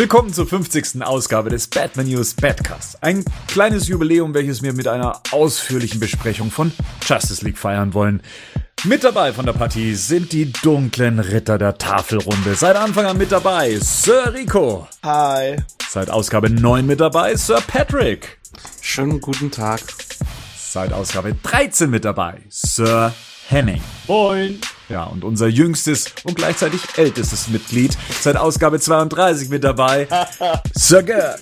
Willkommen zur 50. Ausgabe des Batman News Badcast. Ein kleines Jubiläum, welches wir mit einer ausführlichen Besprechung von Justice League feiern wollen. Mit dabei von der Partie sind die dunklen Ritter der Tafelrunde. Seit Anfang an mit dabei Sir Rico. Hi. Seit Ausgabe 9 mit dabei Sir Patrick. Schönen guten Tag. Seit Ausgabe 13 mit dabei Sir Henning. Moin. Ja, und unser jüngstes und gleichzeitig ältestes Mitglied seit Ausgabe 32 mit dabei, Sir Gerd.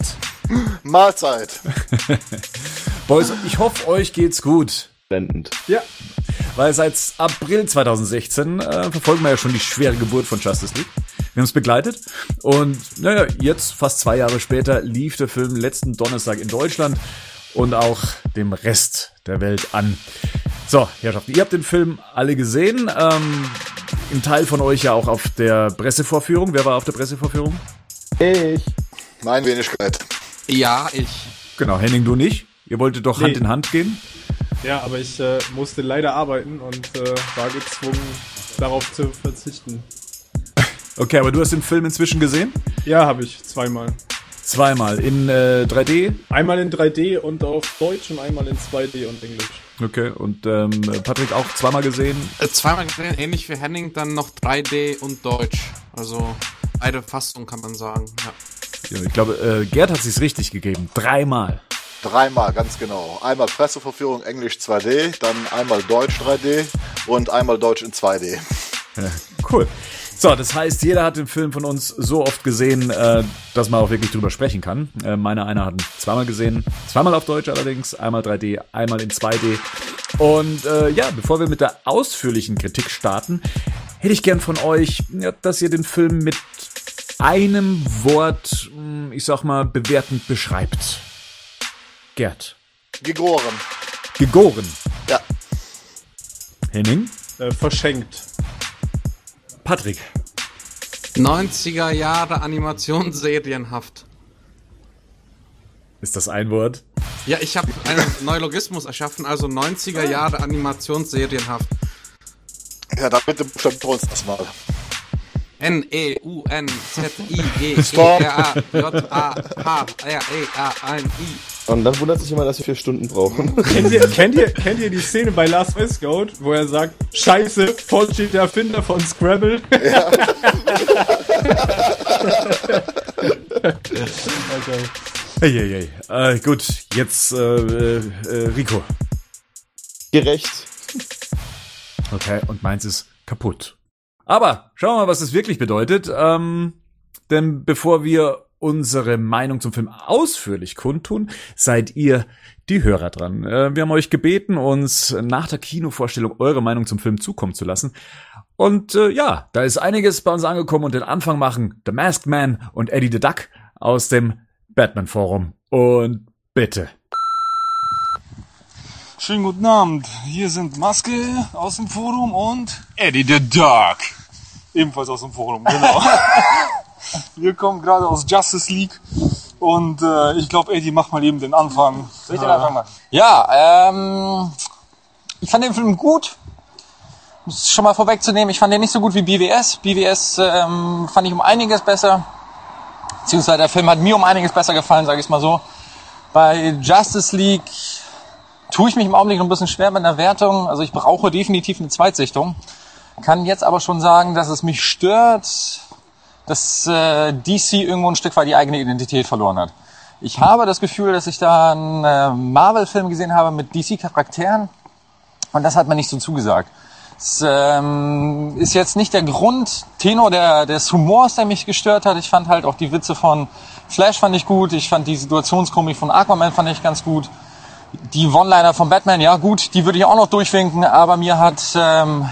Mahlzeit. Boys, ich hoffe, euch geht's gut. Blendend. Ja. Weil seit April 2016 äh, verfolgen wir ja schon die schwere Geburt von Justice League. Wir haben es begleitet und naja, jetzt, fast zwei Jahre später, lief der Film letzten Donnerstag in Deutschland und auch dem Rest der Welt an. So, Herrschaften, ihr habt den Film alle gesehen. Ähm, ein Teil von euch ja auch auf der Pressevorführung. Wer war auf der Pressevorführung? Ich. Mein Wenigkeit. Ja, ich. Genau, Henning, du nicht. Ihr wolltet doch Hand Nee. in Hand gehen. Ja, aber ich äh, musste leider arbeiten und äh, war gezwungen, darauf zu verzichten. Okay, aber du hast den Film inzwischen gesehen? Ja, habe ich zweimal. Zweimal. In äh, 3D? Einmal in 3D und auf Deutsch und einmal in 2D und Englisch. Okay. Und ähm, Patrick auch zweimal gesehen. Äh, zweimal gesehen, ähnlich wie Henning, dann noch 3D und Deutsch. Also beide Fassungen kann man sagen. Ja. Ja, ich glaube, äh, Gerd hat sich's richtig gegeben. Dreimal. Dreimal, ganz genau. Einmal Presseverführung Englisch 2D, dann einmal Deutsch 3D und einmal Deutsch in 2D. Ja, cool. So, das heißt, jeder hat den Film von uns so oft gesehen, äh, dass man auch wirklich drüber sprechen kann. Äh, meine einer hat ihn zweimal gesehen, zweimal auf Deutsch allerdings, einmal 3D, einmal in 2D. Und äh, ja, bevor wir mit der ausführlichen Kritik starten, hätte ich gern von euch, ja, dass ihr den Film mit einem Wort, mh, ich sag mal, bewertend beschreibt. Gerd. Gegoren. Gegoren. Ja. Henning. Äh, verschenkt. Patrick. 90er Jahre Animationsserienhaft. Ist das ein Wort? Ja, ich habe einen Neologismus erschaffen, also 90er Jahre Animationsserienhaft. Ja, dann bitte buchstabieren uns das mal. E N-E-U-N-Z-I-G-E-R-J-A-H-R-E-A-N-I. Und dann wundert sich immer, dass wir vier Stunden brauchen. Kennt ihr, kennt, ihr, kennt ihr die Szene bei Last West Goat, wo er sagt, Scheiße, voll steht der Erfinder von Scrabble? okay. Hey, hey, hey. Äh, gut, jetzt äh, äh, äh, Rico. Gerecht. Okay, und meins ist kaputt. Aber schauen wir mal, was das wirklich bedeutet. Ähm, denn bevor wir unsere Meinung zum Film ausführlich kundtun, seid ihr die Hörer dran. Äh, wir haben euch gebeten, uns nach der Kinovorstellung eure Meinung zum Film zukommen zu lassen. Und äh, ja, da ist einiges bei uns angekommen und den Anfang machen The Masked Man und Eddie the Duck aus dem Batman Forum. Und bitte. Schönen guten Abend. Hier sind Maske aus dem Forum und Eddie the Dark. Ebenfalls aus dem Forum, genau. Wir kommen gerade aus Justice League und äh, ich glaube, Eddie, mach mal eben den Anfang. Soll ich den Anfang machen? Ja, ähm, ich fand den Film gut. Um es schon mal vorwegzunehmen, ich fand den nicht so gut wie BWS. BWS ähm, fand ich um einiges besser. Beziehungsweise der Film hat mir um einiges besser gefallen, sage ich mal so. Bei Justice League tue ich mich im Augenblick noch ein bisschen schwer mit einer Wertung. Also ich brauche definitiv eine Zweitsichtung. Kann jetzt aber schon sagen, dass es mich stört, dass äh, DC irgendwo ein Stück weit die eigene Identität verloren hat. Ich habe das Gefühl, dass ich da einen äh, Marvel-Film gesehen habe mit DC-Charakteren und das hat mir nicht so zugesagt. Es ähm, ist jetzt nicht der Grundtenor der, des Humors, der mich gestört hat. Ich fand halt auch die Witze von Flash fand ich gut. Ich fand die Situationskomik von Aquaman fand ich ganz gut. Die One-Liner von Batman, ja gut, die würde ich auch noch durchwinken, aber mir hat ähm,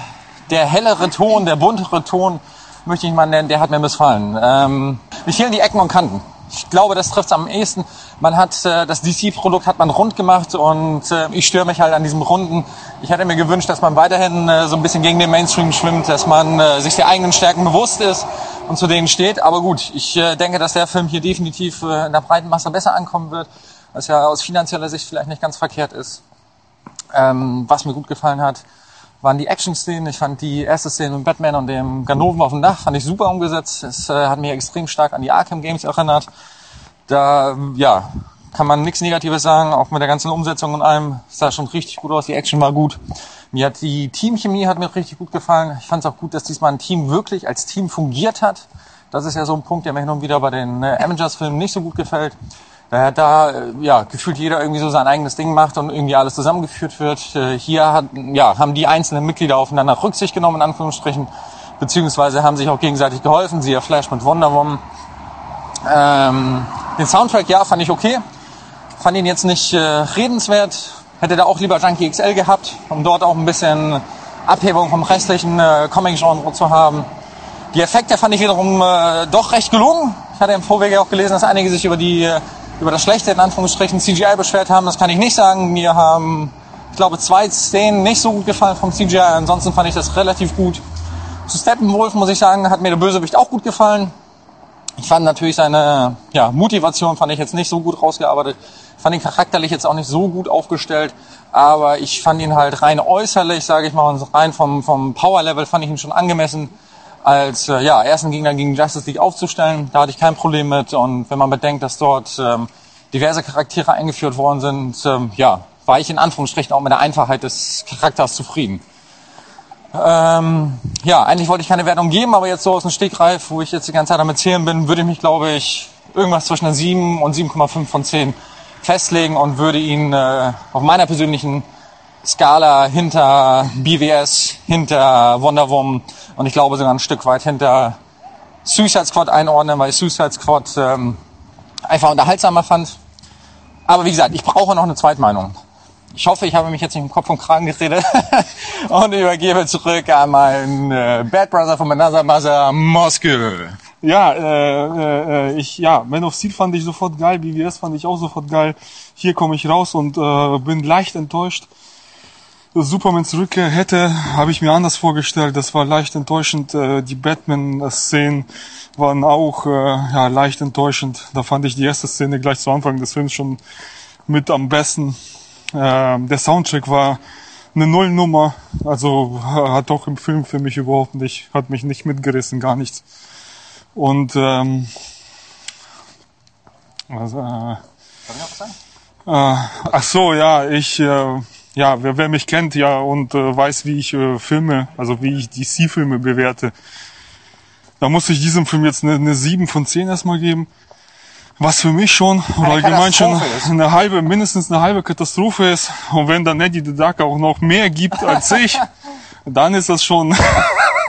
der hellere Ton, der buntere Ton, möchte ich mal nennen, der hat mir missfallen. Ähm, mir fehlen die Ecken und Kanten. Ich glaube, das trifft am ehesten. Man hat äh, das DC-Produkt hat man rund gemacht und äh, ich störe mich halt an diesem Runden. Ich hätte mir gewünscht, dass man weiterhin äh, so ein bisschen gegen den Mainstream schwimmt, dass man äh, sich der eigenen Stärken bewusst ist und zu denen steht. Aber gut, ich äh, denke, dass der Film hier definitiv äh, in der breiten Masse besser ankommen wird, was ja aus finanzieller Sicht vielleicht nicht ganz verkehrt ist. Ähm, was mir gut gefallen hat, waren die Action-Szenen. Ich fand die erste Szene mit Batman und dem Ganoven auf dem Dach, fand ich super umgesetzt. Es äh, hat mich extrem stark an die Arkham Games erinnert. Da, ja, kann man nichts Negatives sagen, auch mit der ganzen Umsetzung und allem. Sah schon richtig gut aus, die Action war gut. Mir hat die Teamchemie hat mir richtig gut gefallen. Ich fand es auch gut, dass diesmal ein Team wirklich als Team fungiert hat. Das ist ja so ein Punkt, der mir hin und wieder bei den äh, Avengers-Filmen nicht so gut gefällt. Daher da äh, ja gefühlt jeder irgendwie so sein eigenes Ding macht und irgendwie alles zusammengeführt wird. Äh, hier hat, ja, haben die einzelnen Mitglieder aufeinander Rücksicht genommen in Anführungsstrichen, beziehungsweise haben sich auch gegenseitig geholfen. Siehe Flash mit Wonder Woman. Ähm, den Soundtrack ja fand ich okay, fand ihn jetzt nicht äh, redenswert. Hätte da auch lieber Junkie XL gehabt, um dort auch ein bisschen Abhebung vom restlichen äh, Comic-Genre zu haben. Die Effekte fand ich wiederum äh, doch recht gelungen. Ich hatte im Vorwege auch gelesen, dass einige sich über die äh, über das schlechte in Anführungsstrichen CGI beschwert haben. Das kann ich nicht sagen. Mir haben, ich glaube, zwei Szenen nicht so gut gefallen vom CGI. Ansonsten fand ich das relativ gut. Zu Steppenwolf muss ich sagen, hat mir der Bösewicht auch gut gefallen. Ich fand natürlich seine ja, Motivation fand ich jetzt nicht so gut rausgearbeitet. Fand ihn charakterlich jetzt auch nicht so gut aufgestellt, aber ich fand ihn halt rein äußerlich, sage ich mal, rein vom, vom Power-Level fand ich ihn schon angemessen, als äh, ja, ersten Gegner gegen Justice League aufzustellen. Da hatte ich kein Problem mit. Und wenn man bedenkt, dass dort ähm, diverse Charaktere eingeführt worden sind, ähm, ja, war ich in Anführungsstrichen auch mit der Einfachheit des Charakters zufrieden. Ähm, ja, eigentlich wollte ich keine Wertung geben, aber jetzt so aus dem Stegreif, wo ich jetzt die ganze Zeit damit zählen bin, würde ich mich, glaube ich, irgendwas zwischen einer 7 und 7,5 von 10 festlegen und würde ihn äh, auf meiner persönlichen Skala hinter BWS, hinter Wonder Woman und ich glaube sogar ein Stück weit hinter Suicide Squad einordnen, weil ich Suicide Squad ähm, einfach unterhaltsamer fand. Aber wie gesagt, ich brauche noch eine Zweitmeinung. Ich hoffe, ich habe mich jetzt nicht im Kopf und Kragen geredet und übergebe zurück an meinen äh, Bad Brother von Another Mother, Moske. Ja, äh, äh, ich, ja, Man of Steel fand ich sofort geil, BWS fand ich auch sofort geil. Hier komme ich raus und äh, bin leicht enttäuscht. Supermans Rückkehr hätte, habe ich mir anders vorgestellt. Das war leicht enttäuschend. Äh, die Batman-Szenen waren auch äh, ja, leicht enttäuschend. Da fand ich die erste Szene gleich zu Anfang des Films schon mit am besten. Äh, der Soundtrack war eine Nullnummer. Also hat auch im Film für mich überhaupt nicht, hat mich nicht mitgerissen, gar nichts. Und ähm, also, äh, äh, ach so, ja, ich, äh, ja, wer, wer mich kennt, ja, und äh, weiß, wie ich äh, Filme, also wie ich DC-Filme bewerte, da muss ich diesem Film jetzt eine, eine 7 von 10 erstmal geben. Was für mich schon, oder allgemein schon eine halbe, mindestens eine halbe Katastrophe ist. Und wenn dann Eddie the Duck auch noch mehr gibt als ich, dann ist das schon,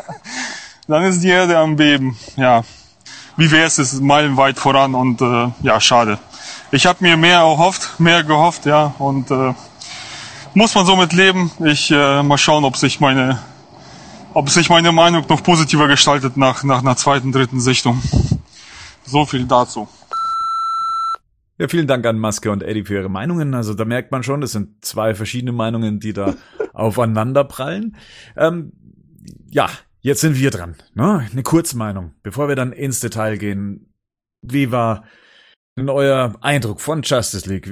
dann ist die Erde am Beben. Ja, wie wäre es, ist meilenweit voran und äh, ja, schade. Ich habe mir mehr erhofft, mehr gehofft, ja, und äh, muss man so mit leben. Ich äh, mal schauen, ob sich meine, ob sich meine Meinung noch positiver gestaltet nach nach einer zweiten, dritten Sichtung. So viel dazu. Ja, vielen Dank an Maske und Eddie für ihre Meinungen. Also da merkt man schon, das sind zwei verschiedene Meinungen, die da aufeinander prallen. Ähm, ja, jetzt sind wir dran. Ne? Eine Kurzmeinung, bevor wir dann ins Detail gehen. Wie war denn euer Eindruck von Justice League?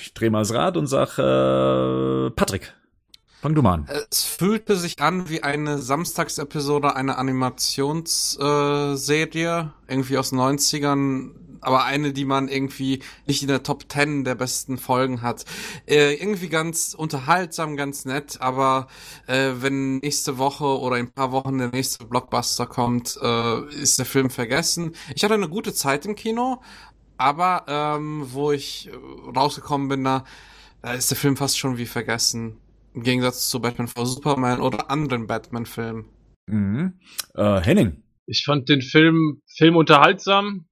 Ich drehe mal das Rad und sag äh, Patrick, fang du mal an. Es fühlte sich an wie eine Samstagsepisode einer Animationsserie, äh, irgendwie aus den 90ern, aber eine, die man irgendwie nicht in der Top 10 der besten Folgen hat. Äh, irgendwie ganz unterhaltsam, ganz nett, aber äh, wenn nächste Woche oder in ein paar Wochen der nächste Blockbuster kommt, äh, ist der Film vergessen. Ich hatte eine gute Zeit im Kino, aber ähm, wo ich äh, rausgekommen bin, da, da ist der Film fast schon wie vergessen. Im Gegensatz zu Batman vs Superman oder anderen Batman-Filmen. Mhm. Äh, Henning. Ich fand den Film, Film unterhaltsam,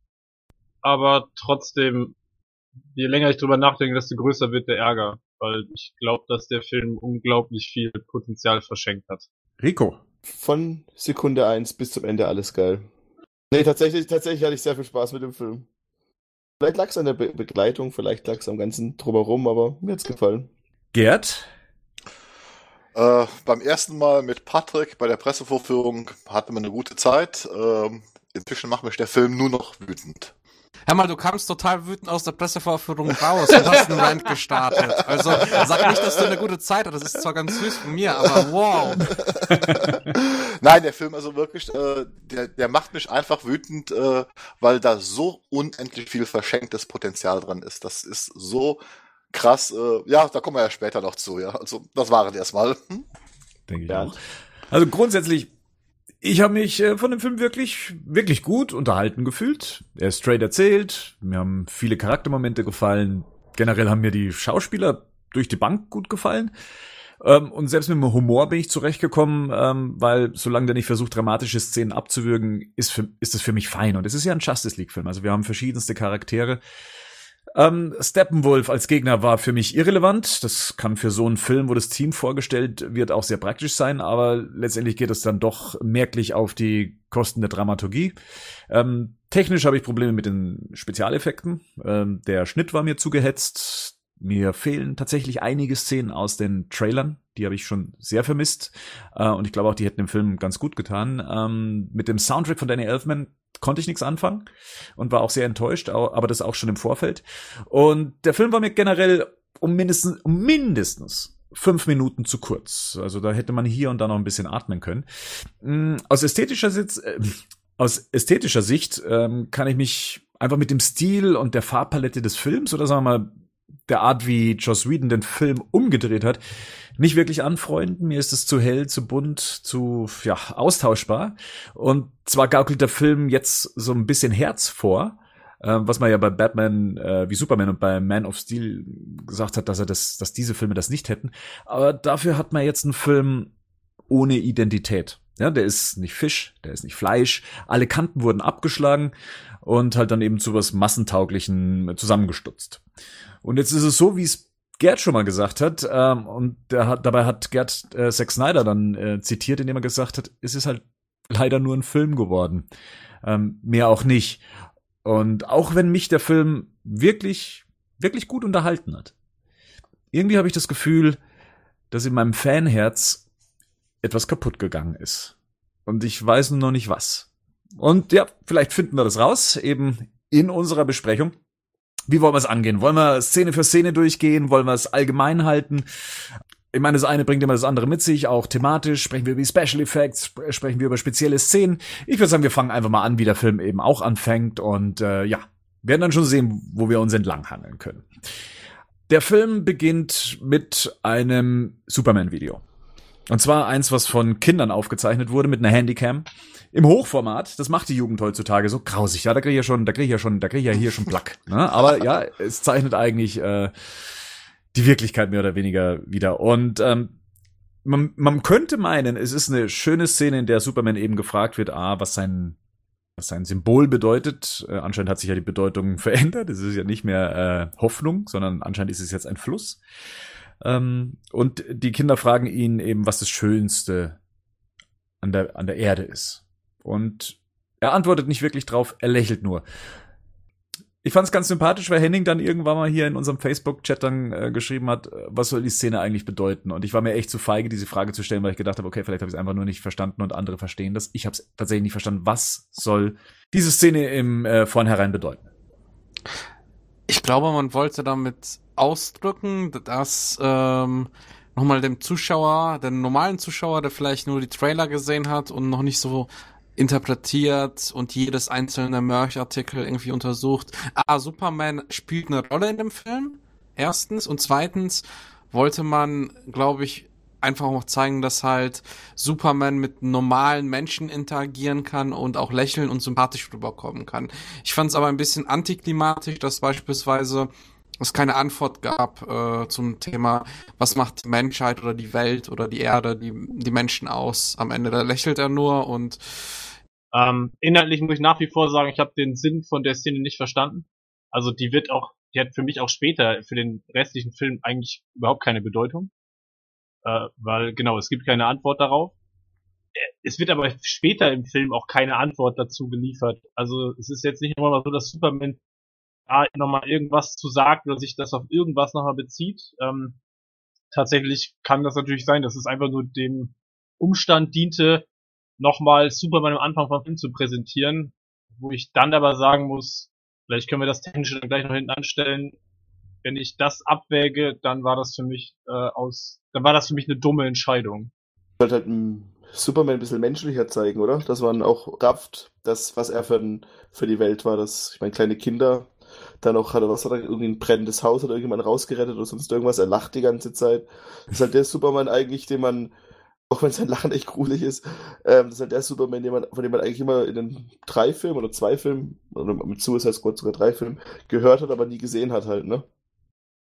aber trotzdem, je länger ich drüber nachdenke, desto größer wird der Ärger, weil ich glaube, dass der Film unglaublich viel Potenzial verschenkt hat. Rico. Von Sekunde eins bis zum Ende alles geil. Nee, tatsächlich, tatsächlich hatte ich sehr viel Spaß mit dem Film. Vielleicht lag es an der Be Begleitung, vielleicht lag es am ganzen drumherum, aber mir hat's gefallen. Gerd. Äh, beim ersten Mal mit Patrick bei der Pressevorführung hatten wir eine gute Zeit. Ähm, inzwischen macht mich der Film nur noch wütend. Hör mal, du kamst total wütend aus der Pressevorführung raus und hast einen Rant gestartet. Also sag nicht, dass du eine gute Zeit hast. Das ist zwar ganz süß von mir, aber wow. Nein, der Film also wirklich, äh, der, der macht mich einfach wütend, äh, weil da so unendlich viel verschenktes Potenzial drin ist. Das ist so krass. Äh, ja, da kommen wir ja später noch zu. Ja, also das waren erstmal. Hm? Denke ich auch. Also grundsätzlich, ich habe mich äh, von dem Film wirklich, wirklich gut unterhalten gefühlt. Er ist straight erzählt. Mir haben viele Charaktermomente gefallen. Generell haben mir die Schauspieler durch die Bank gut gefallen. Ähm, und selbst mit dem Humor bin ich zurechtgekommen, ähm, weil solange der nicht versucht, dramatische Szenen abzuwürgen, ist, für, ist das für mich fein. Und es ist ja ein Justice League-Film. Also wir haben verschiedenste Charaktere. Ähm, Steppenwolf als Gegner war für mich irrelevant. Das kann für so einen Film, wo das Team vorgestellt wird, auch sehr praktisch sein, aber letztendlich geht es dann doch merklich auf die Kosten der Dramaturgie. Ähm, technisch habe ich Probleme mit den Spezialeffekten. Ähm, der Schnitt war mir zugehetzt. Mir fehlen tatsächlich einige Szenen aus den Trailern. Die habe ich schon sehr vermisst. Äh, und ich glaube auch, die hätten dem Film ganz gut getan. Ähm, mit dem Soundtrack von Danny Elfman konnte ich nichts anfangen und war auch sehr enttäuscht, aber das auch schon im Vorfeld. Und der Film war mir generell um mindestens, um mindestens fünf Minuten zu kurz. Also da hätte man hier und da noch ein bisschen atmen können. Mm, aus ästhetischer, Sitz, äh, aus ästhetischer Sicht ähm, kann ich mich einfach mit dem Stil und der Farbpalette des Films oder sagen wir mal der Art, wie Joss Whedon den Film umgedreht hat, nicht wirklich anfreunden. Mir ist es zu hell, zu bunt, zu ja, austauschbar. Und zwar gaukelt der Film jetzt so ein bisschen Herz vor, äh, was man ja bei Batman äh, wie Superman und bei Man of Steel gesagt hat, dass er das, dass diese Filme das nicht hätten. Aber dafür hat man jetzt einen Film ohne Identität. Ja, der ist nicht Fisch, der ist nicht Fleisch. Alle Kanten wurden abgeschlagen und halt dann eben zu was Massentauglichen zusammengestutzt. Und jetzt ist es so, wie es Gerd schon mal gesagt hat, ähm, und der hat, dabei hat Gerd äh, Zack Snyder dann äh, zitiert, indem er gesagt hat, es ist halt leider nur ein Film geworden. Ähm, mehr auch nicht. Und auch wenn mich der Film wirklich, wirklich gut unterhalten hat, irgendwie habe ich das Gefühl, dass in meinem Fanherz etwas kaputt gegangen ist. Und ich weiß nur noch nicht was. Und ja, vielleicht finden wir das raus, eben in unserer Besprechung. Wie wollen wir es angehen? Wollen wir Szene für Szene durchgehen? Wollen wir es allgemein halten? Ich meine, das eine bringt immer das andere mit sich, auch thematisch. Sprechen wir über die Special Effects, sprechen wir über spezielle Szenen. Ich würde sagen, wir fangen einfach mal an, wie der Film eben auch anfängt und äh, ja, werden dann schon sehen, wo wir uns entlanghangeln können. Der Film beginnt mit einem Superman-Video. Und zwar eins, was von Kindern aufgezeichnet wurde mit einer Handycam im Hochformat. Das macht die Jugend heutzutage so grausig. Ja, da krieg ich ja schon, da krieg ich ja schon, da krieg ich ja hier schon Plack. Ne? Aber ja, es zeichnet eigentlich äh, die Wirklichkeit mehr oder weniger wieder. Und ähm, man, man könnte meinen, es ist eine schöne Szene, in der Superman eben gefragt wird, ah, was sein was sein Symbol bedeutet. Äh, anscheinend hat sich ja die Bedeutung verändert. Es ist ja nicht mehr äh, Hoffnung, sondern anscheinend ist es jetzt ein Fluss. Ähm, und die Kinder fragen ihn eben, was das Schönste an der, an der Erde ist. Und er antwortet nicht wirklich drauf, er lächelt nur. Ich fand es ganz sympathisch, weil Henning dann irgendwann mal hier in unserem Facebook-Chat dann äh, geschrieben hat, äh, was soll die Szene eigentlich bedeuten? Und ich war mir echt zu feige, diese Frage zu stellen, weil ich gedacht habe, okay, vielleicht habe ich es einfach nur nicht verstanden und andere verstehen das. Ich habe es tatsächlich nicht verstanden. Was soll diese Szene im äh, Vornherein bedeuten? Ich glaube, man wollte damit ausdrücken, dass ähm, nochmal dem Zuschauer, dem normalen Zuschauer, der vielleicht nur die Trailer gesehen hat und noch nicht so interpretiert und jedes einzelne Merch-Artikel irgendwie untersucht. Ah, Superman spielt eine Rolle in dem Film. Erstens. Und zweitens wollte man, glaube ich, einfach auch zeigen, dass halt Superman mit normalen Menschen interagieren kann und auch lächeln und sympathisch rüberkommen kann. Ich fand es aber ein bisschen antiklimatisch, dass beispielsweise es keine Antwort gab äh, zum Thema, was macht die Menschheit oder die Welt oder die Erde, die, die Menschen aus. Am Ende, da lächelt er nur und ähm, inhaltlich muss ich nach wie vor sagen, ich habe den Sinn von der Szene nicht verstanden. Also die wird auch, die hat für mich auch später, für den restlichen Film eigentlich überhaupt keine Bedeutung. Äh, weil, genau, es gibt keine Antwort darauf. Äh, es wird aber später im Film auch keine Antwort dazu geliefert. Also es ist jetzt nicht immer mal so, dass Superman da nochmal irgendwas zu sagt oder sich das auf irgendwas nochmal bezieht. Ähm, tatsächlich kann das natürlich sein, dass es einfach nur dem Umstand diente, nochmal Superman am Anfang vom Film zu präsentieren, wo ich dann aber sagen muss, Vielleicht können wir das Technische dann gleich noch hinten anstellen. Wenn ich das abwäge, dann war das für mich äh, aus, dann war das für mich eine dumme Entscheidung. wollte halt Superman ein bisschen menschlicher zeigen, oder? Dass man auch rafft, das, was er für, für die Welt war. Dass, ich meine, kleine Kinder, dann auch hat er, was hat er, irgendwie ein brennendes Haus, hat irgendjemand rausgerettet oder sonst irgendwas, er lacht die ganze Zeit. Das ist halt der Superman eigentlich, den man, auch wenn sein Lachen echt gruselig ist, ähm, das ist halt der Superman, den man, von dem man eigentlich immer in den drei Filmen oder zwei Filmen, oder mit Suicide Squad sogar drei Filmen, gehört hat, aber nie gesehen hat halt, ne?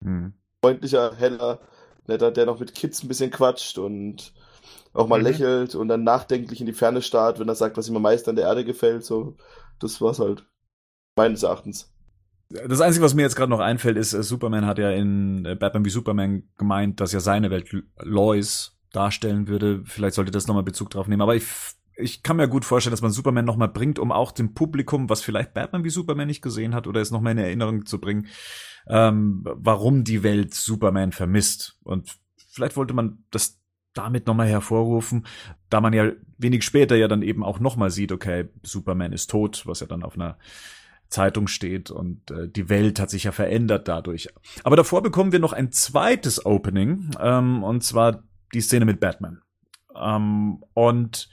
Hm. freundlicher, heller, netter, der noch mit Kids ein bisschen quatscht und auch mal Mhm. lächelt und dann nachdenklich in die Ferne starrt, wenn er sagt, was ihm am meisten an der Erde gefällt. So, das war's halt. Meines Erachtens. Das Einzige, was mir jetzt gerade noch einfällt, ist, äh, Superman hat ja in äh, Batman wie Superman gemeint, dass ja seine Welt Lois darstellen würde. Vielleicht sollte das nochmal Bezug drauf nehmen. Aber ich, ich kann mir gut vorstellen, dass man Superman nochmal bringt, um auch dem Publikum, was vielleicht Batman wie Superman nicht gesehen hat, oder es nochmal in Erinnerung zu bringen, ähm, warum die Welt Superman vermisst. Und vielleicht wollte man das damit nochmal hervorrufen, da man ja wenig später ja dann eben auch nochmal sieht, okay, Superman ist tot, was ja dann auf einer Zeitung steht und äh, die Welt hat sich ja verändert dadurch. Aber davor bekommen wir noch ein zweites Opening ähm, und zwar die Szene mit Batman. Ähm, und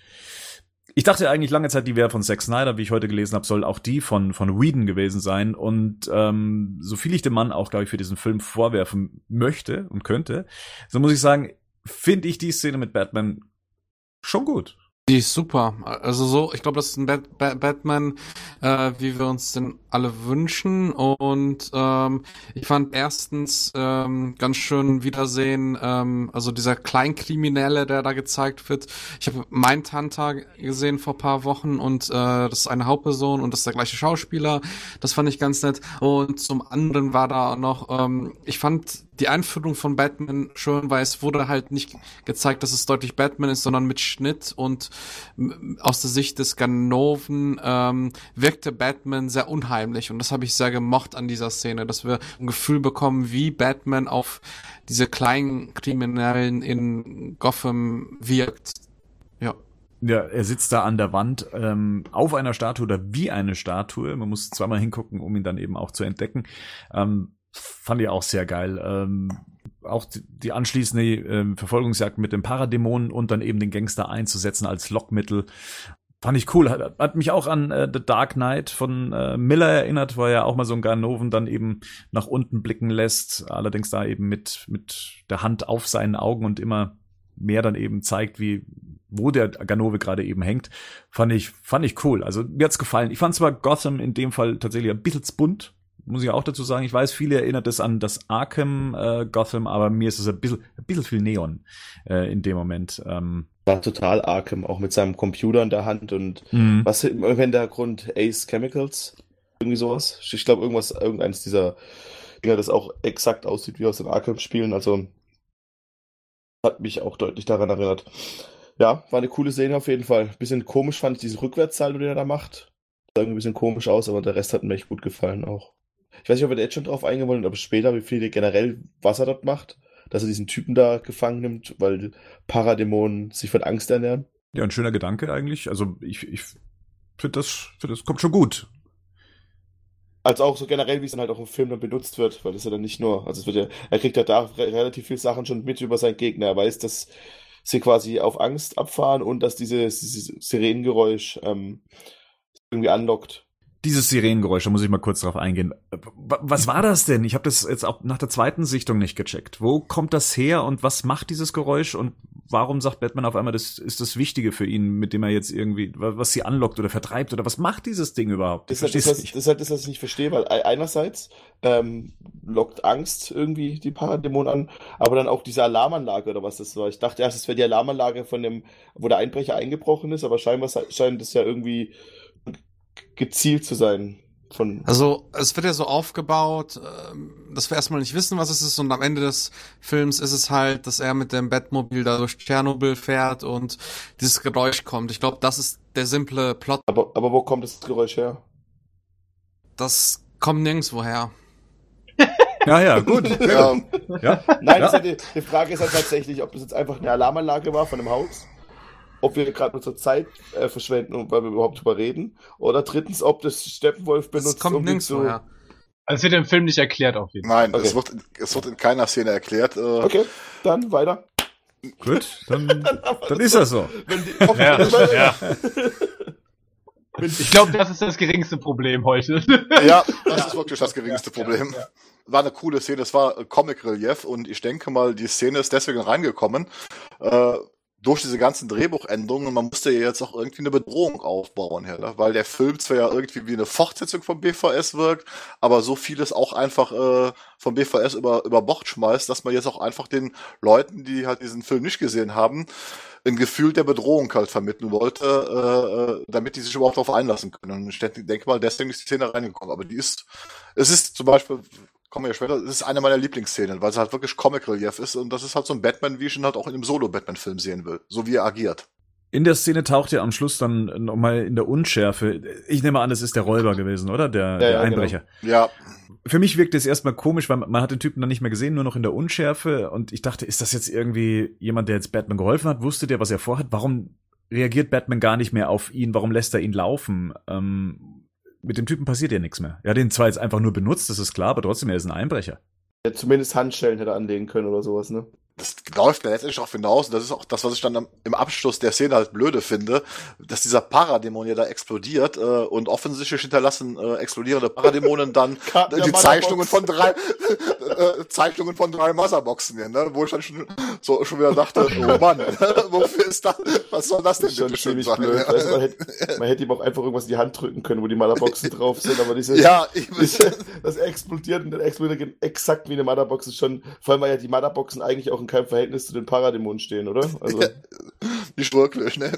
ich dachte eigentlich lange Zeit, die wäre von Zack Snyder, wie ich heute gelesen habe, soll auch die von von Whedon gewesen sein. Und ähm, so viel ich dem Mann auch, glaube ich, für diesen Film vorwerfen möchte und könnte, so muss ich sagen, finde ich die Szene mit Batman schon gut. Die ist super. Also so, ich glaube, das ist ein Bat Bat Batman, äh, wie wir uns den alle wünschen. Und ähm, ich fand erstens ähm, ganz schön Wiedersehen, ähm, also dieser Kleinkriminelle, der da gezeigt wird. Ich habe Mindhunter gesehen vor paar Wochen und äh, das ist eine Hauptperson und das ist der gleiche Schauspieler. Das fand ich ganz nett. Und zum anderen war da noch, ähm, ich fand die Einführung von Batman schön, weil es wurde halt nicht gezeigt, dass es deutlich Batman ist, sondern mit Schnitt und aus der Sicht des Ganoven ähm, wirkte Batman sehr unheimlich und das habe ich sehr gemocht an dieser Szene, dass wir ein Gefühl bekommen, wie Batman auf diese kleinen Kriminellen in Gotham wirkt. Ja. Ja, er sitzt da an der Wand ähm, auf einer Statue oder wie eine Statue. Man muss zweimal hingucken, um ihn dann eben auch zu entdecken. Ähm, fand ich auch sehr geil. Ähm, auch die, die anschließende ähm, Verfolgungsjagd mit dem Paradämonen und dann eben den Gangster einzusetzen als Lockmittel. Fand ich cool. Hat, hat mich auch an äh, The Dark Knight von äh, Miller erinnert, wo er auch mal so einen Ganoven dann eben nach unten blicken lässt. Allerdings da eben mit, mit der Hand auf seinen Augen und immer mehr dann eben zeigt, wie, wo der Ganove gerade eben hängt, fand ich, fand ich cool. Also mir hat's gefallen. Ich fand zwar Gotham in dem Fall tatsächlich ein bisschen bunt, muss ich auch dazu sagen. Ich weiß, viele erinnert es an das Arkham äh, Gotham, aber mir ist es ein bisschen, ein bisschen viel Neon äh, in dem Moment. Ähm, War total Arkham, auch mit seinem Computer in der Hand und mh. was im Hintergrund Ace Chemicals, irgendwie sowas. Ich glaube, irgendwas, irgendeines dieser Dinger, das auch exakt aussieht wie aus den Arkham-Spielen. Also hat mich auch deutlich daran erinnert. Ja, war eine coole Szene auf jeden Fall. Bisschen komisch fand ich diesen Rückwärtssalto, den er da macht. Sah irgendwie ein bisschen komisch aus, aber der Rest hat mir echt gut gefallen auch. Ich weiß nicht, ob wir da jetzt schon drauf eingehen wollen, aber später, wie viel generell, was er dort macht, dass er diesen Typen da gefangen nimmt, weil Paradämonen sich von Angst ernähren. Ja, ein schöner Gedanke eigentlich. Also ich, ich finde das, find das kommt schon gut. Als auch so generell, wie es dann halt auch im Film dann benutzt wird, weil das ja dann nicht nur, also es wird ja, er kriegt ja da re relativ viel Sachen schon mit über seinen Gegner. Er weiß, dass sie quasi auf Angst abfahren und dass dieses, dieses Sirenengeräusch ähm, irgendwie anlockt. Dieses Sirenengeräusch, da muss ich mal kurz drauf eingehen. Was war das denn? Ich habe das jetzt auch nach der zweiten Sichtung nicht gecheckt. Wo kommt das her und was macht dieses Geräusch und warum sagt Batman auf einmal, das ist das Wichtige für ihn, mit dem er jetzt irgendwie, wa- was sie anlockt oder vertreibt oder was macht dieses Ding überhaupt? Das ist halt das, versteh's das, nicht. das, ist halt das, was ich nicht verstehe, weil ei- einerseits ähm, lockt Angst irgendwie die Paradämonen an, aber dann auch diese Alarmanlage oder was das war. Ich dachte erst, es wäre die Alarmanlage von dem, wo der Einbrecher eingebrochen ist, aber scheinbar scheint es ja irgendwie gezielt zu sein. Von, Also es wird ja so aufgebaut, ähm, dass wir erstmal nicht wissen, was es ist und am Ende des Films ist es halt, dass er mit dem Batmobil da durch Tschernobyl fährt und dieses Geräusch kommt. Ich glaube, das ist der simple Plot. aber, aber wo kommt das Geräusch her? Das kommt nirgendwo her. Ja, ja, gut. Ja. Ja. Nein, Ja. halt die, die Frage ist halt tatsächlich, ob das jetzt einfach eine Alarmanlage war von einem Haus ob wir gerade unsere Zeit äh, verschwenden, und weil wir überhaupt drüber reden. Oder drittens, ob das Steppenwolf benutzt, Das kommt um nirgendwo zu. her. Also es wird im Film nicht erklärt auf jeden Fall. Nein, Okay. es, wird, es wird in keiner Szene erklärt. Äh, Okay, dann weiter. Gut, dann, dann ist das so. Wenn die, Ja, ja. Ich glaube, das ist das geringste Problem heute. Ja, das ist wirklich das geringste Problem. War eine coole Szene, es war äh, Comic Relief und ich denke mal, die Szene ist deswegen reingekommen. Äh, durch diese ganzen Drehbuchänderungen, man musste ja jetzt auch irgendwie eine Bedrohung aufbauen, ja, ne? weil der Film zwar ja irgendwie wie eine Fortsetzung vom BVS wirkt, aber so vieles auch einfach äh, vom BVS über, über Bord schmeißt, dass man jetzt auch einfach den Leuten, die halt diesen Film nicht gesehen haben, ein Gefühl der Bedrohung halt vermitteln wollte, äh, äh, damit die sich überhaupt darauf einlassen können. Und ich denke mal, deswegen ist die Szene reingekommen. Aber die ist, es ist zum Beispiel, kommen wir ja später, es ist eine meiner Lieblingsszenen, weil es halt wirklich Comic Relief ist und das ist halt so ein Batman, wie ich ihn halt auch in einem Solo-Batman-Film sehen will, so wie er agiert. In der Szene taucht ja am Schluss dann nochmal in der Unschärfe. Ich nehme an, es ist der Räuber gewesen, oder? Der, der ja, Einbrecher. Ja, Für mich wirkt es erstmal komisch, weil man hat den Typen dann nicht mehr gesehen, nur noch in der Unschärfe. Und ich dachte, ist das jetzt irgendwie jemand, der jetzt Batman geholfen hat? Wusste der, was er vorhat? Warum reagiert Batman gar nicht mehr auf ihn? Warum lässt er ihn laufen? Ähm, mit dem Typen passiert ja nichts mehr. Er hat ihn zwar jetzt einfach nur benutzt, das ist klar, aber trotzdem, er ist ein Einbrecher. Ja, zumindest Handschellen hätte anlegen können oder sowas, ne? Das läuft ja letztendlich auch hinaus, und das ist auch das, was ich dann im Abschluss der Szene halt blöde finde, dass dieser Paradämon ja da explodiert äh, und offensichtlich hinterlassen äh, explodierende Paradämonen dann die Zeichnungen von drei äh, Zeichnungen von drei Motherboxen hier, ne? wo ich dann schon so schon wieder dachte, oh Mann, wofür ist das, was soll das denn Das ist schon ziemlich sein? blöd. Also man, hätte, man hätte ihm auch einfach irgendwas in die Hand drücken können, wo die Motherboxen drauf sind, aber diese, Ja, ich, diese, das explodiert und dann explodiert exakt wie eine Motherbox ist schon, vor allem weil ja die Motherboxen eigentlich auch in keinem Verhältnis zu den Paradämonen stehen, oder? Also, wirklich, ne?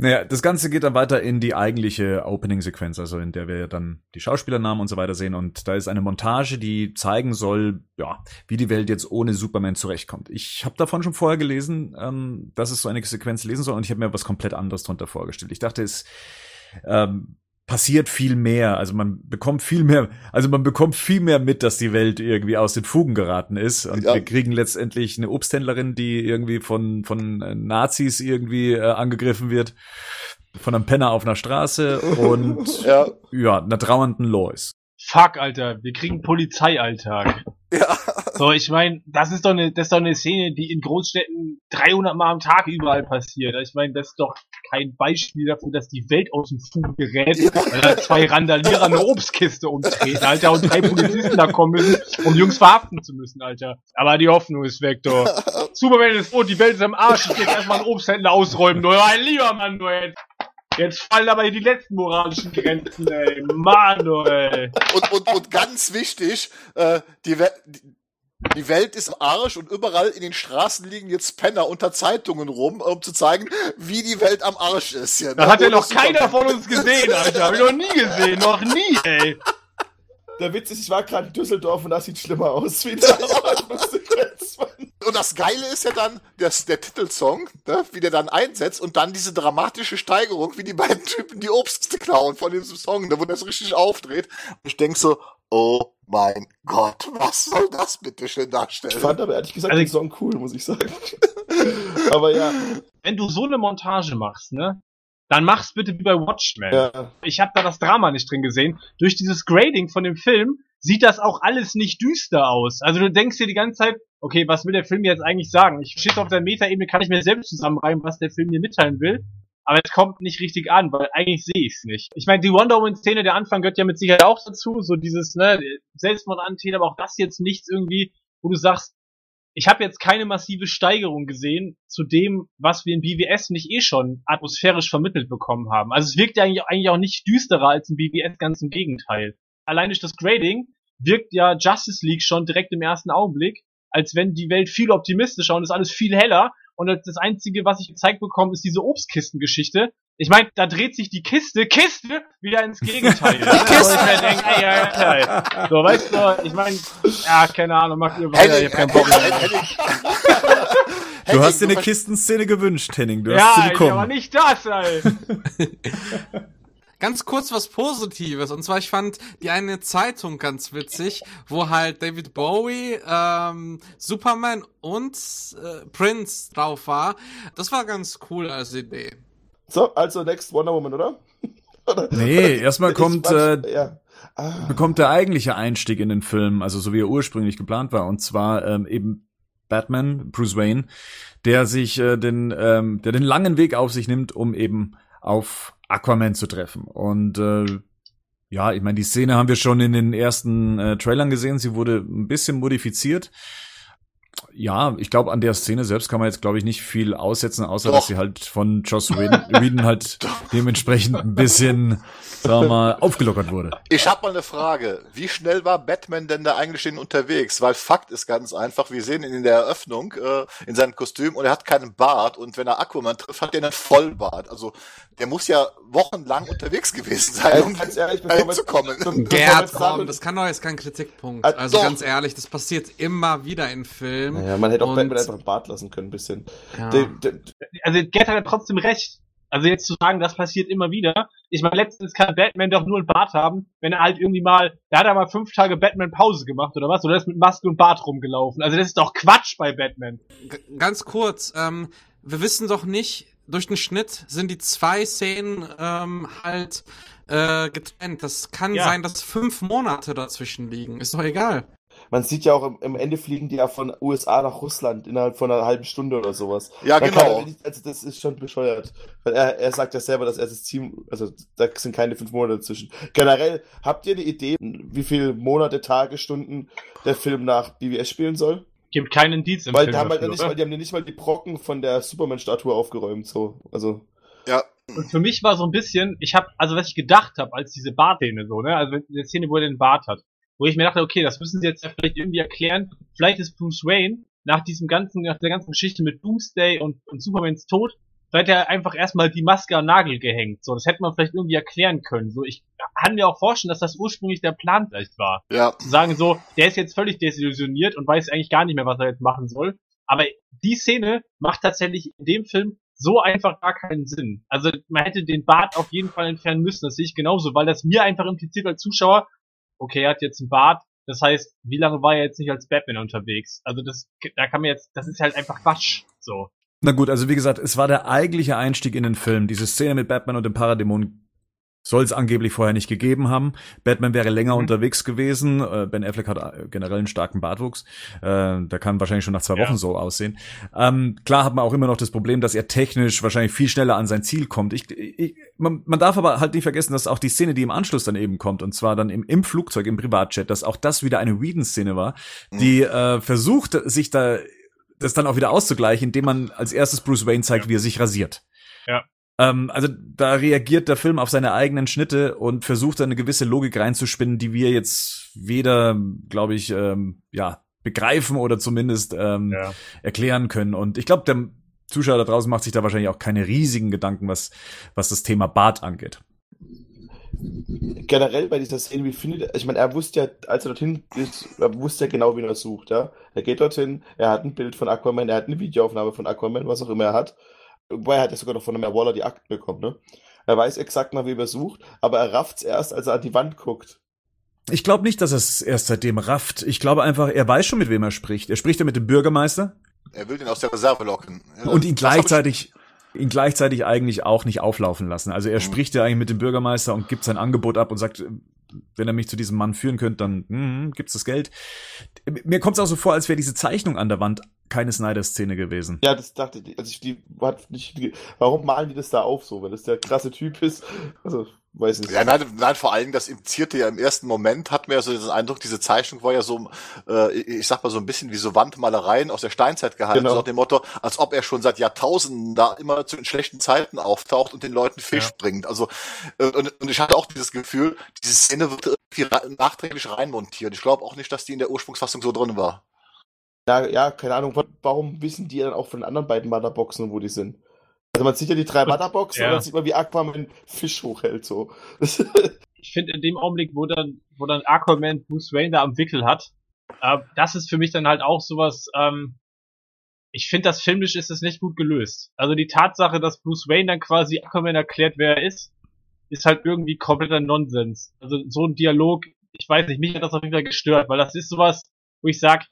Naja, das Ganze geht dann weiter in die eigentliche Opening-Sequenz, also in der wir dann die Schauspielernamen und so weiter sehen. Und da ist eine Montage, die zeigen soll, ja, wie die Welt jetzt ohne Superman zurechtkommt. Ich habe davon schon vorher gelesen, ähm, dass es so eine Sequenz lesen soll, und ich habe mir was komplett anderes drunter vorgestellt. Ich dachte, es ähm, passiert viel mehr. Also man bekommt viel mehr, also man bekommt viel mehr mit, dass die Welt irgendwie aus den Fugen geraten ist. Und Ja. wir kriegen letztendlich eine Obsthändlerin, die irgendwie von, von äh, Nazis irgendwie äh, angegriffen wird. Von einem Penner auf einer Straße und Ja, ja, einer trauernden Lois. Fuck, Alter, wir kriegen Polizeialltag. ja. So, ich meine, das ist doch eine, das ist doch eine Szene, die in Großstädten 300 Mal am Tag überall passiert. Ich meine, das ist doch kein Beispiel dafür, dass die Welt aus dem Fugen gerät, weil da zwei Randalierer eine Obstkiste umtreten, Alter, und drei Polizisten da kommen müssen, um Jungs verhaften zu müssen, Alter. Aber die Hoffnung ist weg, doch. Superman ist tot, die Welt ist am Arsch, ich geh jetzt erstmal einen Obsthändler ausräumen, du, ein lieber Mann, du, ey. Jetzt fallen aber hier die letzten moralischen Grenzen, ey. Ey. Und, und, und ganz wichtig, äh, die, We die, Welt ist am Arsch und überall in den Straßen liegen jetzt Penner unter Zeitungen rum, um zu zeigen, wie die Welt am Arsch ist. Hier, ne? Das hat ja noch keiner von uns gesehen, Alter. Hab ich noch nie gesehen, noch nie, ey. der Witz ist, ich war gerade in Düsseldorf und das sieht schlimmer aus wie da. Und das Geile ist ja dann das, der Titelsong, ne, wie der dann einsetzt und dann diese dramatische Steigerung, wie die beiden Typen die Obst klauen von diesem Song, ne, wo das richtig aufdreht. Und ich denk so, oh mein Gott, was soll das bitte schön Ich darstellen? fand aber ehrlich gesagt Also- den Song cool, muss ich sagen. aber ja, Wenn du so eine Montage machst, ne? Dann mach's bitte wie bei Watchmen. ja. Ich habe da das Drama nicht drin gesehen. Durch dieses Grading von dem Film sieht das auch alles nicht düster aus. Also du denkst dir die ganze Zeit, okay, was will der Film jetzt eigentlich sagen? Ich stehe auf der Metaebene, kann ich mir selbst zusammenreimen, was der Film mir mitteilen will. Aber es kommt nicht richtig an, weil eigentlich sehe ich es nicht. Ich meine, die Wonder Woman-Szene, der Anfang gehört ja mit Sicherheit auch dazu, so dieses, ne, Selbstmordantäter, aber auch das jetzt nichts irgendwie, wo du sagst, ich habe jetzt keine massive Steigerung gesehen zu dem, was wir in BWS nicht eh schon atmosphärisch vermittelt bekommen haben. Also es wirkt ja eigentlich, eigentlich auch nicht düsterer als in BWS, ganz im Gegenteil. Allein durch das Grading wirkt ja Justice League schon direkt im ersten Augenblick, als wenn die Welt viel optimistischer und ist alles viel heller. Und das Einzige, was ich gezeigt bekomme, ist diese Obstkistengeschichte. Ich meine, da dreht sich die Kiste, Kiste, wieder ins Gegenteil. die Kiste! Mir denk, ey, ja, ja, ja. So, weißt du, ich meine, ja, keine Ahnung, macht ihr weiter, ich hab keinen Bock mehr. Du hast dir eine Kistenszene gewünscht, Henning. Du hast Ja, sie Alter, aber bekommen. nicht das, ey. Ganz kurz was Positives. Und zwar, ich fand die eine Zeitung ganz witzig, wo halt David Bowie, ähm, Superman und äh, Prince drauf war. Das war ganz cool als Idee. So, also next Wonder Woman, oder? oder Nee, erstmal kommt, äh, ja. Ah, bekommt der eigentliche Einstieg in den Film, also so wie er ursprünglich geplant war, und zwar ähm, eben Batman, Bruce Wayne, der sich äh, den, ähm, der den langen Weg auf sich nimmt, um eben auf Aquaman zu treffen. Und äh, ja, ich meine, die Szene haben wir schon in den ersten äh, Trailern gesehen. Sie wurde ein bisschen modifiziert. Ja, ich glaube, an der Szene selbst kann man jetzt, glaube ich, nicht viel aussetzen, außer Doch. dass sie halt von Joss Whedon, Whedon halt dementsprechend ein bisschen, sagen wir mal, aufgelockert wurde. Ich habe mal eine Frage. Wie schnell war Batman denn da eigentlich denn unterwegs? Weil Fakt ist ganz einfach, wir sehen ihn in der Eröffnung äh, in seinem Kostüm und er hat keinen Bart und wenn er Aquaman trifft, hat er einen Vollbart. Also der muss ja wochenlang unterwegs gewesen sein, Also um ganz ehrlich, bevor dahin wir- zu kommen. bevor wir Gerd, komm, das kann doch jetzt kein Kritikpunkt. Ah, Also doch. ganz ehrlich, das passiert immer wieder in Filmen. Naja, man hätte auch Batman einfach einen Bart lassen können, ein bisschen. Ja. Der, der, Also Gerd hat ja trotzdem recht. Also jetzt zu sagen, das passiert immer wieder. Ich meine, letztens kann Batman doch nur einen Bart haben, wenn er halt irgendwie mal, da hat er mal fünf Tage Batman Pause gemacht oder was? Oder ist mit Maske und Bart rumgelaufen. Also das ist doch Quatsch bei Batman. G ganz kurz, ähm, wir wissen doch nicht, durch den Schnitt sind die zwei Szenen ähm, halt äh, getrennt. Das kann Ja. sein, dass fünf Monate dazwischen liegen. Ist doch egal. Man sieht ja auch, im, im Ende fliegen die ja von USA nach Russland innerhalb von einer halben Stunde oder sowas. Ja, Man genau. kann also das ist schon bescheuert. Weil er, er sagt ja selber, dass er das Team, also da sind keine fünf Monate dazwischen. Generell, habt ihr eine Idee, wie viele Monate, Tage, Stunden der Film nach BWS spielen soll? Gibt keinen Indiz im Weil Film die haben, halt dafür, nicht mal, die haben ja nicht mal die Brocken von der Superman-Statue aufgeräumt, so. Also, Ja, Und für mich war so ein bisschen, ich habe, also was ich gedacht habe, als diese Bartszene so, ne, also der Szene, wo er den Bart hat, wo ich mir dachte, okay, das müssen sie jetzt ja vielleicht irgendwie erklären. Vielleicht ist Bruce Wayne nach diesem ganzen, nach der ganzen Geschichte mit Doomsday und, und Supermans Tod, vielleicht hat er einfach erstmal die Maske am Nagel gehängt. So, das hätte man vielleicht irgendwie erklären können. So, ich kann mir auch vorstellen, dass das ursprünglich der Plan vielleicht war ja. zu sagen so, der ist jetzt völlig desillusioniert und weiß eigentlich gar nicht mehr, was er jetzt machen soll. Aber die Szene macht tatsächlich in dem Film so einfach gar keinen Sinn. Also man hätte den Bart auf jeden Fall entfernen müssen, das sehe ich genauso, weil das mir einfach impliziert als Zuschauer, okay, er hat jetzt einen Bart, das heißt, wie lange war er jetzt nicht als Batman unterwegs? Also das, da kann man jetzt, das ist halt einfach Quatsch, so. Na gut, also wie gesagt, es war der eigentliche Einstieg in den Film. Diese Szene mit Batman und dem Paradämon soll es angeblich vorher nicht gegeben haben. Batman wäre länger Mhm. unterwegs gewesen. Äh, Ben Affleck hat äh, generell einen starken Bartwuchs. Äh, der kann wahrscheinlich schon nach zwei Ja. Wochen so aussehen. Ähm, klar hat man auch immer noch das Problem, dass er technisch wahrscheinlich viel schneller an sein Ziel kommt. Ich, ich, man, man darf aber halt nicht vergessen, dass auch die Szene, die im Anschluss dann eben kommt, und zwar dann im, im Flugzeug, im Privatjet, dass auch das wieder eine Whedon-Szene war, die äh, versucht, sich da das dann auch wieder auszugleichen, indem man als erstes Bruce Wayne zeigt, wie er sich rasiert. Ja. Ähm, also da reagiert der Film auf seine eigenen Schnitte und versucht da eine gewisse Logik reinzuspinnen, die wir jetzt weder, glaube ich, ähm, ja, begreifen oder zumindest ähm, Ja. erklären können. Und ich glaube, der Zuschauer da draußen macht sich da wahrscheinlich auch keine riesigen Gedanken, was, was das Thema Bart angeht. generell bei dieser Szene, wie findet er, ich meine, er wusste ja, als er dorthin ist, er wusste ja genau, wen er sucht, ja. Er geht dorthin, er hat ein Bild von Aquaman, er hat eine Videoaufnahme von Aquaman, was auch immer er hat. Wobei er hat ja sogar noch von einem Waller die Akten bekommen, ne? Er weiß exakt nach wem er sucht, aber er rafft's erst, als er an die Wand guckt. Ich glaube nicht, dass er es erst seitdem rafft. Ich glaube einfach, er weiß schon, mit wem er spricht. Er spricht ja mit dem Bürgermeister Er will den aus der Reserve locken. Ja, und ihn gleichzeitig ihn gleichzeitig eigentlich auch nicht auflaufen lassen. Also er Mhm. spricht ja eigentlich mit dem Bürgermeister und gibt sein Angebot ab und sagt, wenn er mich zu diesem Mann führen könnt, dann hm, gibt's das Geld. Mir kommt es auch so vor, als wäre diese Zeichnung an der Wand keine Snyder-Szene gewesen. Ja, das dachte ich, also ich, die hat nicht, die, warum malen die das da auf so, wenn das der krasse Typ ist? Also, weiß nicht. Ja, nein, nein, vor allen Dingen, das implizierte ja im ersten Moment, hat mir ja so den Eindruck, diese Zeichnung war ja so, äh, ich sag mal so ein bisschen wie so Wandmalereien aus der Steinzeit gehalten, Genau. so nach dem Motto, als ob er schon seit Jahrtausenden da immer zu den schlechten Zeiten auftaucht und den Leuten Fisch Ja. bringt. Also, äh, und, und ich hatte auch dieses Gefühl, diese Szene wird irgendwie nachträglich reinmontiert. Ich glaube auch nicht, dass die in der Ursprungsfassung so drin war. Ja, ja, keine Ahnung, wa- warum wissen die dann auch von den anderen beiden Motherboxen, wo die sind? Also man sieht ja die drei Motherboxen Ja. und dann sieht man, wie Aquaman Fisch hochhält, so. Ich finde in dem Augenblick, wo dann, wo dann Aquaman Bruce Wayne da am Wickel hat, äh, das ist für mich dann halt auch sowas, ähm, ich finde, das filmisch ist es nicht gut gelöst. Also die Tatsache, dass Bruce Wayne dann quasi Aquaman erklärt, wer er ist, ist halt irgendwie kompletter Nonsens. Also so ein Dialog, ich weiß nicht, mich hat das auf jeden Fall gestört, weil das ist sowas, wo ich sag,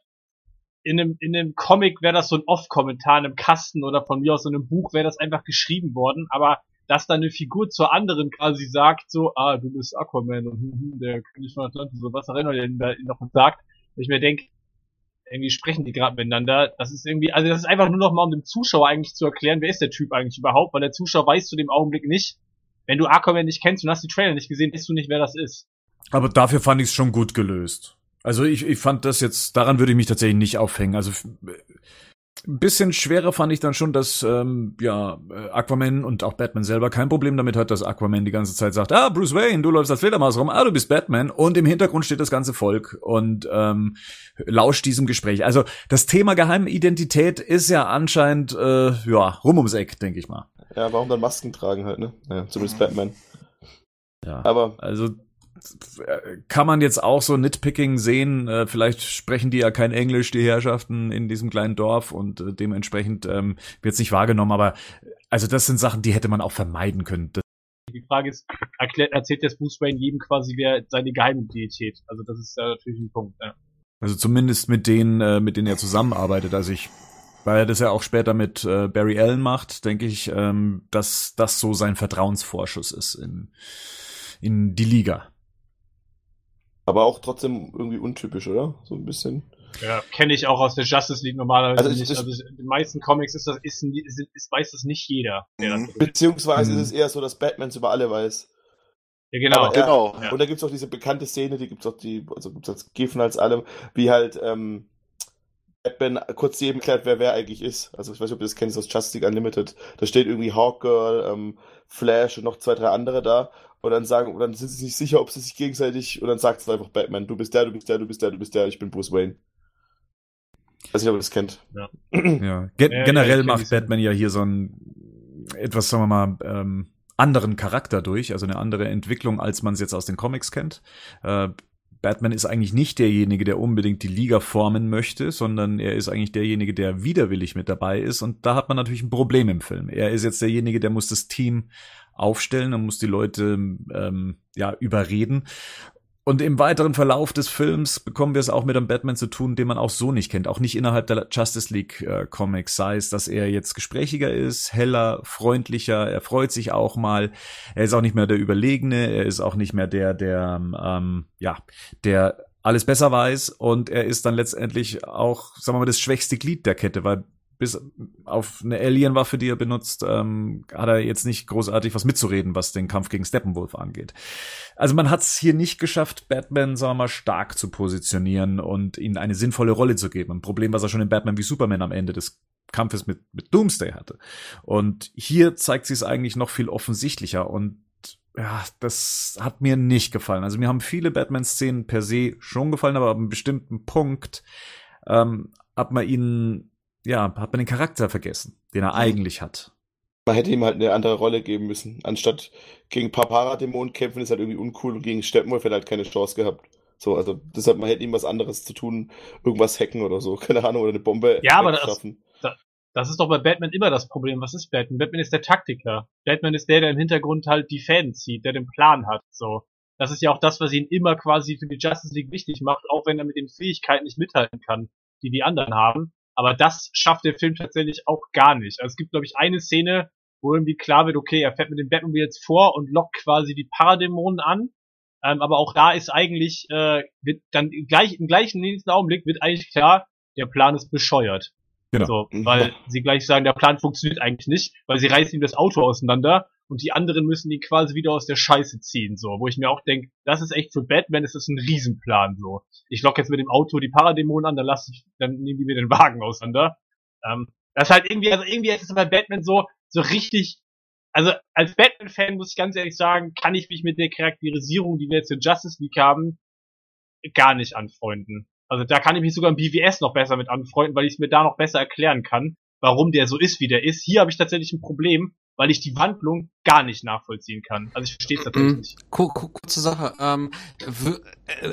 in einem, in einem Comic wäre das so ein Off-Kommentar, in einem Kasten oder von mir aus so einem Buch wäre das einfach geschrieben worden, aber dass dann eine Figur zur anderen quasi sagt, so, ah, du bist Aquaman und hm, hm, der König von Atlantis, so was auch immer der noch sagt, wo ich mir denke, irgendwie sprechen die gerade miteinander. Das ist irgendwie, also das ist einfach nur noch mal um dem Zuschauer eigentlich zu erklären, wer ist der Typ eigentlich überhaupt, weil der Zuschauer weiß zu dem Augenblick nicht, wenn du Aquaman nicht kennst und hast die Trailer nicht gesehen, weißt du nicht, wer das ist. Aber dafür fand ich es schon gut gelöst. Also ich, ich fand das jetzt, daran würde ich mich tatsächlich nicht aufhängen. Also ein bisschen schwerer fand ich dann schon, dass ähm, ja Aquaman und auch Batman selber kein Problem damit hat, dass Aquaman die ganze Zeit sagt, ah Bruce Wayne, du läufst als Fledermaus rum, ah du bist Batman und im Hintergrund steht das ganze Volk und ähm, lauscht diesem Gespräch. Also das Thema Geheimidentität ist ja anscheinend äh, ja rum ums Eck, denke ich mal. Ja, warum dann Masken tragen halt, ne? Ja, zumindest Batman. Ja, aber also kann man jetzt auch so Nitpicking sehen. Äh, vielleicht sprechen die ja kein Englisch, die Herrschaften in diesem kleinen Dorf und äh, dementsprechend ähm, wird es nicht wahrgenommen. Aber also das sind Sachen, die hätte man auch vermeiden können. Das die Frage ist, erklärt, erzählt der Bruce Wayne jedem quasi wer seine Geheimidentität? Also das ist ja natürlich ein Punkt. Ja. Also zumindest mit denen, äh, mit denen er zusammenarbeitet. Also ich weil er das ja auch später mit äh, Barry Allen macht, denke ich, ähm, dass das so sein Vertrauensvorschuss ist in, in die Liga. Aber auch trotzdem irgendwie untypisch, oder? So ein bisschen. Ja, kenne ich auch aus der Justice League normalerweise also nicht. Also in den meisten Comics ist das, ist, ist, ist weiß das nicht jeder. Mhm. Beziehungsweise mhm. ist es eher so, dass Batman es über alle weiß. Ja, genau. Aber, genau. Ja. Und da gibt's auch diese bekannte Szene, die gibt's auch die, also gibt's als Giffen als allem, wie halt, ähm, Batman kurz jedem erklärt, wer wer eigentlich ist. Also ich weiß nicht, ob du das kennst aus Justice League Unlimited. Da steht irgendwie Hawkgirl, ähm, Flash und noch zwei, drei andere da und dann sagen, und dann sind sie sich sicher, ob sie sich gegenseitig, und dann sagt es einfach Batman, du bist der, du bist der, du bist der, du bist der, ich bin Bruce Wayne. Ich weiß nicht, ob ihr das kennt. Ja. ja. Gen ja, generell ja, macht Batman ja hier so ein etwas, sagen wir mal, ähm, anderen Charakter durch, also eine andere Entwicklung, als man es jetzt aus den Comics kennt. Äh, Batman ist eigentlich nicht derjenige, der unbedingt die Liga formen möchte, sondern er ist eigentlich derjenige, der widerwillig mit dabei ist. Und da hat man natürlich ein Problem im Film. Er ist jetzt derjenige, der muss das Team aufstellen und muss die Leute ähm, ja überreden. Und im weiteren Verlauf des Films bekommen wir es auch mit einem Batman zu tun, den man auch so nicht kennt, auch nicht innerhalb der Justice League äh, Comics, sei es, dass er jetzt gesprächiger ist, heller, freundlicher, er freut sich auch mal, er ist auch nicht mehr der Überlegene, er ist auch nicht mehr der, der, ähm, ja, der alles besser weiß. Und er ist dann letztendlich auch, sagen wir mal, das schwächste Glied der Kette, weil bis auf eine Alien-Waffe, die er benutzt, ähm, hat er jetzt nicht großartig was mitzureden, was den Kampf gegen Steppenwolf angeht. Also man hat es hier nicht geschafft, Batman, sagen wir mal, stark zu positionieren und ihm eine sinnvolle Rolle zu geben. Ein Problem, was er schon in Batman wie Superman am Ende des Kampfes mit, mit Doomsday hatte. Und hier zeigt sie es eigentlich noch viel offensichtlicher und ja, das hat mir nicht gefallen. Also mir haben viele Batman-Szenen per se schon gefallen, aber ab einem bestimmten Punkt ähm, hat man ihnen ja, hat man den Charakter vergessen, den er eigentlich hat. Man hätte ihm halt eine andere Rolle geben müssen. Anstatt gegen ein paar Paradämonen kämpfen, ist halt irgendwie uncool und gegen Steppenwolf hätte er halt keine Chance gehabt. So, also deshalb, man hätte ihm was anderes zu tun, irgendwas hacken oder so, keine Ahnung, oder eine Bombe Ja, aber das, das ist doch bei Batman immer das Problem. Was ist Batman? Batman ist der Taktiker. Batman ist der, der im Hintergrund halt die Fäden zieht, der den Plan hat. So. Das ist ja auch das, was ihn immer quasi für die Justice League wichtig macht, auch wenn er mit den Fähigkeiten nicht mithalten kann, die die anderen haben. Aber das schafft der Film tatsächlich auch gar nicht. Also es gibt, glaube ich, eine Szene, wo irgendwie klar wird, okay, er fährt mit dem Batman jetzt vor und lockt quasi die Paradämonen an. Ähm, aber auch da ist eigentlich, äh, wird dann gleich, im gleichen nächsten Augenblick wird eigentlich klar, der Plan ist bescheuert. Genau. So, weil sie gleich sagen, der Plan funktioniert eigentlich nicht, weil sie reißen ihm das Auto auseinander und die anderen müssen ihn quasi wieder aus der Scheiße ziehen, so, wo ich mir auch denke, das ist echt für Batman, ist das ein Riesenplan, so. Ich lock jetzt mit dem Auto die Paradämonen an, dann lass ich, dann nehmen die mir den Wagen auseinander. Ähm, das ist halt irgendwie, also irgendwie ist es bei Batman so, so richtig, also als Batman-Fan muss ich ganz ehrlich sagen, kann ich mich mit der Charakterisierung, die wir jetzt in Justice League haben, gar nicht anfreunden. Also da kann ich mich sogar im BWS noch besser mit anfreunden, weil ich es mir da noch besser erklären kann, warum der so ist, wie der ist. Hier habe ich tatsächlich ein Problem, weil ich die Wandlung gar nicht nachvollziehen kann. Also ich verstehe es natürlich mhm. nicht. Kurze Sache. Ähm,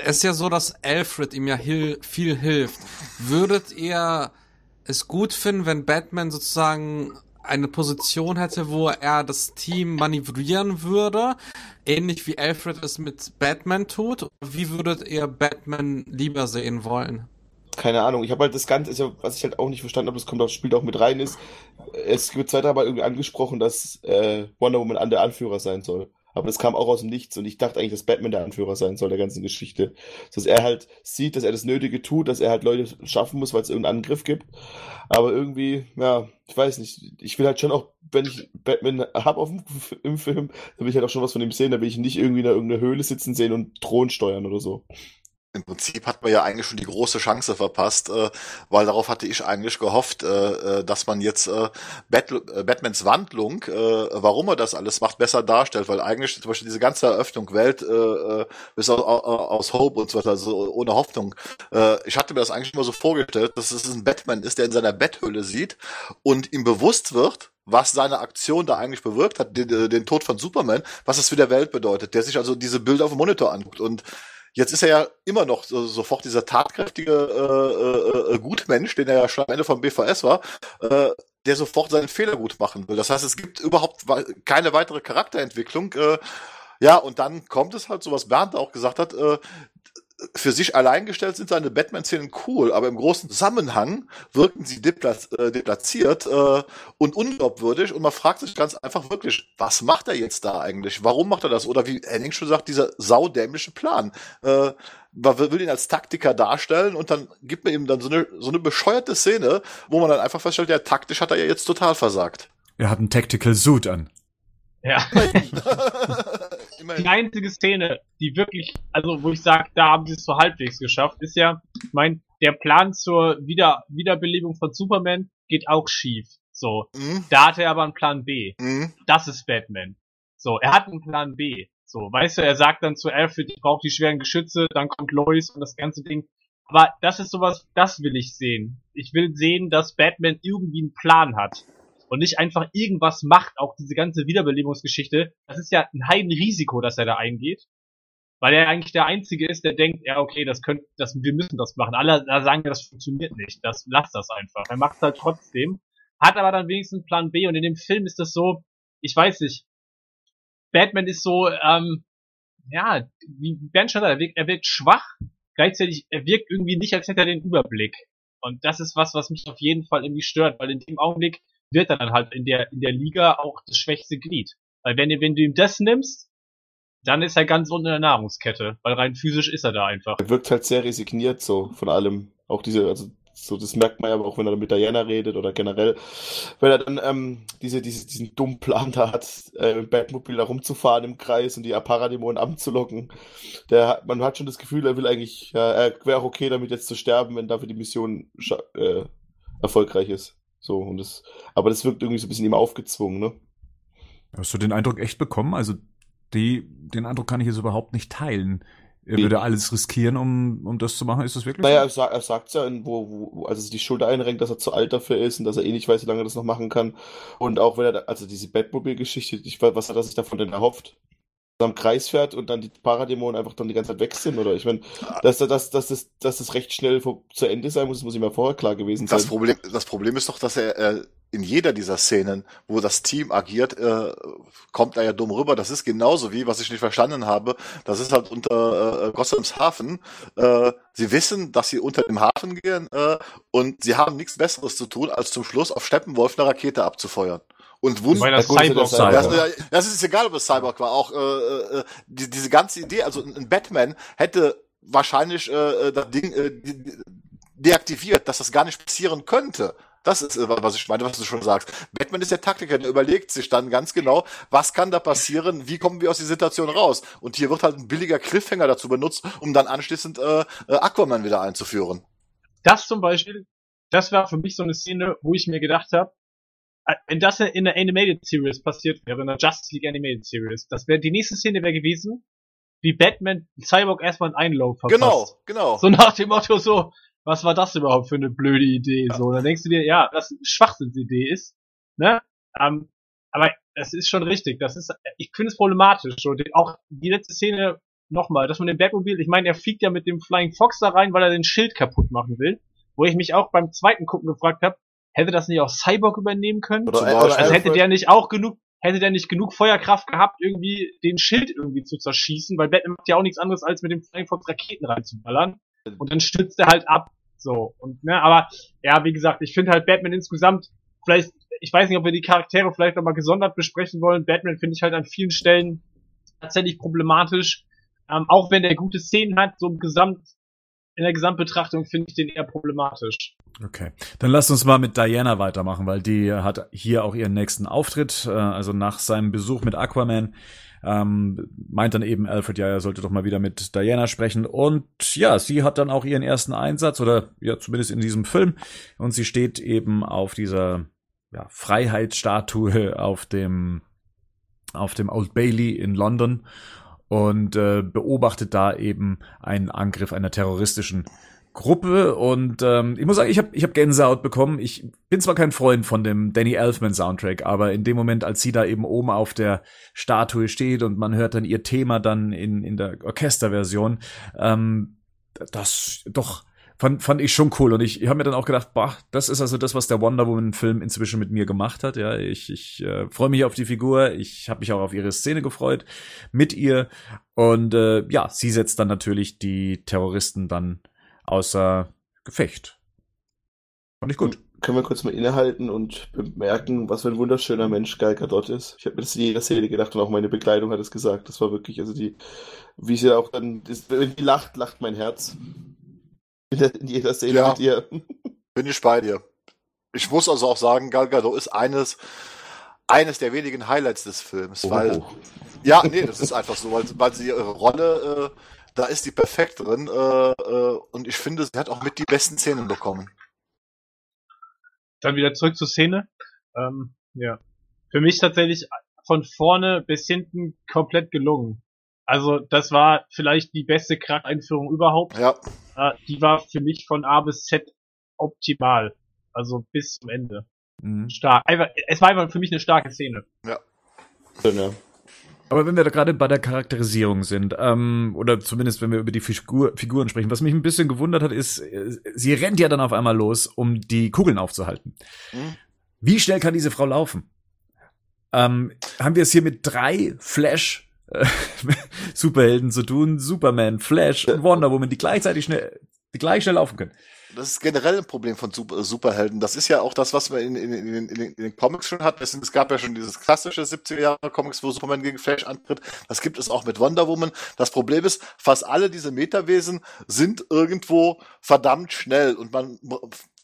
es ist ja so, dass Alfred ihm ja hil viel hilft. Würdet ihr es gut finden, wenn Batman sozusagen eine Position hätte, wo er das Team manövrieren würde, ähnlich wie Alfred es mit Batman tut? Wie würdet ihr Batman lieber sehen wollen? keine Ahnung, ich habe halt das Ganze, was ich halt auch nicht verstanden habe, das kommt auch, spielt auch mit rein, ist, es wird zwei, dreimal irgendwie angesprochen, dass äh, Wonder Woman an der Anführer sein soll. Aber das kam auch aus dem Nichts und ich dachte eigentlich, dass Batman der Anführer sein soll, der ganzen Geschichte. Dass er halt sieht, dass er das Nötige tut, dass er halt Leute schaffen muss, weil es irgendeinen Angriff gibt. Aber irgendwie, ja, ich weiß nicht. Ich will halt schon auch, wenn ich Batman hab auf dem, im Film, dann will ich halt auch schon was von ihm sehen. Da will ich nicht irgendwie in irgendeiner Höhle sitzen sehen und Thron steuern oder so. Im Prinzip hat man ja eigentlich schon die große Chance verpasst, äh, weil darauf hatte ich eigentlich gehofft, äh, äh dass man jetzt äh, Bat äh, Batmans Wandlung, äh, warum er das alles macht, besser darstellt, weil eigentlich zum Beispiel diese ganze Eröffnung Welt äh, äh bis aus, aus Hope und so weiter, also ohne Hoffnung. Äh, ich hatte mir das eigentlich immer so vorgestellt, dass es ein Batman ist, der in seiner Betthöhle sieht und ihm bewusst wird, was seine Aktion da eigentlich bewirkt hat, den, den Tod von Superman, was es für der Welt bedeutet, der sich also diese Bilder auf dem Monitor anguckt und Jetzt ist er ja immer noch so, sofort dieser tatkräftige äh, äh, äh, Gutmensch, den er ja schon am Ende vom BVS war, äh, der sofort seinen Fehler gut machen will. Das heißt, es gibt überhaupt keine weitere Charakterentwicklung. Äh, ja, und dann kommt es halt so, was Bernd auch gesagt hat, äh, für sich allein gestellt sind seine Batman-Szenen cool, aber im großen Zusammenhang wirken sie deplatz äh, deplatziert äh, und unglaubwürdig und man fragt sich ganz einfach wirklich, was macht er jetzt da eigentlich? Warum macht er das? Oder wie Henning schon sagt, dieser saudämliche Plan. Äh, man will ihn als Taktiker darstellen und dann gibt man ihm dann so eine, so eine bescheuerte Szene, wo man dann einfach feststellt, ja, taktisch hat er ja jetzt total versagt. Er hat einen Tactical Suit an. Ja. die einzige Szene, die wirklich, also wo ich sage, da haben sie es so halbwegs geschafft, ist ja, ich mein, der Plan zur Wieder Wiederbelebung von Superman geht auch schief. So. Mhm. Da hat er aber einen Plan B. Mhm. Das ist Batman. So, er hat einen Plan B. So, weißt du, er sagt dann zu Alfred, ich brauche die schweren Geschütze, dann kommt Lois und das ganze Ding. Aber das ist sowas, das will ich sehen. Ich will sehen, dass Batman irgendwie einen Plan hat und nicht einfach irgendwas macht, auch diese ganze Wiederbelebungsgeschichte, das ist ja ein Heidenrisiko, dass er da eingeht. Weil er eigentlich der Einzige ist, der denkt, ja, okay, das könnte, das, wir müssen das machen. Alle sagen, das funktioniert nicht. Das, lass das einfach. Er macht es halt trotzdem. Hat aber dann wenigstens Plan B und in dem Film ist das so, ich weiß nicht. Batman ist so, ähm, ja, wie Ben sagt, er wirkt, er wirkt schwach, gleichzeitig, er wirkt irgendwie nicht, als hätte er den Überblick. Und das ist was, was mich auf jeden Fall irgendwie stört, weil in dem Augenblick wird er dann halt in der, in der Liga auch das schwächste Glied. Weil wenn, wenn du ihm das nimmst, dann ist er ganz unten in der Nahrungskette, weil rein physisch ist er da einfach. Er wirkt halt sehr resigniert so von allem. Auch diese, also so, das merkt man ja auch, wenn er mit Diana redet oder generell, wenn er dann ähm, diese, diese, diesen dummen Plan da hat, äh, mit Batmobil da rumzufahren im Kreis und die Paradämonen anzulocken. Der, man hat schon das Gefühl, er will eigentlich, ja, er wäre auch okay damit jetzt zu sterben, wenn dafür die Mission äh, erfolgreich ist. So, und das, aber das wirkt irgendwie so ein bisschen ihm aufgezwungen, ne? Hast du den Eindruck echt bekommen? Also, die, den Eindruck kann ich jetzt überhaupt nicht teilen. Er würde alles riskieren, um, um das zu machen. Ist das wirklich naja, so? Naja, er, sagt es ja, wo, wo, also die Schulter einrenkt, dass er zu alt dafür ist und dass er eh nicht weiß, wie lange er das noch machen kann. Und auch wenn er, also diese Batmobile-Geschichte, was hat er sich davon denn erhofft? Am Kreis fährt und dann die Paradämonen einfach dann die ganze Zeit weg sind, oder? Ich meine, dass, dass, dass, dass, dass das recht schnell zu Ende sein muss, muss ihm ja vorher klar gewesen sein. Das Problem, das Problem ist doch, dass er äh, in jeder dieser Szenen, wo das Team agiert, äh, kommt er ja dumm rüber. Das ist genauso wie, was ich nicht verstanden habe, das ist halt unter äh, Gothams Hafen. Äh, sie wissen, dass sie unter dem Hafen gehen äh, und sie haben nichts Besseres zu tun, als zum Schluss auf Steppenwolf eine Rakete abzufeuern. Und Wunder, das, Cyborg das, das, das ist egal, ob es Cyborg war. Auch äh, äh, die, diese ganze Idee, also ein Batman hätte wahrscheinlich äh, das Ding äh, deaktiviert, dass das gar nicht passieren könnte. Das ist, äh, was ich meine, was du schon sagst. Batman ist der Taktiker, der überlegt sich dann ganz genau, was kann da passieren, wie kommen wir aus der Situation raus. Und hier wird halt ein billiger Cliffhanger dazu benutzt, um dann anschließend äh, äh Aquaman wieder einzuführen. Das zum Beispiel, das war für mich so eine Szene, wo ich mir gedacht habe, äh, wenn das in der Animated Series passiert wäre, in der Justice League Animated Series, das wäre die nächste Szene wäre gewesen, wie Batman Cyborg erstmal einen Einlauf verpasst. Genau, genau. So nach dem Motto so, was war das überhaupt für eine blöde Idee? Ja. So, dann denkst du dir, ja, das eine Schwachsinnsidee ist, ne? Ähm, aber es ist schon richtig. Das ist, ich finde es problematisch. So, auch die letzte Szene nochmal, das mit dem Batmobil. Ich meine, er fliegt ja mit dem Flying Fox da rein, weil er den Schild kaputt machen will. Wo ich mich auch beim zweiten Gucken gefragt habe, hätte das nicht auch Cyborg übernehmen können? Oder- oder. Also hätte der nicht auch genug, hätte der nicht genug Feuerkraft gehabt, irgendwie den Schild irgendwie zu zerschießen, weil Batman macht ja auch nichts anderes, als mit dem Flying Fox Raketen reinzuballern. Und dann stürzt er halt ab. So. Und, ne, aber, ja, wie gesagt, ich finde halt Batman insgesamt, vielleicht, ich weiß nicht, ob wir die Charaktere vielleicht nochmal gesondert besprechen wollen. Batman finde ich halt an vielen Stellen tatsächlich problematisch. Ähm, auch wenn der gute Szenen hat, so im Gesamt, in der Gesamtbetrachtung finde ich den eher problematisch. Okay, dann lasst uns mal mit Diana weitermachen, weil die hat hier auch ihren nächsten Auftritt. Äh, also nach seinem Besuch mit Aquaman ähm, meint dann eben Alfred, ja, er sollte doch mal wieder mit Diana sprechen. Und ja, sie hat dann auch ihren ersten Einsatz oder ja, zumindest in diesem Film. Und sie steht eben auf dieser ja, Freiheitsstatue auf dem auf dem Old Bailey in London und äh, beobachtet da eben einen Angriff einer terroristischen Gruppe und ähm, ich muss sagen, ich habe ich hab Gänsehaut bekommen. Ich bin zwar kein Freund von dem Danny Elfman Soundtrack, aber in dem Moment, als sie da eben oben auf der Statue steht und man hört dann ihr Thema dann in, in der Orchesterversion, ähm, das doch fand, fand ich schon cool und ich, ich habe mir dann auch gedacht, boah, das ist also das, was der Wonder Woman Film inzwischen mit mir gemacht hat. Ja, ich, ich äh, freue mich auf die Figur, ich habe mich auch auf ihre Szene gefreut mit ihr und äh, ja, sie setzt dann natürlich die Terroristen dann außer Gefecht. Fand ich gut. Können wir kurz mal innehalten und bemerken, was für ein wunderschöner Mensch Gal Gadot ist. Ich habe mir das in jeder Szene gedacht und auch meine Bekleidung hat es gesagt. Das war wirklich, also die, wie sie auch dann, das, wenn die lacht, lacht mein Herz. In, der, in jeder Szene Ja. mit ihr. Bin ich bei dir. Ich muss also auch sagen, Gal Gadot ist eines, eines der wenigen Highlights des Films, weil, Oh. ja, nee, das ist einfach so, weil, weil sie ihre Rolle, äh, da ist die perfekt drin, äh, äh, und ich finde, sie hat auch mit die besten Szenen bekommen. Dann wieder zurück zur Szene. Ähm, ja. Für mich tatsächlich von vorne bis hinten komplett gelungen. Also das war vielleicht die beste Charaktereinführung überhaupt. Ja, die war für mich von A bis Z optimal. Also bis zum Ende. Mhm. Stark. Einfach, es war einfach für mich eine starke Szene. Schön, ja. Aber wenn wir da gerade bei der Charakterisierung sind, ähm, oder zumindest wenn wir über die Figur, Figuren sprechen, was mich ein bisschen gewundert hat, ist, äh, sie rennt ja dann auf einmal los, um die Kugeln aufzuhalten. Mhm. Wie schnell kann diese Frau laufen? Ähm, haben wir es hier mit drei Flash äh, Superhelden zu tun, Superman, Flash und Wonder Woman, die gleichzeitig schnell, die gleich schnell laufen können. das ist generell ein Problem von Super, Superhelden. Das ist ja auch das, was man in, in, in, in, den- Comics schon hat. Es gab ja schon dieses klassische 70er Jahre Comics, wo Superman gegen Flash antritt. Das gibt es auch mit Wonder Woman. Das Problem ist, fast alle diese Metawesen sind irgendwo verdammt schnell und man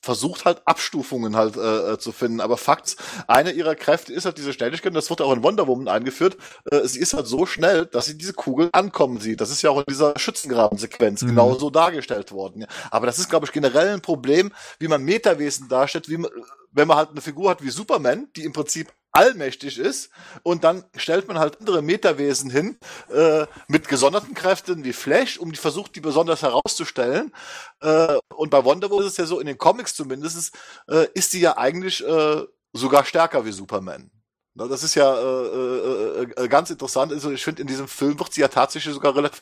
versucht halt Abstufungen halt äh, äh, zu finden. Aber Fakt, eine ihrer Kräfte ist halt diese Schnelligkeit. Das wird auch in Wonder Woman eingeführt. Äh, sie ist halt so schnell, dass sie diese Kugel ankommen sieht. Das ist ja auch in dieser Schützengrabensequenz Mhm. genauso dargestellt worden. Ja. Aber das ist, glaube ich, generell ein Problem, wie man Metawesen darstellt, wie man, wenn man halt eine Figur hat wie Superman, die im Prinzip allmächtig ist, und dann stellt man halt andere Metawesen hin, äh, mit gesonderten Kräften wie Flash, um die versucht, die besonders herauszustellen. Äh, und bei Wonder Woman ist es ja so, in den Comics zumindest, äh, ist sie ja eigentlich äh, sogar stärker wie Superman. Na, Das ist ja äh, äh, äh, ganz interessant. Also ich finde, in diesem Film wird sie ja tatsächlich sogar relativ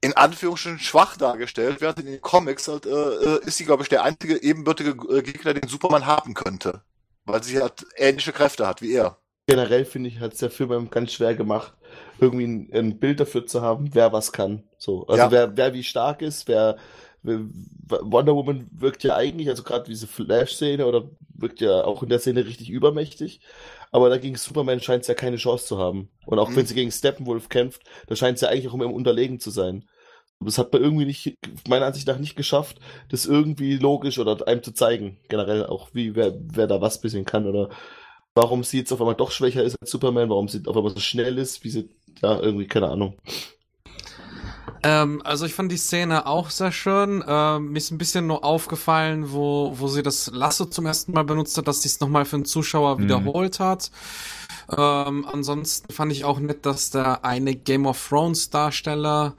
in Anführungsstrichen schwach dargestellt, während in den Comics halt, äh, äh, ist sie, glaube ich, der einzige ebenbürtige äh, Gegner, den Superman haben könnte. Weil sie halt ähnliche Kräfte hat wie er. Generell finde ich, hat es der Film ganz schwer gemacht, irgendwie ein, ein Bild dafür zu haben, wer was kann. So, also Ja. wer, wer wie stark ist, wer, wer Wonder Woman wirkt ja eigentlich, also gerade diese Flash-Szene oder wirkt ja auch in der Szene richtig übermächtig. Aber dagegen Superman scheint es ja keine Chance zu haben. Und auch Mhm. wenn sie gegen Steppenwolf kämpft, da scheint sie ja eigentlich auch immer unterlegen zu sein. Das hat man irgendwie nicht, meiner Ansicht nach nicht geschafft, das irgendwie logisch oder einem zu zeigen. Generell auch, wie, wer, wer da was bisschen kann oder warum sie jetzt auf einmal doch schwächer ist als Superman, warum sie auf einmal so schnell ist, wie sie, ja, irgendwie, keine Ahnung. Ähm, also ich fand die Szene auch sehr schön. Ähm, mir ist ein bisschen nur aufgefallen, wo, wo sie das Lasso zum ersten Mal benutzt hat, dass sie es nochmal für den Zuschauer Mhm. wiederholt hat. Ähm, ansonsten fand ich auch nett, dass der eine Game of Thrones Darsteller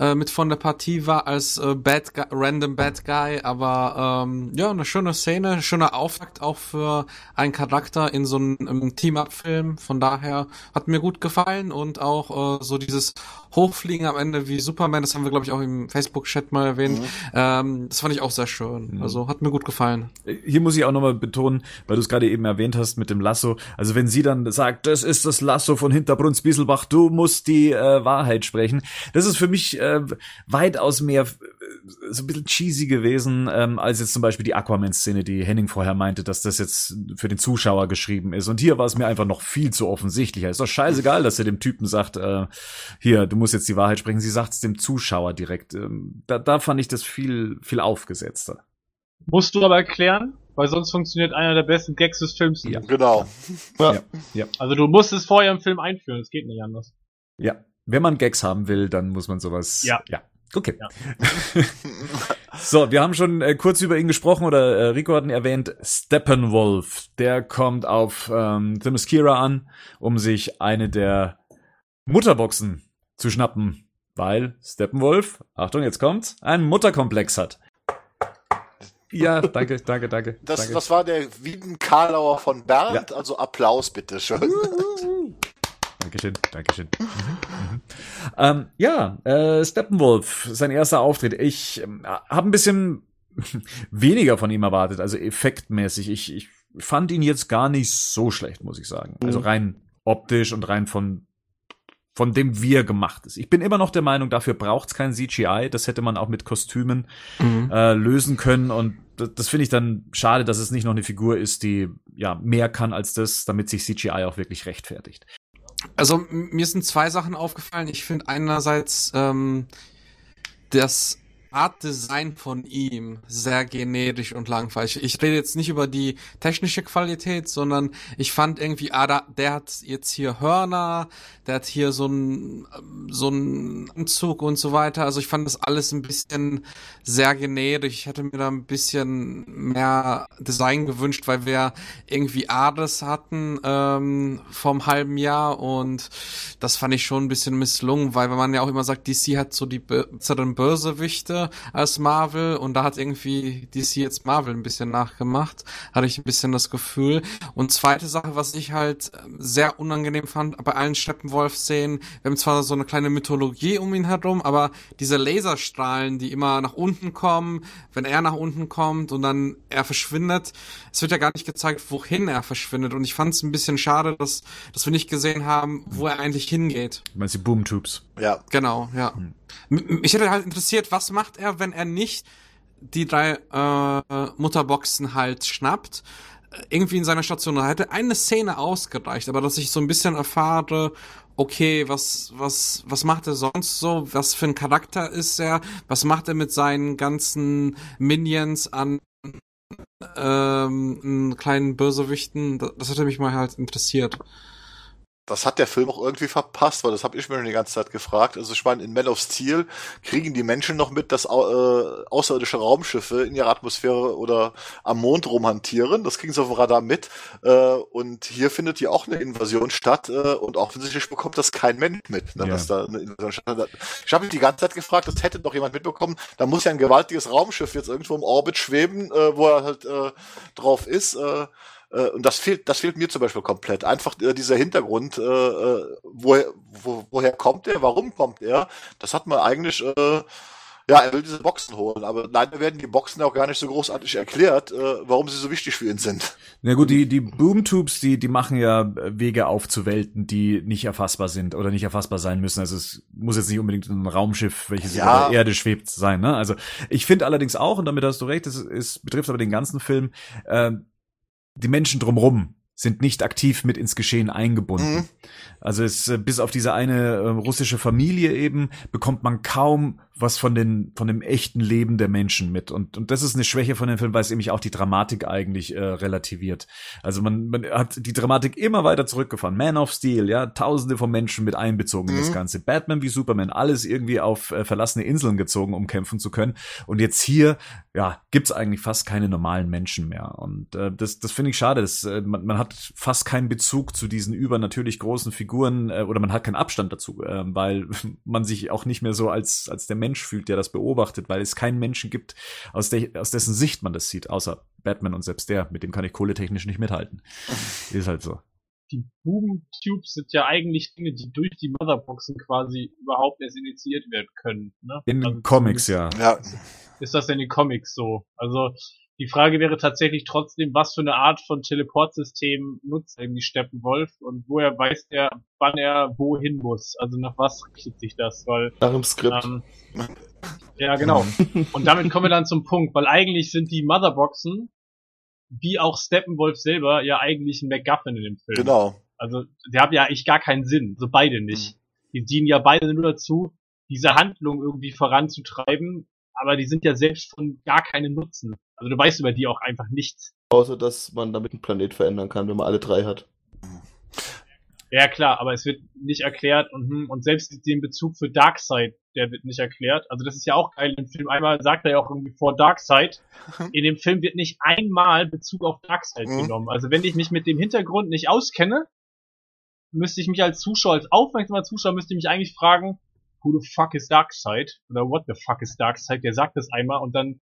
äh, mit von der Partie war als äh, Bad Guy, Random Bad Guy, aber ähm, ja, eine schöne Szene, schöner Auftakt auch für einen Charakter in so einem, Team-Up-Film. Von daher hat mir gut gefallen und auch äh, so dieses Hochfliegen am Ende wie Superman das haben wir, glaube ich, auch im Facebook-Chat mal erwähnt. Mhm. Ähm, das fand ich auch sehr schön. Mhm. Also hat mir gut gefallen. Hier muss ich auch nochmal betonen, weil du es gerade eben erwähnt hast mit dem Lasso. Also wenn sie dann sagt, das ist das Lasso von Hinterbrunns Bieselbach, du musst die äh, Wahrheit sprechen. Das ist für mich äh, weitaus mehr äh, so ein bisschen cheesy gewesen, ähm, als jetzt zum Beispiel die Aquaman-Szene, die Henning vorher meinte, dass das jetzt für den Zuschauer geschrieben ist. Und hier war es mir einfach noch viel zu offensichtlicher. Ist doch scheißegal, dass er dem Typen sagt, äh, hier, du musst jetzt die Wahrheit sprechen. Sie sagt es dem Zuschauer direkt. Ähm, da, da fand ich das viel, viel aufgesetzter. Musst du aber erklären, weil sonst funktioniert einer der besten Gags des Films nicht. Ja. Genau. Also du musst es vorher im Film einführen, es geht nicht anders. Ja, wenn man Gags haben will, dann muss man sowas. Ja. Ja. Okay. Ja. so, wir haben schon äh, kurz über ihn gesprochen oder äh, Rico hat ihn erwähnt. Steppenwolf, der kommt auf ähm, Themyscira an, um sich eine der Mutterboxen zu schnappen, weil Steppenwolf, Achtung, jetzt kommt's, einen Mutterkomplex hat. Ja, danke, danke, danke. Das, danke. das war der Wieden Karlauer von Bernd, also Applaus bitteschön. Dankeschön, Dankeschön. Mhm, mhm. ähm, ja, äh, Steppenwolf, sein erster Auftritt. Ich ähm, habe ein bisschen weniger von ihm erwartet, also effektmäßig. Ich, ich fand ihn jetzt gar nicht so schlecht, muss ich sagen. Also rein optisch und rein von von dem wie er gemacht ist. Ich bin immer noch der Meinung, dafür braucht's kein CGI. Das hätte man auch mit Kostümen äh, lösen können. Und das, das finde ich dann schade, dass es nicht noch eine Figur ist, die ja mehr kann als das, damit sich CGI auch wirklich rechtfertigt. Also mir sind zwei Sachen aufgefallen. Ich finde einerseits ähm, das Art Design von ihm sehr generisch und langweilig. Ich rede jetzt nicht über die technische Qualität, sondern ich fand irgendwie, ah, da, der hat jetzt hier Hörner, der hat hier so ein so ein Anzug und so weiter. Also ich fand das alles ein bisschen sehr generisch. Ich hätte mir da ein bisschen mehr Design gewünscht, weil wir irgendwie Ares hatten ähm, vom halben Jahr und das fand ich schon ein bisschen misslungen, weil wenn man ja auch immer sagt, DC hat so die besseren Bösewichte als Marvel und da hat irgendwie DC jetzt Marvel ein bisschen nachgemacht, hatte ich ein bisschen das Gefühl. Und zweite Sache, was ich halt ähm, sehr unangenehm fand, bei allen Steppenwolf-Szenen, wir haben zwar so eine kleine Mythologie um ihn herum, aber diese Laserstrahlen, die immer nach unten kommen, wenn er nach unten kommt und dann er verschwindet, es wird ja gar nicht gezeigt, wohin er verschwindet. Und ich fand es ein bisschen schade, dass, dass wir nicht gesehen haben, wo er eigentlich hingeht. Du meinst die Boom-Tubes? Ja. Genau, ja. M- Mich hätte halt interessiert, was macht er, wenn er nicht die drei äh, Mutterboxen halt schnappt, äh, irgendwie in seiner Station. Da hätte eine Szene ausgereicht, aber dass ich so ein bisschen erfahre, okay, was, was, was macht er sonst so? Was für ein Charakter ist er? Was macht er mit seinen ganzen Minions an ähm, kleinen Bösewichten? Das, das hätte mich mal halt interessiert. Das hat der Film auch irgendwie verpasst, weil das habe ich mir schon die ganze Zeit gefragt. Also ich meine, in Man of Steel kriegen die Menschen noch mit, dass äh, außerirdische Raumschiffe in ihrer Atmosphäre oder am Mond rumhantieren. Das kriegen sie auf dem Radar mit. Äh, und hier findet ja auch eine Invasion statt äh, und offensichtlich bekommt das kein Mensch mit, ne, Ja. dass da eine Invasion stattfindet. Ich habe mich die ganze Zeit gefragt, das hätte doch jemand mitbekommen. Da muss ja ein gewaltiges Raumschiff jetzt irgendwo im Orbit schweben, äh, wo er halt äh, drauf ist. Äh, äh, und das fehlt, das fehlt mir zum Beispiel komplett. Einfach äh, dieser Hintergrund, äh, äh, woher, wo, woher kommt er, warum kommt er? Das hat man eigentlich, äh, ja, er will diese Boxen holen, aber leider werden die Boxen auch gar nicht so großartig erklärt, äh, warum sie so wichtig für ihn sind. Na gut, die, die Boom-Tubes, die, die machen ja Wege aufzuwelten, die nicht erfassbar sind oder nicht erfassbar sein müssen. Also es muss jetzt nicht unbedingt ein Raumschiff, welches Ja. über der Erde schwebt, sein. Ne? Also ich finde allerdings auch, und damit hast du recht, es, es betrifft aber den ganzen Film, äh, die Menschen drumrum sind nicht aktiv mit ins Geschehen eingebunden. Mhm. Also es äh, bis auf diese eine äh, russische Familie eben bekommt man kaum was von den von dem echten Leben der Menschen mit und und das ist eine Schwäche von dem Film, weil es nämlich auch die Dramatik eigentlich äh, relativiert. Also man man hat die Dramatik immer weiter zurückgefahren. Man of Steel, ja, Tausende von Menschen mit einbezogen in das Mhm. Ganze. Batman wie Superman, alles irgendwie auf äh, verlassene Inseln gezogen, um kämpfen zu können. Und jetzt hier, ja, gibt's eigentlich fast keine normalen Menschen mehr. Und äh, das das finde ich schade. Das, äh, man, man hat fast keinen Bezug zu diesen übernatürlich großen Figuren äh, oder man hat keinen Abstand dazu, äh, weil man sich auch nicht mehr so als als der Mensch fühlt, der das beobachtet, weil es keinen Menschen gibt, aus, der, aus dessen Sicht man das sieht, außer Batman und selbst der, mit dem kann ich kohletechnisch nicht mithalten. Ist halt so. die Boom-Tubes sind ja eigentlich Dinge, die durch die Motherboxen quasi überhaupt erst initiiert werden können. Ne? In Also Comics, ja. Ja, Ist das in den Comics so? Also die Frage wäre tatsächlich trotzdem, was für eine Art von Teleportsystem nutzt irgendwie Steppenwolf und woher weiß er, wann er wohin muss? Also nach was richtet sich das? Weil Nach dem Skript. ähm, ja, genau. Und damit kommen wir dann zum Punkt, weil eigentlich sind die Motherboxen, wie auch Steppenwolf selber, ja eigentlich ein MacGuffin in dem Film. genau. Also, die haben ja eigentlich gar keinen Sinn, so beide nicht. Die dienen ja beide nur dazu, diese Handlung irgendwie voranzutreiben, aber die sind ja selbst von gar keinen Nutzen. Also du weißt über die auch einfach nichts. Außer, dass man damit einen Planet verändern kann, wenn man alle drei hat. Ja klar, aber es wird nicht erklärt und, hm, und selbst den Bezug für Darkseid, der wird nicht erklärt. Also das ist ja auch geil. Im Film einmal sagt er ja auch irgendwie vor Darkseid. In dem Film wird nicht einmal Bezug auf Darkseid Mhm. genommen. Also wenn ich mich mit dem Hintergrund nicht auskenne, müsste ich mich als Zuschauer, als aufmerksamer Zuschauer, müsste ich mich eigentlich fragen, who the fuck is Darkseid? Oder what the fuck is Darkseid? Der sagt das einmal und dann,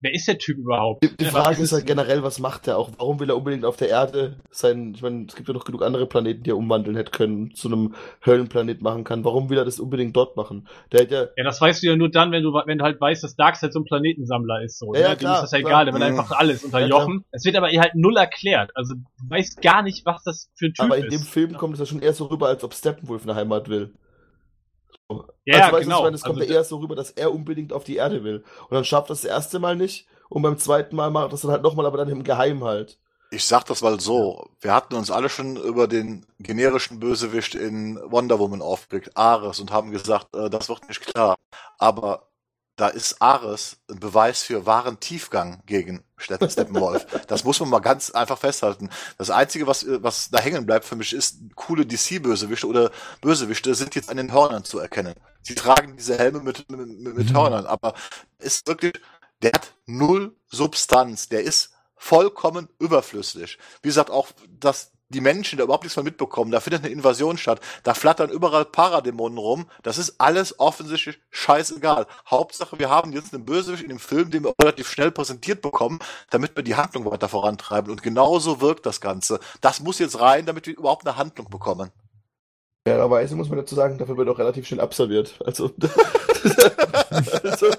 wer ist der Typ überhaupt? Die, die Ja, Frage ist halt generell, was macht er auch? Warum will er unbedingt auf der Erde sein? Ich meine, es gibt ja noch genug andere Planeten, die er umwandeln hätte können, zu einem Höllenplanet machen kann. Warum will er das unbedingt dort machen? Der hätte ja, Ja, das weißt du ja nur dann, wenn du, wenn du halt weißt, dass Darkseid so ein Planetensammler ist, so. Ja, ja, ne? Dem klar, ist das ja klar. egal, der will Mhm. einfach alles unterjochen. Es wird aber ihr halt null erklärt. Also, du weißt gar nicht, was das für ein Typ aber ist. in dem Film kommt es ja schon eher so rüber, als ob Steppenwolf eine Heimat will. Ja, also, genau. Ich meine, es kommt Also, ja eher so rüber, dass er unbedingt auf die Erde will. Und dann schafft er das erste Mal nicht. Und beim zweiten Mal macht das dann halt nochmal, aber dann im Geheim halt. Ich sag das mal so. Wir hatten uns alle schon über den generischen Bösewicht in Wonder Woman aufgeregt, Ares, und haben gesagt, äh, das wird nicht klar. Aber da ist Ares ein Beweis für wahren Tiefgang gegen Steppen- Steppenwolf. das muss man mal ganz einfach festhalten. Das Einzige, was, äh, was da hängen bleibt für mich, ist coole DC-Bösewichte oder Bösewichte sind jetzt an den Hörnern zu erkennen. Sie tragen diese Helme mit, mit, mit, Mhm. Hörnern, aber ist wirklich, der hat null Substanz. Der ist vollkommen überflüssig. Wie gesagt, auch, dass die Menschen da überhaupt nichts mehr mitbekommen. Da findet eine Invasion statt. Da flattern überall Paradämonen rum. Das ist alles offensichtlich scheißegal. Hauptsache, wir haben jetzt einen Bösewicht in dem Film, den wir relativ schnell präsentiert bekommen, damit wir die Handlung weiter vorantreiben. Und genauso wirkt das Ganze. Das muss jetzt rein, damit wir überhaupt eine Handlung bekommen. Fairerweise muss man dazu sagen, dafür wird auch relativ schnell absolviert. Also, also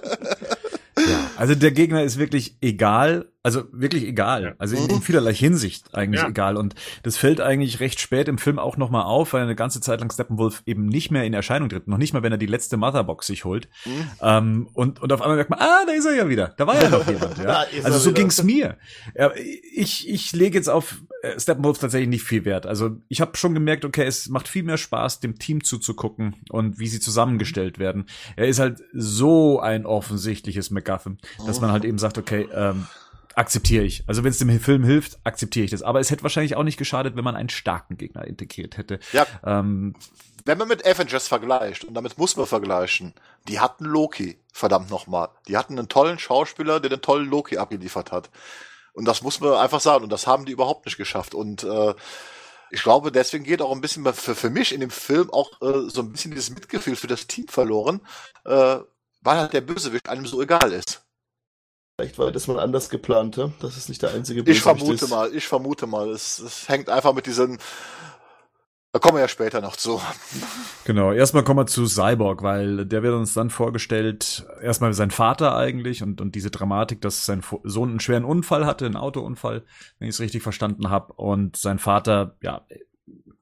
Ja, also der Gegner ist wirklich egal, also wirklich egal, also in, in vielerlei Hinsicht eigentlich Ja. egal und das fällt eigentlich recht spät im Film auch nochmal auf, weil eine ganze Zeit lang Steppenwolf eben nicht mehr in Erscheinung tritt, noch nicht mal, wenn er die letzte Motherbox sich holt Mhm. ähm, und, und auf einmal merkt man, ah, da ist er ja wieder, da war ja noch jemand, ja. Also so wieder. ging's mir. Ja, ich, ich lege jetzt auf äh, Steppenwolf tatsächlich nicht viel Wert, also ich habe schon gemerkt, okay, es macht viel mehr Spaß, dem Team zuzugucken und wie sie zusammengestellt werden. Er ist halt so ein offensichtliches MacGuffin, dass man halt eben sagt, okay, ähm, akzeptiere ich. Also wenn es dem Film hilft, akzeptiere ich das. Aber es hätte wahrscheinlich auch nicht geschadet, wenn man einen starken Gegner integriert hätte. Ja, Ähm, wenn man mit Avengers vergleicht, und damit muss man vergleichen, die hatten Loki, verdammt nochmal. Die hatten einen tollen Schauspieler, der den tollen Loki abgeliefert hat. Und das muss man einfach sagen. Und das haben die überhaupt nicht geschafft. Und äh, ich glaube, deswegen geht auch ein bisschen für, für mich in dem Film auch äh, so ein bisschen dieses Mitgefühl für das Team verloren, äh, weil halt der Bösewicht einem so egal ist. Vielleicht war das mal anders geplant, ja? Das ist nicht der einzige Ich Bösewicht vermute ist. mal, ich vermute mal. Es, es hängt einfach mit diesen. Da kommen wir ja später noch zu. Genau, erstmal kommen wir zu Cyborg, weil der wird uns dann vorgestellt, erstmal sein Vater eigentlich und, und diese Dramatik, dass sein Sohn einen schweren Unfall hatte, einen Autounfall, wenn ich es richtig verstanden habe. Und sein Vater, ja,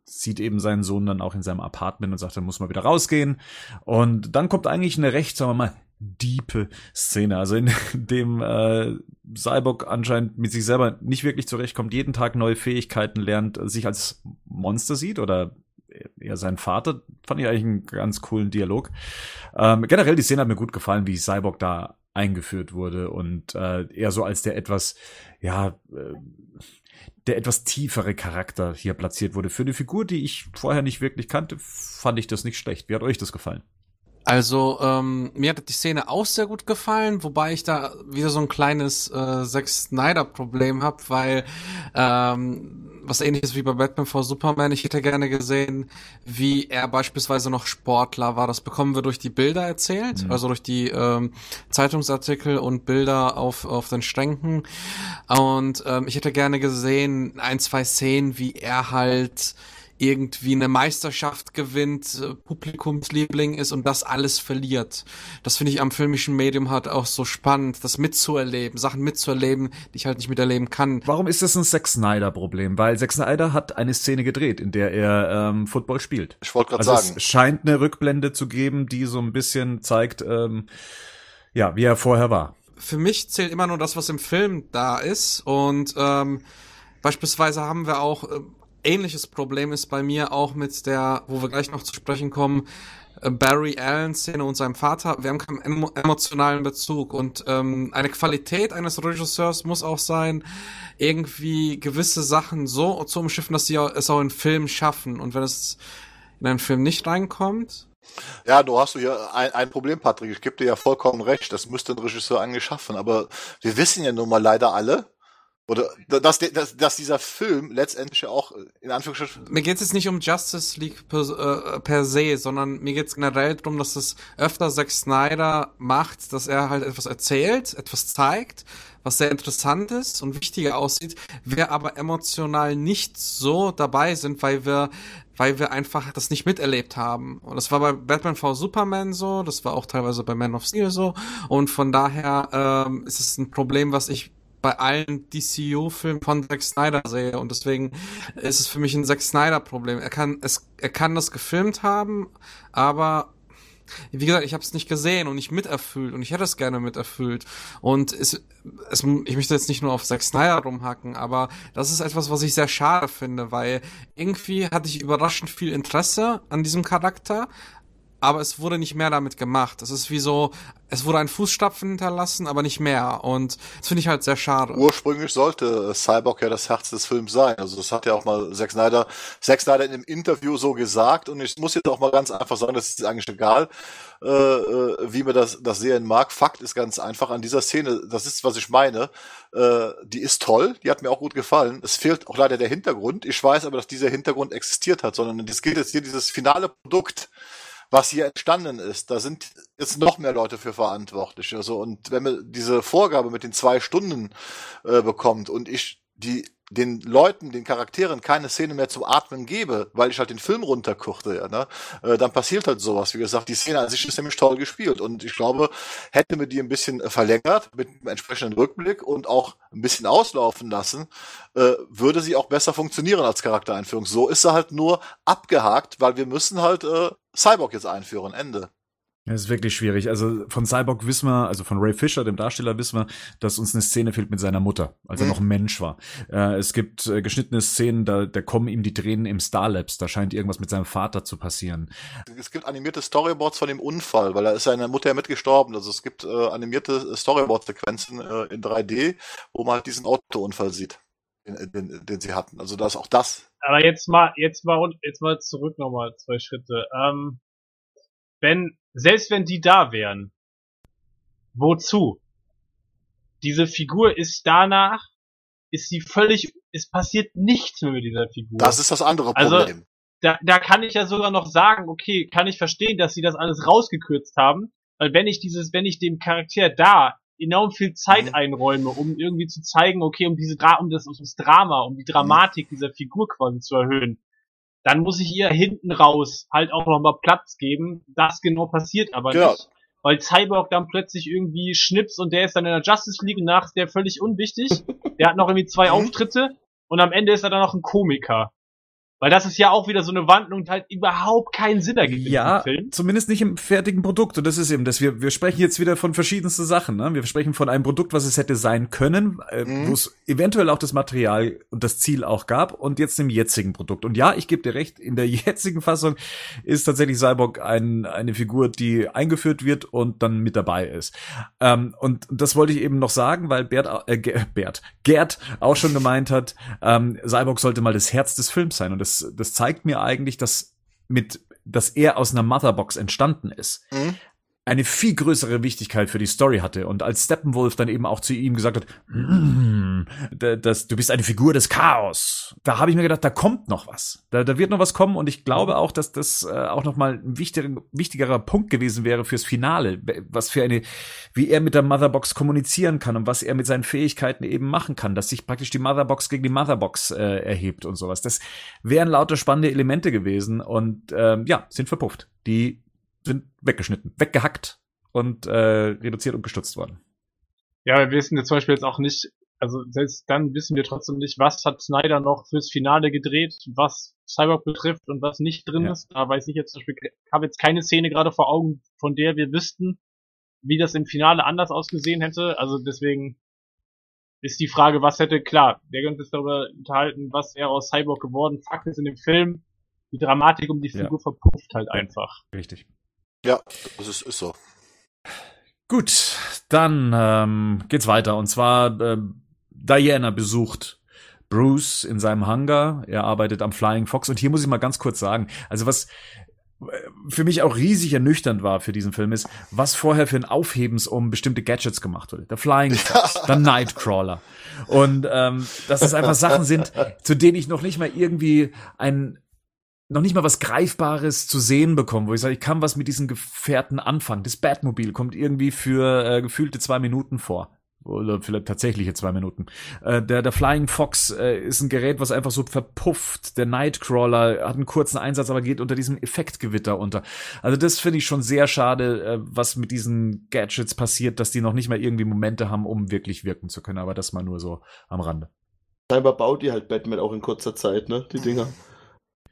sieht eben seinen Sohn dann auch in seinem Apartment und sagt, dann muss man wieder rausgehen. Und dann kommt eigentlich eine recht, sagen wir mal, diepe Szene, also in dem äh, Cyborg anscheinend mit sich selber nicht wirklich zurechtkommt, jeden Tag neue Fähigkeiten lernt, sich als Monster sieht oder eher sein Vater, fand ich eigentlich einen ganz coolen Dialog. Ähm, generell die Szene hat mir gut gefallen, wie Cyborg da eingeführt wurde und äh, eher so als der etwas, ja, äh, der etwas tiefere Charakter hier platziert wurde. Für eine Figur, die ich vorher nicht wirklich kannte, fand ich das nicht schlecht. Wie hat euch das gefallen? Also, ähm, mir hat die Szene auch sehr gut gefallen, wobei ich da wieder so ein kleines äh, Zack Snyder-Problem habe, weil ähm, was ähnliches wie bei Batman vor Superman. Ich hätte gerne gesehen, wie er beispielsweise noch Sportler war. Das bekommen wir durch die Bilder erzählt, Mhm. also durch die ähm, Zeitungsartikel und Bilder auf, auf den Schränken. Und ähm, ich hätte gerne gesehen, ein, zwei Szenen, wie er halt irgendwie eine Meisterschaft gewinnt, äh, Publikumsliebling ist und das alles verliert. Das finde ich am filmischen Medium halt auch so spannend, das mitzuerleben, Sachen mitzuerleben, die ich halt nicht miterleben kann. Warum ist das ein Zack Snyder-Problem? Weil Zack Snyder hat eine Szene gedreht, in der er ähm, Football spielt. Ich wollte gerade Also sagen, es scheint eine Rückblende zu geben, die so ein bisschen zeigt, ähm, ja, wie er vorher war. Für mich zählt immer nur das, was im Film da ist und ähm, beispielsweise haben wir auch äh, ähnliches Problem ist bei mir auch mit der, wo wir gleich noch zu sprechen kommen, äh, Barry Allen Szene und seinem Vater. Wir haben keinen emo emotionalen Bezug und ähm, eine Qualität eines Regisseurs muss auch sein, irgendwie gewisse Sachen so zu umschiffen, dass sie es auch in Film schaffen und wenn es in einen Film nicht reinkommt, ja, du hast hier ein, ein Problem, Patrick. Ich gebe dir ja vollkommen recht. Das müsste ein Regisseur eigentlich schaffen. Aber wir wissen ja nun mal leider alle, oder dass, dass, dass dieser Film letztendlich auch in Anführungsstrichen Mir geht es jetzt nicht um Justice League per, äh, per se, sondern mir geht es generell darum, dass es öfter Zack Snyder macht, dass er halt etwas erzählt, etwas zeigt, was sehr interessant ist und wichtiger aussieht, wir aber emotional nicht so dabei sind, weil wir weil wir einfach das nicht miterlebt haben. Und das war bei Batman v Superman so, das war auch teilweise bei Man of Steel so. Und von daher ähm, ist es ein Problem, was ich bei allen DCU-Filmen von Zack Snyder sehe. Und deswegen ist es für mich ein Zack Snyder-Problem. Er kann es, er kann das gefilmt haben, aber wie gesagt, ich habe es nicht gesehen und nicht miterfüllt. Und ich hätte es gerne miterfüllt. Und es, es, ich möchte jetzt nicht nur auf Zack Snyder rumhacken, aber das ist etwas, was ich sehr schade finde, weil irgendwie hatte ich überraschend viel Interesse an diesem Charakter, aber es wurde nicht mehr damit gemacht. Es ist wie so, es wurde ein Fußstapfen hinterlassen, aber nicht mehr. Und das finde ich halt sehr schade. ursprünglich sollte Cyborg ja das Herz des Films sein. Also das hat ja auch mal Zack Snyder, Zack Snyder in einem Interview so gesagt. Und ich muss jetzt auch mal ganz einfach sagen, das ist eigentlich egal, äh, äh, wie man das, das sehen mag. Fakt ist ganz einfach an dieser Szene, das ist, was ich meine, äh, die ist toll, die hat mir auch gut gefallen. Es fehlt auch leider der Hintergrund. Ich weiß aber, dass dieser Hintergrund existiert hat, sondern es gilt jetzt hier dieses finale Produkt was hier entstanden ist, da sind jetzt noch mehr Leute für verantwortlich. Also und wenn man diese Vorgabe mit den zwei Stunden äh, bekommt und ich die den Leuten, den Charakteren keine Szene mehr zum Atmen gebe, weil ich halt den Film runterkuchte, ja, ne, äh, dann passiert halt sowas. Wie gesagt, die Szene an sich ist nämlich toll gespielt und ich glaube, hätte mir die ein bisschen äh, verlängert mit einem entsprechenden Rückblick und auch ein bisschen auslaufen lassen, äh, würde sie auch besser funktionieren als Charaktereinführung. So ist sie halt nur abgehakt, weil wir müssen halt äh, Cyborg jetzt einführen. Ende. Das ist wirklich schwierig. Also von Cyborg wissen wir, also von Ray Fisher, dem Darsteller, wissen wir, dass uns eine Szene fehlt mit seiner Mutter, als er Mhm. noch ein Mensch war. Äh, es gibt äh, geschnittene Szenen, da, da kommen ihm die Tränen im Starlabs. Da scheint irgendwas mit seinem Vater zu passieren. Es gibt animierte Storyboards von dem Unfall, weil da ist seine Mutter ja mitgestorben. Also es gibt äh, animierte Storyboard-Sequenzen äh, in 3D, wo man halt diesen Autounfall sieht, den, den, den sie hatten. Also da ist auch das. Aber jetzt mal, jetzt mal, und- jetzt mal zurück nochmal zwei Schritte. Ähm, wenn, selbst wenn die da wären, wozu? Diese Figur ist danach, ist sie völlig, es passiert nichts mehr mit dieser Figur. Das ist das andere Also- Problem. da, da kann ich ja sogar noch sagen, okay, kann ich verstehen, dass sie das alles rausgekürzt haben, weil wenn ich dieses, wenn ich dem Charakter da enorm viel Zeit Mhm. einräume, um irgendwie zu zeigen, okay, um diese um das, um das Drama, um die Dramatik dieser Figur quasi zu erhöhen, dann muss ich ihr hinten raus halt auch nochmal Platz geben. Das genau passiert aber Genau. nicht. Weil Cyborg dann plötzlich irgendwie schnips und der ist dann in der Justice League und nach der völlig unwichtig. der hat noch irgendwie zwei Mhm. Auftritte und am Ende ist er dann noch ein Komiker. Weil das ist ja auch wieder so eine Wandlung, die halt überhaupt keinen Sinn ergibt Ja, in diesem Film. zumindest nicht im fertigen Produkt. Und das ist eben das. Wir, wir sprechen jetzt wieder von verschiedensten Sachen. Ne? Wir sprechen von einem Produkt, was es hätte sein können, äh, Mhm. wo es eventuell auch das Material und das Ziel auch gab. Und jetzt im jetzigen Produkt. Und ja, ich gebe dir recht, in der jetzigen Fassung ist tatsächlich Cyborg ein, eine Figur, die eingeführt wird und dann mit dabei ist. Ähm, und das wollte ich eben noch sagen, weil Bert, äh, Bert, Gerd auch schon gemeint hat, ähm, Cyborg sollte mal das Herz des Films sein. Und das, das zeigt mir eigentlich, dass mit, dass er aus einer Motherbox entstanden ist. Mhm. Eine viel größere Wichtigkeit für die Story hatte. Und als Steppenwolf dann eben auch zu ihm gesagt hat, "Mm, da- das, du bist eine Figur des Chaos, da habe ich mir gedacht, da kommt noch was. Da, da wird noch was kommen und ich glaube auch, dass das äh, auch noch mal ein wichtiger, wichtigerer Punkt gewesen wäre fürs Finale, was für eine, wie er mit der Motherbox kommunizieren kann und was er mit seinen Fähigkeiten eben machen kann, dass sich praktisch die Motherbox gegen die Motherbox äh, erhebt und sowas. Das wären lauter spannende Elemente gewesen und ähm, ja, sind verpufft. Die sind weggeschnitten, weggehackt und äh, reduziert und gestutzt worden. Ja, wir wissen jetzt zum Beispiel jetzt auch nicht, also selbst dann wissen wir trotzdem nicht, was hat Snyder noch fürs Finale gedreht, was Cyborg betrifft und was nicht drin Ja. ist. Da weiß ich jetzt zum Beispiel, ich habe jetzt keine Szene gerade vor Augen, von der wir wüssten, wie das im Finale anders ausgesehen hätte. Also deswegen ist die Frage, was hätte, klar, wir können uns darüber unterhalten, was wäre aus Cyborg geworden. Fakt ist in dem Film, die Dramatik um die Ja. Figur verpufft halt einfach. Richtig. Ja, das ist, ist so. Gut, dann ähm, geht's weiter. Und zwar ähm, Diana besucht Bruce in seinem Hangar. Er arbeitet am Flying Fox. Und hier muss ich mal ganz kurz sagen, also was äh, für mich auch riesig ernüchternd war für diesen Film ist, was vorher für ein Aufhebens um bestimmte Gadgets gemacht wurde. Der Flying Fox, der Nightcrawler. Und ähm, dass es einfach Sachen sind, zu denen ich noch nicht mal irgendwie ein noch nicht mal was Greifbares zu sehen bekommen, wo ich sage, ich kann was mit diesen Gefährten anfangen. Das Batmobil kommt irgendwie für äh, gefühlte zwei Minuten vor. Oder vielleicht tatsächliche zwei Minuten. Äh, der, der Flying Fox äh, ist ein Gerät, was einfach so verpufft. Der Nightcrawler hat einen kurzen Einsatz, aber geht unter diesem Effektgewitter unter. Also das finde ich schon sehr schade, äh, was mit diesen Gadgets passiert, dass die noch nicht mal irgendwie Momente haben, um wirklich wirken zu können. Aber das mal nur so am Rande. Scheinbar baut die halt Batman auch in kurzer Zeit, ne? Die Dinger.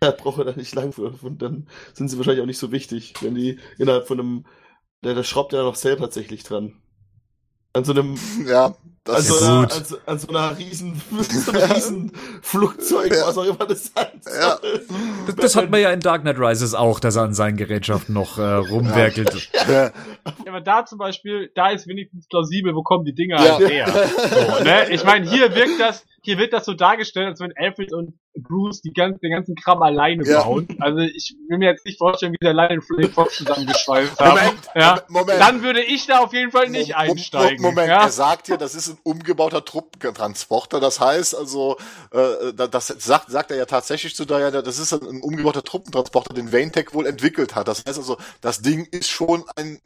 Da braucht er da nicht lang für. Und dann sind sie wahrscheinlich auch nicht so wichtig, wenn die innerhalb von einem. Der, der schraubt ja noch sehr tatsächlich dran. An so einem. Ja, An das so, ist, einer, gut. an, so, an so einer riesen, so riesen Flugzeug, Ja. was auch immer das sein Ja. Das, das hat man ja in Dark Knight Rises auch, dass er an seinen Gerätschaften noch äh, rumwerkelt. ja, Ja, aber da zum Beispiel, da ist wenigstens plausibel, wo kommen die Dinger Ja. halt her. So, ne? Ich meine, hier wirkt das, hier wird das so dargestellt, als wenn Alfred und Bruce die ganz, den ganzen Kram alleine Ja. bauen. Also ich will mir jetzt nicht vorstellen, wie alleine den Flame Fox zusammengeschweißt haben. Moment, ja. Moment. Dann würde ich da auf jeden Fall nicht Mo- Mo- einsteigen. Moment, ja? er sagt hier, das ist ein umgebauter Truppentransporter. Das heißt also, äh, da- das sagt, sagt er ja tatsächlich zu Diana, das ist ein, ein umgebauter Truppentransporter, den Vayntech wohl entwickelt hat. Das heißt also, das Ding ist schon ein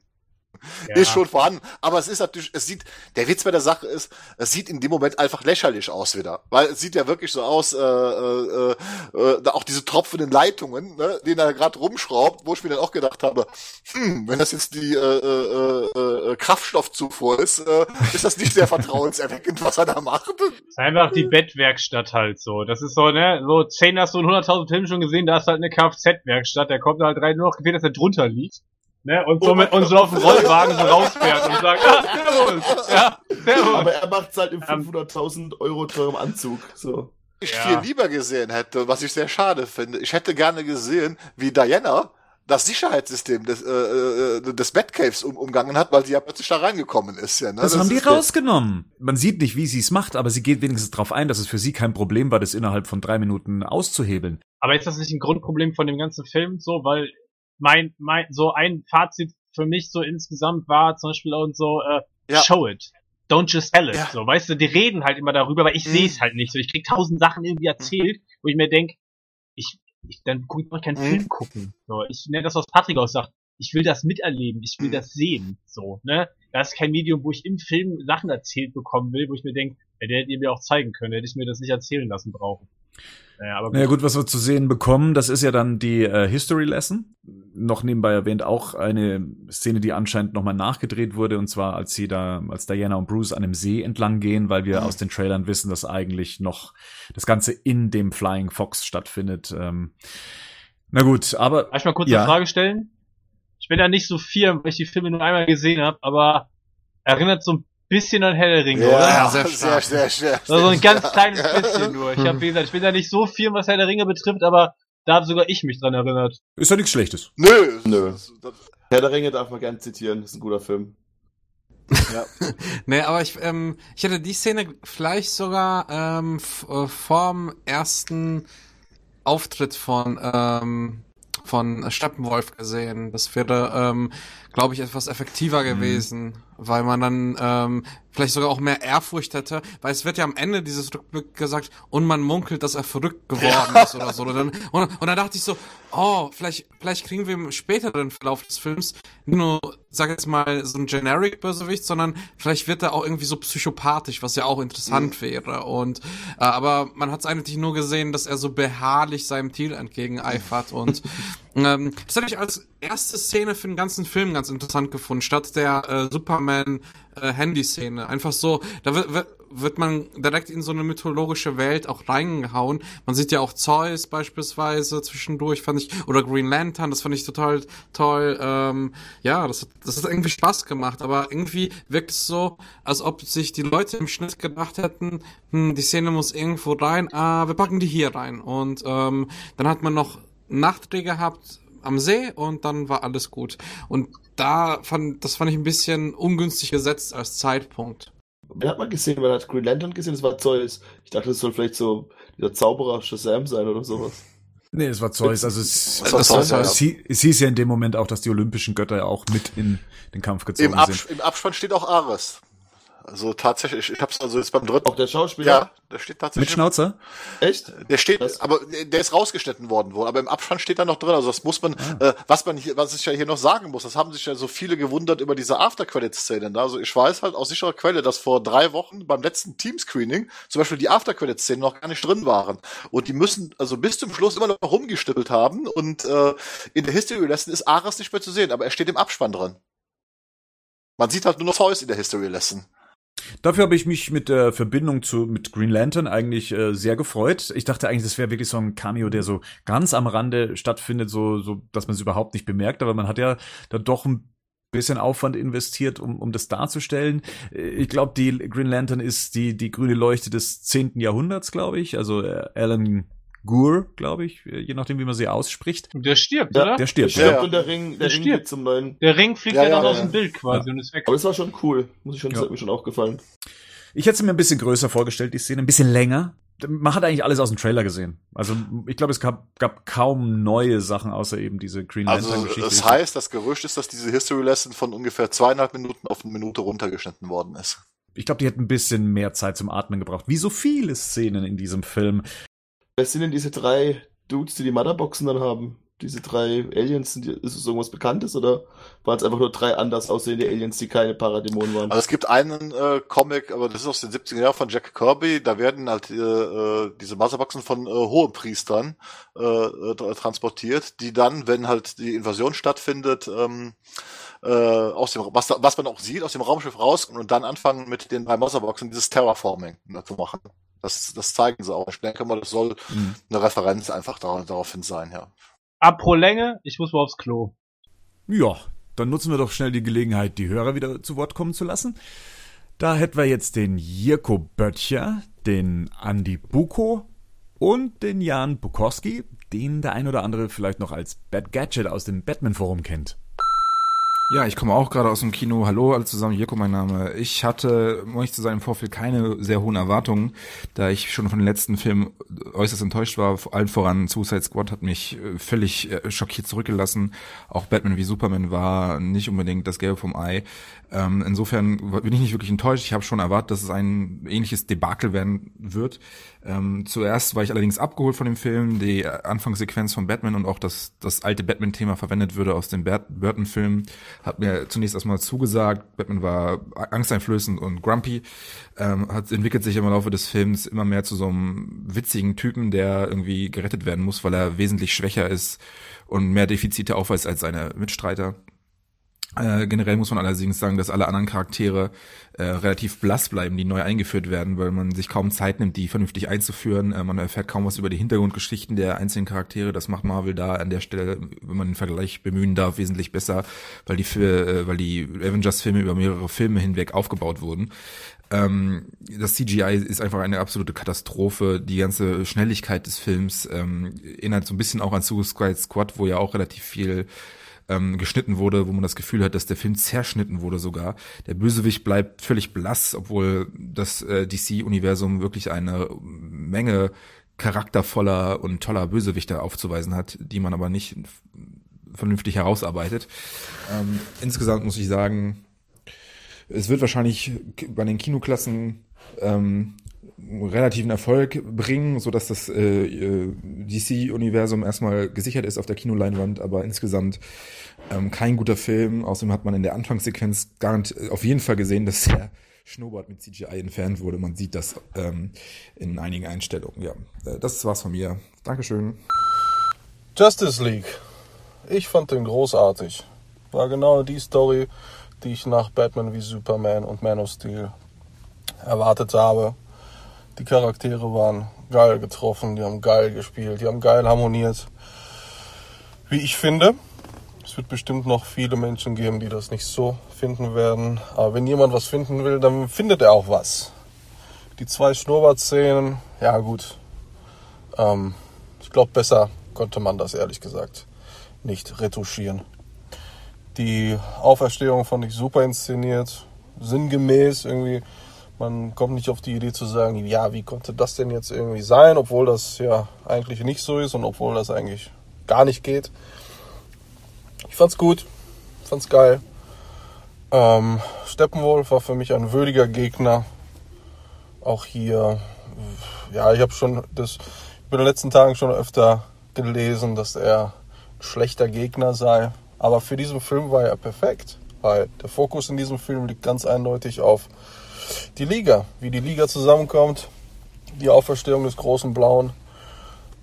Ja. ist schon vorhanden. Aber es ist natürlich, es sieht, der Witz bei der Sache ist, es sieht in dem Moment einfach lächerlich aus wieder. Weil es sieht ja wirklich so aus, äh, äh, äh, da auch diese tropfenden Leitungen, ne, den er gerade rumschraubt, wo ich mir dann auch gedacht habe, hm, wenn das jetzt die äh, äh, äh, Kraftstoffzufuhr ist, äh, ist das nicht sehr vertrauenserweckend, was er da macht. Das ist einfach die Bettwerkstatt halt so. Das ist so, ne, so 10 hast du in 100.000 Filmen schon gesehen, da ist halt eine Kfz-Werkstatt, der kommt da halt rein, nur noch gefehlt, dass er drunter liegt. Ne, und so, mit, und so auf dem Rollwagen so rausfährt und sagt, ah, servus, ja, servus. Aber er macht's halt im Ähm. 500.000 Euro teurem Anzug. So. Ich Ja. viel lieber gesehen hätte, was ich sehr schade finde. Ich hätte gerne gesehen, wie Diana das Sicherheitssystem des, äh, äh, des Batcaves um, umgangen hat, weil sie ja plötzlich da reingekommen ist. Ja, ne? Das, haben die rausgenommen. Man sieht nicht, wie sie es macht, aber sie geht wenigstens darauf ein, dass es für sie kein Problem war, das innerhalb von drei Minuten auszuhebeln. Aber ist das nicht ein Grundproblem von dem ganzen Film so, weil mein, mein, so ein Fazit für mich so insgesamt war zum Beispiel auch so, äh, Ja. show it. Don't just tell it. Ja. So, weißt du, die reden halt immer darüber, aber ich Mhm. sehe es halt nicht so. Ich krieg tausend Sachen irgendwie erzählt, wo ich mir denk, ich, ich, dann guck ich keinen Mhm. Film gucken. So, ich nenne das, was Patrick auch sagt. Ich will das miterleben, ich will Mhm. das sehen. So, ne? Das ist kein Medium, wo ich im Film Sachen erzählt bekommen will, wo ich mir denk, ja, der hätte ihr mir auch zeigen können, hätte ich mir das nicht erzählen lassen brauchen. Naja, aber Naja gut, was wir zu sehen bekommen, das ist ja dann die äh, History Lesson. Noch nebenbei erwähnt auch eine Szene, die anscheinend nochmal nachgedreht wurde, und zwar als sie da, als Diana und Bruce an dem See entlang gehen, weil wir aus den Trailern wissen, dass eigentlich noch das Ganze in dem Flying Fox stattfindet. Ähm, na gut, aber Darf ich mal kurz Ja. eine Frage stellen? Ich bin da nicht so viel, weil ich die Filme nur einmal gesehen habe, aber erinnert so ein bisschen an Herr der Ringe, oder? Ja, sehr sehr, stark. sehr, sehr, sehr. Also so ein ganz kleines bisschen nur. Ich habe, wie gesagt, ich bin da nicht so viel, was Herr der Ringe betrifft, aber da habe sogar ich mich dran erinnert. ist ja nichts Schlechtes. Nö. Nö. Herr der Ringe darf man gerne zitieren, ist ein guter Film. Ja. Nee, aber ich, ähm, ich hätte die Szene vielleicht sogar ähm, äh, vorm ersten Auftritt von, ähm, von Steppenwolf gesehen. Das wäre, ähm, glaube ich, etwas effektiver gewesen, weil man dann ähm, vielleicht sogar auch mehr Ehrfurcht hätte, weil es wird ja am Ende dieses Rückblick gesagt und man munkelt, dass er verrückt geworden ist oder so. Und dann, und, und dann dachte ich so, oh, vielleicht, vielleicht kriegen wir im späteren Verlauf des Films nur, sag jetzt mal, so ein Generic-Bösewicht, sondern vielleicht wird er auch irgendwie so psychopathisch, was ja auch interessant wäre. Und äh, aber man hat es eigentlich nur gesehen, dass er so beharrlich seinem Ziel entgegeneifert und ähm, das habe ich als erste Szene für den ganzen Film ganz interessant gefunden, statt der äh, Superman äh. Einfach so, da wird, man direkt in so eine mythologische Welt auch reingehauen. Man sieht ja auch Zeus beispielsweise zwischendurch, fand ich, oder Green Lantern, das fand ich total toll. Ähm, ja, das, hat- das hat irgendwie Spaß gemacht, aber irgendwie wirkt es so, als ob sich die Leute im Schnitt gedacht hätten, hm, die Szene muss irgendwo rein, ah, wir packen die hier rein. Und ähm, dann hat man noch Nachtdreh gehabt am See und dann war alles gut. Und da fand, das fand ich ein bisschen ungünstig gesetzt als Zeitpunkt. Wer hat man gesehen? Man hat Green Lantern gesehen, das war Zeus. Ich dachte, das soll vielleicht so dieser Zauberer Shazam sein oder sowas. Nee, es war Zeus. Also es, Das war es, Zeus, ja. es, hie- es hieß ja in dem Moment auch, dass die olympischen Götter ja auch mit in den Kampf gezogen Im, sind. Im Abspann steht auch Ares. Also tatsächlich, ich hab's also jetzt beim dritten. Auch der Schauspieler? ja, der steht Mit tatsächlich. Schnauzer? Echt? Der steht, Was? aber der ist rausgeschnitten worden wohl, aber im Abspann steht da noch drin. Also das muss man, äh, was man hier, was ich ja hier noch sagen muss, das haben sich ja so viele gewundert über diese After-Credit-Szenen. ne? Also ich weiß halt aus sicherer Quelle, dass vor drei Wochen beim letzten Team-Screening zum Beispiel die After-Credit-Szenen noch gar nicht drin waren. Und die müssen also bis zum Schluss immer noch rumgestippelt haben. Und äh, in der History Lesson ist Ares nicht mehr zu sehen, aber er steht im Abspann drin. Man sieht halt nur noch Zeus in der History Lesson. Dafür habe ich mich mit der Verbindung zu mit Green Lantern eigentlich äh, sehr gefreut. Ich dachte eigentlich, das wäre wirklich so ein Cameo, der so ganz am Rande stattfindet, so so, dass man es überhaupt nicht bemerkt. Aber man hat ja da doch ein bisschen Aufwand investiert, um um das darzustellen. Äh, Ich glaube, die Green Lantern ist die die grüne Leuchte des zehnten Jahrhunderts, glaube ich. Also äh, Alan Gore, glaube ich, äh, je nachdem, wie man sie ausspricht. Und der stirbt, Ja, oder? Der stirbt. Stirbt Ja. und der Ring, der Der Ring stirbt. zum neuen. Der Ring fliegt Ja, ja, ja, dann aus ja. dem Bild quasi und ist weg. Aber das war schon cool. Muss ich schon, das Ja. hat mir schon auch gefallen. Ich hätte sie mir ein bisschen größer vorgestellt, die Szene, ein bisschen länger. Man hat eigentlich alles aus dem Trailer gesehen. Also ich glaube, es gab, gab kaum neue Sachen, außer eben diese Green Also Lantern-Geschichte. das heißt, das Gerücht ist, dass diese History Lesson von ungefähr zweieinhalb Minuten auf eine Minute runtergeschnitten worden ist. ich glaube, die hätten ein bisschen mehr Zeit zum Atmen gebraucht. Wie so viele Szenen in diesem Film. Wer sind denn diese drei Dudes, die die Motherboxen dann haben? Diese drei Aliens, sind ist es irgendwas Bekanntes oder waren es einfach nur drei anders aussehende Aliens, die keine Paradämonen waren? Also es gibt einen äh, Comic, aber das ist aus den 70er Jahren von Jack Kirby, da werden halt äh, äh, diese Motherboxen von äh, Hohepriestern äh, äh, tra- transportiert, die dann, wenn halt die Invasion stattfindet, ähm, äh, aus dem, was, was man auch sieht, aus dem Raumschiff rauskommen und dann anfangen mit den drei Motherboxen dieses Terraforming ne, zu machen. Das, das zeigen sie auch. Ich denke mal, das soll Mhm. eine Referenz einfach dar daraufhin sein, ja. Apro Länge, ich muss mal aufs Klo. Ja, dann nutzen wir doch schnell die Gelegenheit, die Hörer wieder zu Wort kommen zu lassen. Da hätten wir jetzt den Jirko Böttcher, den Andy Buko und den Jan Bukowski, den der ein oder andere vielleicht noch als Bad Gadget aus dem Batman-Forum kennt. Ja, ich komme auch gerade aus dem Kino. Hallo alle zusammen, Jirko mein Name. Ich hatte, um ehrlich zu sein, im Vorfeld keine sehr hohen Erwartungen, da ich schon von den letzten Filmen äußerst enttäuscht war. Allen voran Suicide Squad hat mich äh, völlig äh, schockiert zurückgelassen. Auch Batman wie Superman war nicht unbedingt das Gelbe vom Ei. Ähm, insofern bin ich nicht wirklich enttäuscht. Ich habe schon erwartet, dass es ein ähnliches Debakel werden wird. Ähm, zuerst war ich allerdings abgeholt von dem Film, die Anfangssequenz von Batman und auch das, das alte Batman-Thema verwendet würde aus dem Burton-Film, hat mir zunächst erstmal zugesagt. Batman war angsteinflößend und grumpy, ähm, hat entwickelt sich im Laufe des Films immer mehr zu so einem witzigen Typen, der irgendwie gerettet werden muss, weil er wesentlich schwächer ist und mehr Defizite aufweist als seine Mitstreiter. Äh, generell muss man allerdings sagen, dass alle anderen Charaktere äh, relativ blass bleiben, die neu eingeführt werden, weil man sich kaum Zeit nimmt, die vernünftig einzuführen. Äh, man erfährt kaum was über die Hintergrundgeschichten der einzelnen Charaktere. Das macht Marvel da an der Stelle, wenn man den Vergleich bemühen darf, wesentlich besser, weil die, für, äh, weil die Avengers-Filme über mehrere Filme hinweg aufgebaut wurden. Ähm, das CGI ist einfach eine absolute Katastrophe. Die ganze Schnelligkeit des Films ähm, erinnert so ein bisschen auch an Suicide Squad, wo ja auch relativ viel ähm, geschnitten wurde, wo man das Gefühl hat, dass der Film zerschnitten wurde sogar. Der Bösewicht bleibt völlig blass, obwohl das äh, DC-Universum wirklich eine Menge charaktervoller und toller Bösewichte aufzuweisen hat, die man aber nicht vernünftig herausarbeitet. Ähm, insgesamt muss ich sagen, es wird wahrscheinlich bei den Kinoklassen ähm, relativen Erfolg bringen, so dass das äh, äh DC-Universum erstmal gesichert ist auf der Kinoleinwand, aber insgesamt ähm, kein guter Film. Außerdem hat man in der Anfangssequenz gar nicht, auf jeden Fall gesehen, dass der Schnurrbart mit CGI entfernt wurde. Man sieht das ähm, in einigen Einstellungen. Ja, äh, das war's von mir. Dankeschön. Justice League. Ich fand den großartig. War genau die Story, die ich nach Batman wie Superman und Man of Steel erwartet habe. Die Charaktere waren geil getroffen, die haben geil gespielt, die haben geil harmoniert. Wie ich finde, es wird bestimmt noch viele Menschen geben, die das nicht so finden werden. Aber wenn jemand was finden will, dann findet er auch was. Die zwei Schnurrbart-Szenen, ja gut. Ähm, ich glaube, besser konnte man das ehrlich gesagt nicht retuschieren. Die Auferstehung fand ich super inszeniert, sinngemäß irgendwie man kommt nicht auf die Idee zu sagen, ja, wie konnte das denn jetzt irgendwie sein, obwohl das ja eigentlich nicht so ist und obwohl das eigentlich gar nicht geht. Ich fand's gut, fand's geil. Ähm, Steppenwolf war für mich ein würdiger Gegner. Auch hier, ja, ich habe schon das in den letzten Tagen schon öfter gelesen, dass er ein schlechter Gegner sei. Aber für diesen Film war er perfekt, weil der Fokus in diesem Film liegt ganz eindeutig auf die Liga, wie die Liga zusammenkommt, die Auferstehung des großen Blauen.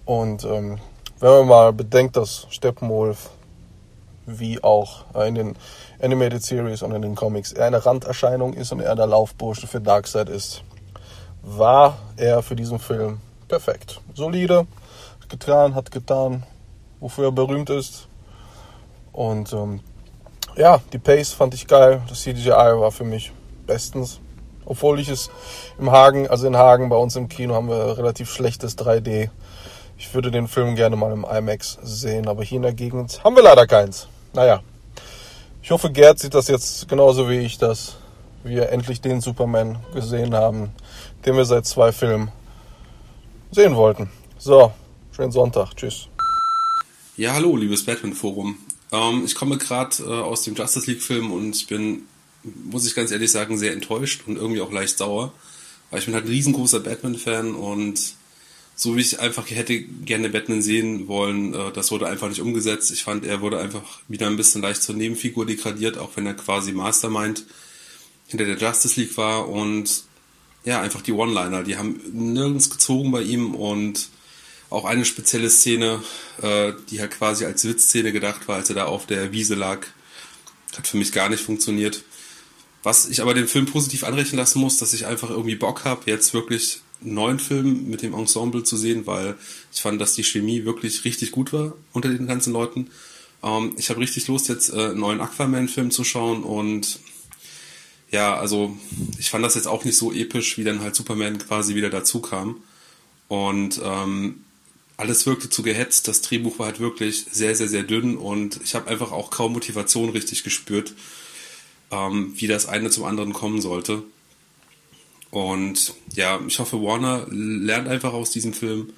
Und ähm, wenn man mal bedenkt, dass Steppenwolf wie auch in den Animated Series und in den Comics er eine Randerscheinung ist und er der Laufbursche für Darkseid ist, war er für diesen Film perfekt. Solide, hat getan, hat getan, wofür er berühmt ist. Und ähm, ja, die Pace fand ich geil. Das CGI war für mich bestens. Obwohl ich es im Hagen, also in Hagen bei uns im Kino haben wir relativ schlechtes 3D. Ich würde den Film gerne mal im IMAX sehen, aber hier in der Gegend haben wir leider keins. Naja, ich hoffe, Gerd sieht das jetzt genauso wie ich, dass wir endlich den Superman gesehen haben, den wir seit zwei Filmen sehen wollten. So, schönen Sonntag. Tschüss. Ja, hallo, liebes Batman-Forum. Ähm, ich komme gerade äh, aus dem Justice League-Film und ich bin muss ich ganz ehrlich sagen, sehr enttäuscht und irgendwie auch leicht sauer. Weil ich bin halt ein riesengroßer Batman-Fan und so wie ich einfach hätte gerne Batman sehen wollen, äh, das wurde einfach nicht umgesetzt. Ich fand, er wurde einfach wieder ein bisschen leicht zur Nebenfigur degradiert, auch wenn er quasi Mastermind hinter der Justice League war und ja, einfach die One-Liner, die haben nirgends gezogen bei ihm und auch eine spezielle Szene, äh, die halt quasi als Witzszene gedacht war, als er da auf der Wiese lag, hat für mich gar nicht funktioniert. Was ich aber dem Film positiv anrechnen lassen muss, dass ich einfach irgendwie Bock habe, jetzt wirklich einen neuen Film mit dem Ensemble zu sehen, weil ich fand, dass die Chemie wirklich richtig gut war unter den ganzen Leuten. Ähm, ich habe richtig Lust, jetzt äh, einen neuen Aquaman-Film zu schauen und ja, also ich fand das jetzt auch nicht so episch, wie dann halt Superman quasi wieder dazu kam. Und ähm, alles wirkte zu gehetzt. Das Drehbuch war halt wirklich sehr, sehr, sehr dünn und ich habe einfach auch kaum Motivation richtig gespürt ähm, wie das eine zum anderen kommen sollte. Und ja, ich hoffe, Warner lernt einfach aus diesem Film.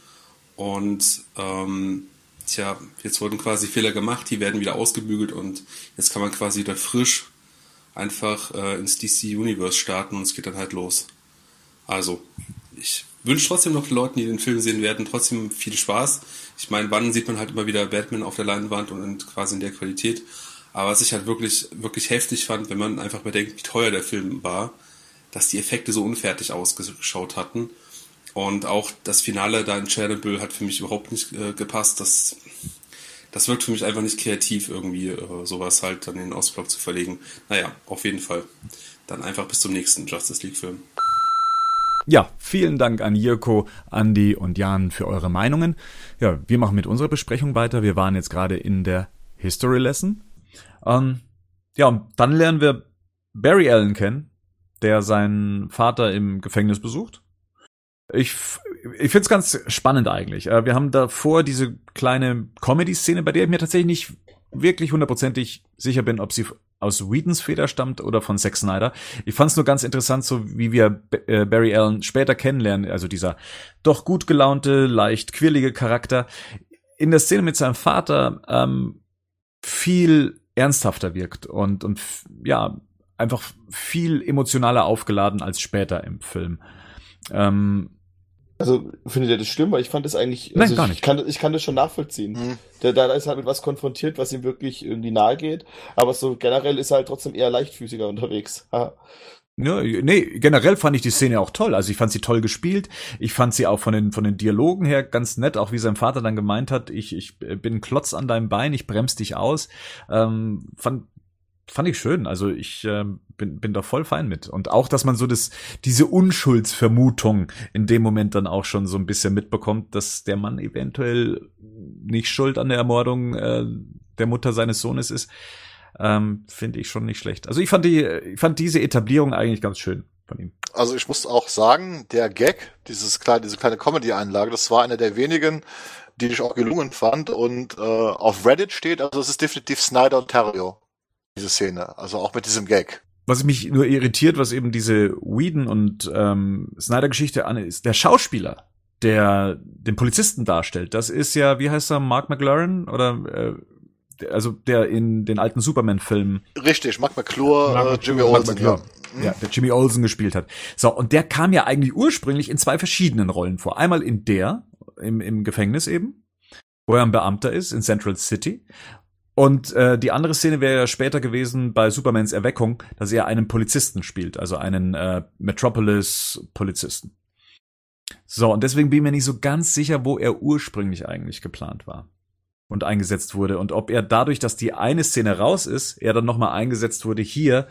Und ähm, tja, jetzt wurden quasi Fehler gemacht, die werden wieder ausgebügelt und jetzt kann man quasi wieder frisch einfach äh, ins DC Universe starten und es geht dann halt los. Also, ich wünsche trotzdem noch den Leuten, die den Film sehen werden, trotzdem viel Spaß. Ich meine, wann sieht man halt immer wieder Batman auf der Leinwand und quasi in der Qualität. Aber was ich halt wirklich, wirklich heftig fand, wenn man einfach bedenkt, wie teuer der Film war, dass die Effekte so unfertig ausgeschaut hatten. Und auch das Finale da in Chernobyl hat für mich überhaupt nicht äh, gepasst. Das, das wirkt für mich einfach nicht kreativ, irgendwie äh, sowas halt dann in den Ostblock zu verlegen. Naja, auf jeden Fall. Dann einfach bis zum nächsten Justice League-Film. Ja, vielen Dank an Jirko, Andi und Jan für eure Meinungen. Ja, wir machen mit unserer Besprechung weiter. Wir waren jetzt gerade in der History Lesson ähm, ja, und dann lernen wir Barry Allen kennen, der seinen Vater im Gefängnis besucht. Ich, ich finde es ganz spannend eigentlich. Äh, wir haben davor diese kleine Comedy-Szene, bei der ich mir tatsächlich nicht wirklich hundertprozentig sicher bin, ob sie aus Whedons Feder stammt oder von Zack Snyder. Ich fand es nur ganz interessant, so wie wir äh, Barry Allen später kennenlernen, also dieser doch gut gelaunte, leicht quirlige Charakter. In der Szene mit seinem Vater ähm, viel ernsthafter wirkt und, und ja, einfach viel emotionaler aufgeladen als später im Film. Ähm, Also findet ihr das schlimm? Weil ich fand das eigentlich. Nein, also gar ich nicht. Kann, ich kann das schon nachvollziehen. Hm. Der, da ist halt mit was konfrontiert, was ihm wirklich irgendwie nahe geht. Aber so generell ist er halt trotzdem eher leichtfüßiger unterwegs. Ja, nee, generell fand ich die Szene auch toll. Also ich fand sie toll gespielt. Ich fand sie auch von den, von den Dialogen her ganz nett, auch wie sein Vater dann gemeint hat, ich, ich bin ein Klotz an deinem Bein, ich bremse dich aus. Ähm, fand, fand ich schön. Also ich ähm, bin, bin da voll fein mit. Und auch, dass man so das, diese Unschuldsvermutung in dem Moment dann auch schon so ein bisschen mitbekommt, dass der Mann eventuell nicht schuld an der Ermordung äh, der Mutter seines Sohnes ist ähm, finde ich schon nicht schlecht. Also ich fand die, ich fand diese Etablierung eigentlich ganz schön von ihm. Also ich muss auch sagen, der Gag, dieses kleine, diese kleine Comedy-Einlage, das war einer der wenigen, die ich auch gelungen fand und äh, auf Reddit steht, also es ist definitiv Snyder und Terrio, diese Szene, also auch mit diesem Gag. Was mich nur irritiert, was eben diese Whedon und ähm, Snyder-Geschichte an ist, der Schauspieler, der den Polizisten darstellt, das ist ja, wie heißt er, Mark McLaren oder äh, also der in den alten Superman-Filmen Richtig, Mark McClure, Mark äh, McClure, Jimmy Mark Olsen, McClure. ja. Ja, der Jimmy Olsen gespielt hat. So, und der kam ja eigentlich ursprünglich in zwei verschiedenen Rollen vor. Einmal in der, im, im Gefängnis eben, wo er ein Beamter ist, in Central City. Und äh, die andere Szene wäre ja später gewesen bei Supermans Erweckung, dass er einen Polizisten spielt, also einen äh, Metropolis-Polizisten. So, und deswegen bin ich mir nicht so ganz sicher, wo er ursprünglich eigentlich geplant war und eingesetzt wurde und ob er dadurch, dass die eine Szene raus ist, er dann nochmal eingesetzt wurde hier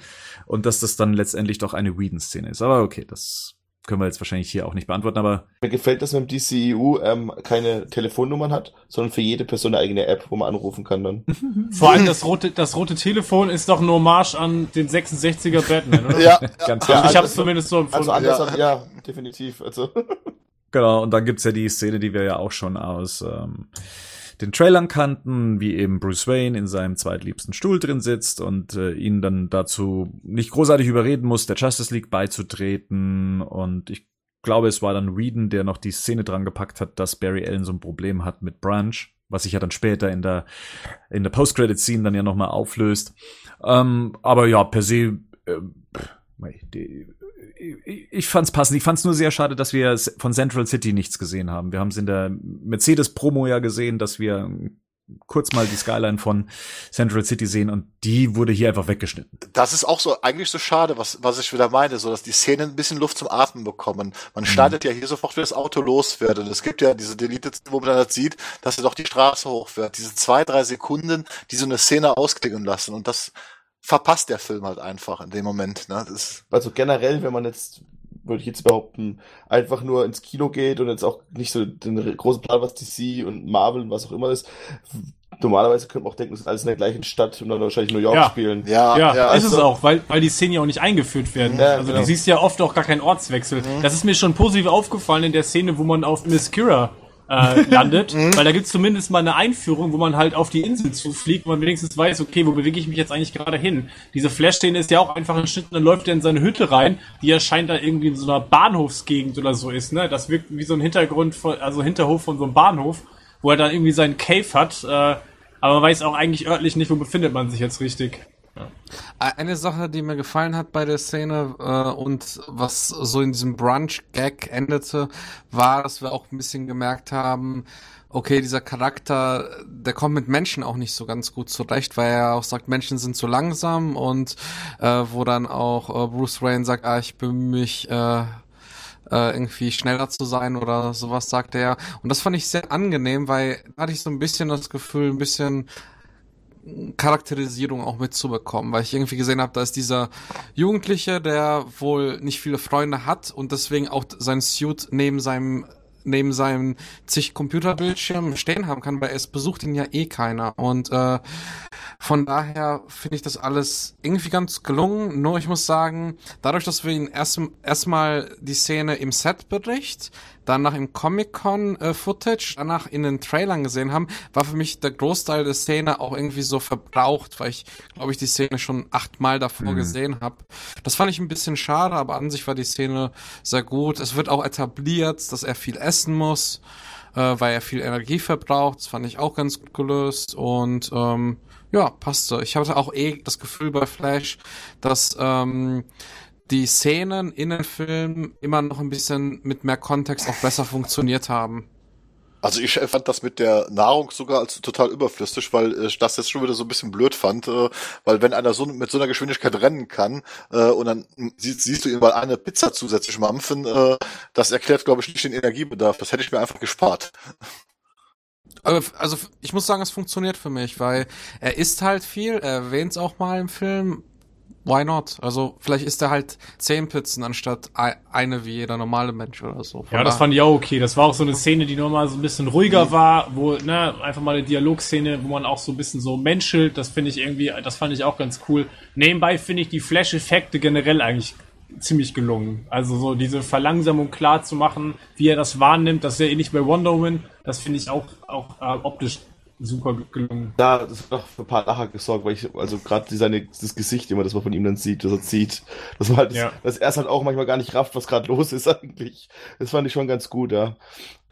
und dass das dann letztendlich doch eine Whedon-Szene ist. Aber okay, das können wir jetzt wahrscheinlich hier auch nicht beantworten, aber Mir gefällt, dass man im DCEU ähm, keine Telefonnummern hat, sondern für jede Person eine eigene App, wo man anrufen kann dann. Vor allem das rote, das rote Telefon ist doch ein Hommage an den 66er Batman, oder? Ja, ganz Ja, ich habe es also- zumindest so empfunden. Also anders, Ja. ja. ja, definitiv. Also Genau, und dann gibt's ja die Szene, die wir ja auch schon aus ähm, den Trailern kannten, wie eben Bruce Wayne in seinem zweitliebsten Stuhl drin sitzt und äh, ihn dann dazu nicht großartig überreden muss, der Justice League beizutreten. Und ich glaube, es war dann Whedon, der noch die Szene dran gepackt hat, dass Barry Allen so ein Problem hat mit Branch, was sich ja dann später in der in der Post-Credit-Scene dann ja nochmal auflöst. Ähm, aber ja, per se äh, die, ich, fand's passend. Ich fand's nur sehr schade, dass wir von Central City nichts gesehen haben. Wir haben es in der Mercedes-Promo ja gesehen, dass wir kurz mal die Skyline von Central City sehen und die wurde hier einfach weggeschnitten. Das ist auch so eigentlich so schade, was, was ich wieder meine, so dass die Szenen ein bisschen Luft zum Atmen bekommen. Man schneidet ja hier sofort, wie das Auto los wird. Und es gibt ja diese Deleted, wo man dann halt sieht, dass er doch die Straße hochfährt. Diese zwei, drei Sekunden, die so eine Szene ausklingen lassen. Und das verpasst der Film halt einfach in dem Moment. Ne? Das ist, Also generell, wenn man jetzt, würde ich jetzt behaupten, einfach nur ins Kino geht und jetzt auch nicht so den großen Plan, was DC und Marvel und was auch immer ist. Normalerweise könnte man auch denken, das ist alles in der gleichen Stadt und dann wahrscheinlich New York Ja. spielen. ja, Ja, ja, ist also- es auch, weil, weil die Szenen ja auch nicht eingeführt werden. Ja, also genau. du siehst ja oft auch gar keinen Ortswechsel. Das ist mir schon positiv aufgefallen in der Szene, wo man auf Miss Kira äh, landet, weil da gibt's zumindest mal eine Einführung, wo man halt auf die Insel zufliegt, wo man wenigstens weiß, okay, wo bewege ich mich jetzt eigentlich gerade hin. Diese Flash-Szene ist ja auch einfach ein Schnitt und dann läuft er in seine Hütte rein, die ja scheint da irgendwie in so einer Bahnhofsgegend oder so ist, ne? Das wirkt wie so ein Hintergrund von, also Hinterhof von so einem Bahnhof, wo er dann irgendwie seinen Cave hat, äh, aber man weiß auch eigentlich örtlich nicht, wo befindet man sich jetzt richtig. Eine Sache, die mir gefallen hat bei der Szene äh, und was so in diesem Brunch-Gag endete, war, dass wir auch ein bisschen gemerkt haben, okay, dieser Charakter, der kommt mit Menschen auch nicht so ganz gut zurecht, weil er auch sagt, Menschen sind zu langsam und äh, wo dann auch äh, Bruce Wayne sagt, ah, ich bemühe mich, äh, äh, irgendwie schneller zu sein oder sowas, sagt er. Und das fand ich sehr angenehm, weil da hatte ich so ein bisschen das Gefühl, ein bisschen Charakterisierung auch mitzubekommen, weil ich irgendwie gesehen habe, da ist dieser Jugendliche, der wohl nicht viele Freunde hat und deswegen auch sein Suit neben seinem neben seinem zig Computerbildschirm stehen haben kann, weil es besucht ihn ja eh keiner und äh, von daher finde ich das alles irgendwie ganz gelungen. Nur ich muss sagen, dadurch, dass wir ihn erst erstmal die Szene im Set-Bericht, danach im Comic-Con-Footage, danach in den Trailern gesehen haben, war für mich der Großteil der Szene auch irgendwie so verbraucht, weil ich, glaube ich, die Szene schon achtmal davor gesehen habe. Das fand ich ein bisschen schade, aber an sich war die Szene sehr gut. Es wird auch etabliert, dass er viel essen muss. äh, weil er viel Energie verbraucht. Das fand ich auch ganz gut gelöst und ähm, ja, passte. Ich hatte auch eh das Gefühl bei Flash, dass ähm, die Szenen in den Filmen immer noch ein bisschen mit mehr Kontext auch besser funktioniert haben. Also ich fand das mit der Nahrung sogar als total überflüssig, weil ich das jetzt schon wieder so ein bisschen blöd fand, äh, weil wenn einer so mit so einer Geschwindigkeit rennen kann äh, und dann siehst, siehst du ihn mal eine Pizza zusätzlich mampfen, äh, das erklärt glaube ich nicht den Energiebedarf. Das hätte ich mir einfach gespart. Also also ich muss sagen, es funktioniert für mich, weil er isst halt viel, er erwähnt es auch mal im Film. Why not? Also vielleicht isst er halt zehn Pizzen anstatt ei- eine wie jeder normale Mensch oder so. Von Ja, das fand ich auch okay. Das war auch so eine Szene, die nochmal so ein bisschen ruhiger war, wo, ne, einfach mal eine Dialogszene, wo man auch so ein bisschen so menschelt. Das finde ich irgendwie, das fand ich auch ganz cool. Nebenbei finde ich die Flash-Effekte generell eigentlich ziemlich gelungen. Also so diese Verlangsamung klar zu machen, wie er das wahrnimmt, das ist ja ähnlich bei Wonder Woman. Das finde ich auch, auch äh, optisch super ge- gelungen. Da, das hat auch für ein paar Lacher gesorgt, weil ich, also gerade seine, das Gesicht immer, das man von ihm dann sieht, das er zieht, das war halt, das, Ja. dass er es halt auch manchmal gar nicht rafft, was gerade los ist eigentlich. Das fand ich schon ganz gut, ja.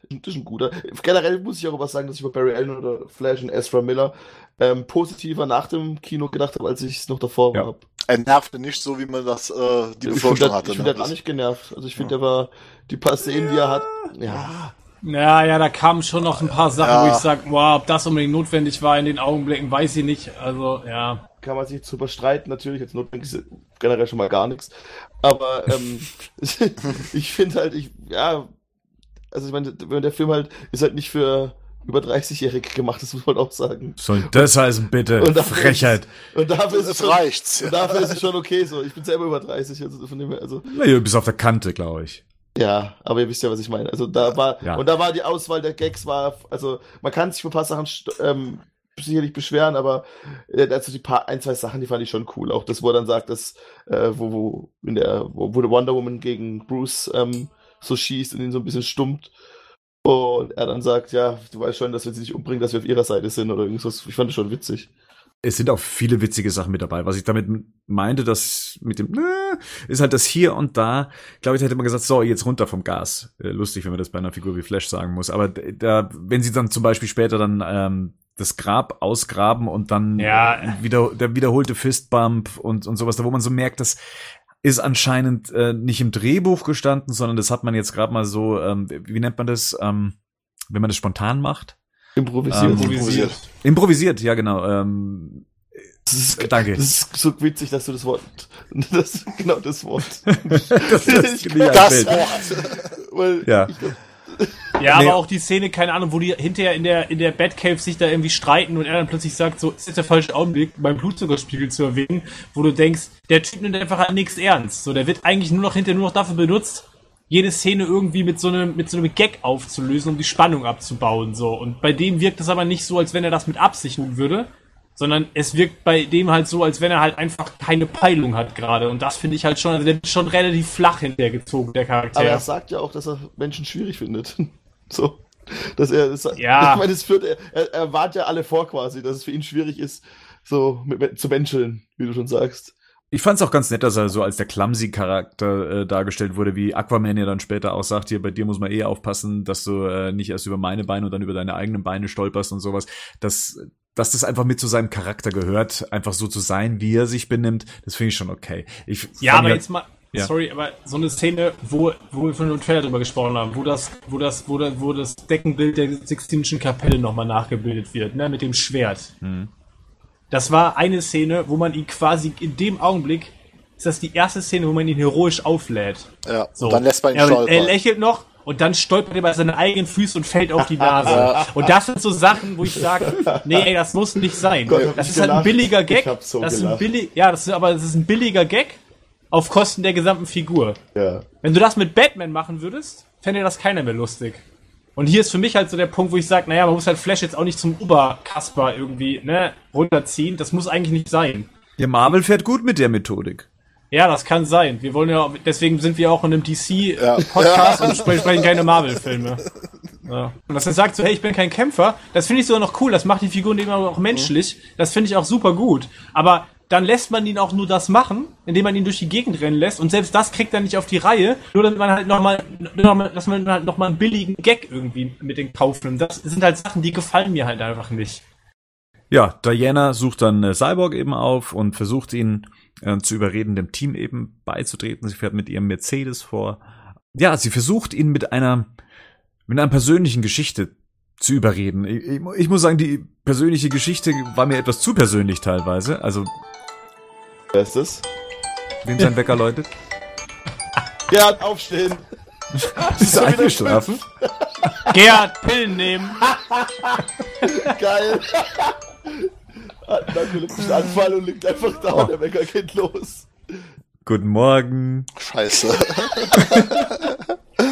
Das ist ein guter. Generell muss ich auch was sagen, dass ich bei Barry Allen oder Flash und Ezra Miller ähm, positiver nach dem Kino gedacht habe, als ich es noch davor Ja. war. Er nervte nicht so, wie man das äh, die Befürchtung finde, hatte. ich ne? find, der hat auch nicht genervt. Also ich finde, der war, die paar Szenen, die er hat, ja. Ja, ja, da kamen schon noch ein paar Sachen, Ja. wo ich sage, wow, ob das unbedingt notwendig war in den Augenblicken, weiß ich nicht. Also, ja. kann man sich drüber streiten, natürlich, jetzt notwendig ist generell schon mal gar nichts. Aber ähm, ich finde halt, ich, ja, also ich meine, wenn der Film halt ist halt nicht für über 30-Jährige gemacht, das muss man auch sagen. Soll das heißen, bitte? Und dafür Frechheit. Ist, und dafür ist es Es schon, reicht's. und dafür ist es schon okay so. Ich bin selber über 30, also von dem her, also Naja, bis auf der Kante, glaube ich. Ja, aber ihr wisst ja, was ich meine. Also da war Ja. und da war die Auswahl der Gags war, also man kann sich für ein paar Sachen ähm, sicherlich beschweren, aber äh, also die paar ein zwei Sachen, die fand ich schon cool. Auch das, wo er dann sagt, dass äh, wo wo in der wo, wo der Wonder Woman gegen Bruce ähm, so schießt und ihn so ein bisschen stummt. Und er dann sagt, ja, du weißt schon, dass wenn sie dich umbringen, dass wir auf ihrer Seite sind oder irgendwas. Ich fand das schon witzig. Es sind auch viele witzige Sachen mit dabei. Was ich damit meinte, dass mit dem, äh, ist halt das hier und da, glaube ich, hätte man gesagt, so, jetzt runter vom Gas. Äh, lustig, wenn man das bei einer Figur wie Flash sagen muss. Aber da, wenn sie dann zum Beispiel später dann ähm, das Grab ausgraben und dann Ja. wieder der wiederholte Fistbump und, und sowas, da wo man so merkt, das ist anscheinend äh, nicht im Drehbuch gestanden, sondern das hat man jetzt gerade mal so, ähm, wie nennt man das, ähm, wenn man das spontan macht? Improvisiert. Ähm, Improvisiert. Improvisiert, ja genau. Ähm, Das ist, danke. das ist so witzig, dass du das Wort, das, genau das Wort. das, das, Ich- Das. Wort. Weil Ja. ich Ja, Nee. aber auch die Szene, keine Ahnung, wo die hinterher in der, in der Batcave sich da irgendwie streiten und er dann plötzlich sagt, so, ist jetzt der falsche Augenblick, meinen Blutzuckerspiegel zu erwähnen, wo du denkst, der Typ nimmt einfach an nichts ernst. So, der wird eigentlich nur noch hinterher nur noch dafür benutzt, jede Szene irgendwie mit so einem, mit so einem Gag aufzulösen, um die Spannung abzubauen, so. Und bei dem wirkt es aber nicht so, als wenn er das mit Absicht tun würde, sondern es wirkt bei dem halt so, als wenn er halt einfach keine Peilung hat gerade. Und das finde ich halt schon, also der wird schon relativ flach hintergezogen, der Charakter. aber er sagt ja auch, dass er Menschen schwierig findet. So. Dass er, das, Ja. ich meine, es führt, er, er, warnt ja alle vor quasi, dass es für ihn schwierig ist, so mit, zu menscheln, wie du schon sagst. Ich fand es auch ganz nett, dass er so als der Clumsy-Charakter äh, dargestellt wurde, wie Aquaman ja dann später auch sagt, hier, bei dir muss man eh aufpassen, dass du äh, nicht erst über meine Beine und dann über deine eigenen Beine stolperst und sowas. Dass, dass das einfach mit zu seinem Charakter gehört, einfach so zu sein, wie er sich benimmt, das finde ich schon okay. Ich Ja, aber jetzt mal, Ja. sorry, aber so eine Szene, wo, wo wir von dem Trailer drüber gesprochen haben, wo das, wo das, wo, da, wo das Deckenbild der Sixtinischen Kapelle nochmal nachgebildet wird, ne, mit dem Schwert. Mhm. Das war eine Szene, wo man ihn quasi in dem Augenblick, ist das die erste Szene, wo man ihn heroisch auflädt. Ja, So. dann lässt man ihn er, stolpern. er lächelt noch und dann stolpert er bei seinen eigenen Füßen und fällt auf die Nase. Und das sind so Sachen, wo ich sage, nee, ey, das muss nicht sein. Gott, das ist halt ein billiger Gag. So das ist ein billig, ja, das ist, aber das ist ein billiger Gag auf Kosten der gesamten Figur. Ja. Wenn du das mit Batman machen würdest, fände das keiner mehr lustig. Und hier ist für mich halt so der Punkt, wo ich sage, naja, man muss halt Flash jetzt auch nicht zum Oberkasper irgendwie ne, runterziehen. Das muss eigentlich nicht sein. ja, Marvel fährt gut mit der Methodik. Ja, das kann sein. Wir wollen ja, deswegen sind wir auch in einem Ja. DC-Podcast und spre- sprechen keine Marvel-Filme. Ja. Und dass er sagt so, hey, ich bin kein Kämpfer, das finde ich sogar noch cool, das macht die Figuren immer auch menschlich, das finde ich auch super gut. Aber dann lässt man ihn auch nur das machen, indem man ihn durch die Gegend rennen lässt und selbst das kriegt er nicht auf die Reihe, nur damit man halt nochmal, noch dass man halt nochmal einen billigen Gag irgendwie mit den Kauf nimmt. Das sind halt Sachen, die gefallen mir halt einfach nicht. Ja, Diana sucht dann äh, Cyborg eben auf und versucht ihn äh, zu überreden, dem Team eben beizutreten. Sie fährt mit ihrem Mercedes vor. Ja, sie versucht ihn mit einer, mit einer persönlichen Geschichte zu überreden. Ich, ich, ich muss sagen, die persönliche Geschichte war mir etwas zu persönlich teilweise. Also. Wer ist das? Wem sein Wecker läutet? Gerhard, aufstehen! Bist du eingeschlafen? Gerhard, Pillen nehmen! Geil! Hat einen epileptischen Anfall und liegt einfach da und der Wecker geht los. Guten Morgen. Scheiße.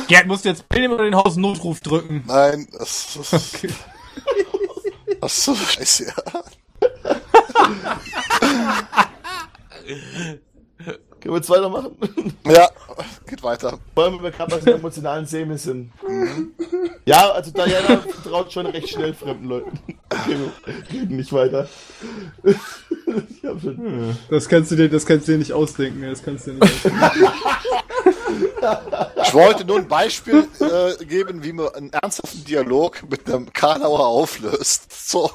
Gerd, musst du jetzt Pillen nehmen oder den Hausnotruf drücken? Nein, das ist. Okay. Ach so, scheiße, ja. Können wir jetzt weitermachen? Ja, geht weiter. Wenn wir gerade bei so emotionalen Szenen sind. Ja, also Diana traut schon recht schnell fremden Leuten. Okay, wir reden nicht weiter. Ich hab schon... Das kannst du dir, das kannst du dir nicht ausdenken. Das kannst du dir nicht ausdenken. Ich wollte nur ein Beispiel äh, geben, wie man einen ernsthaften Dialog mit einem Karlauer auflöst. So.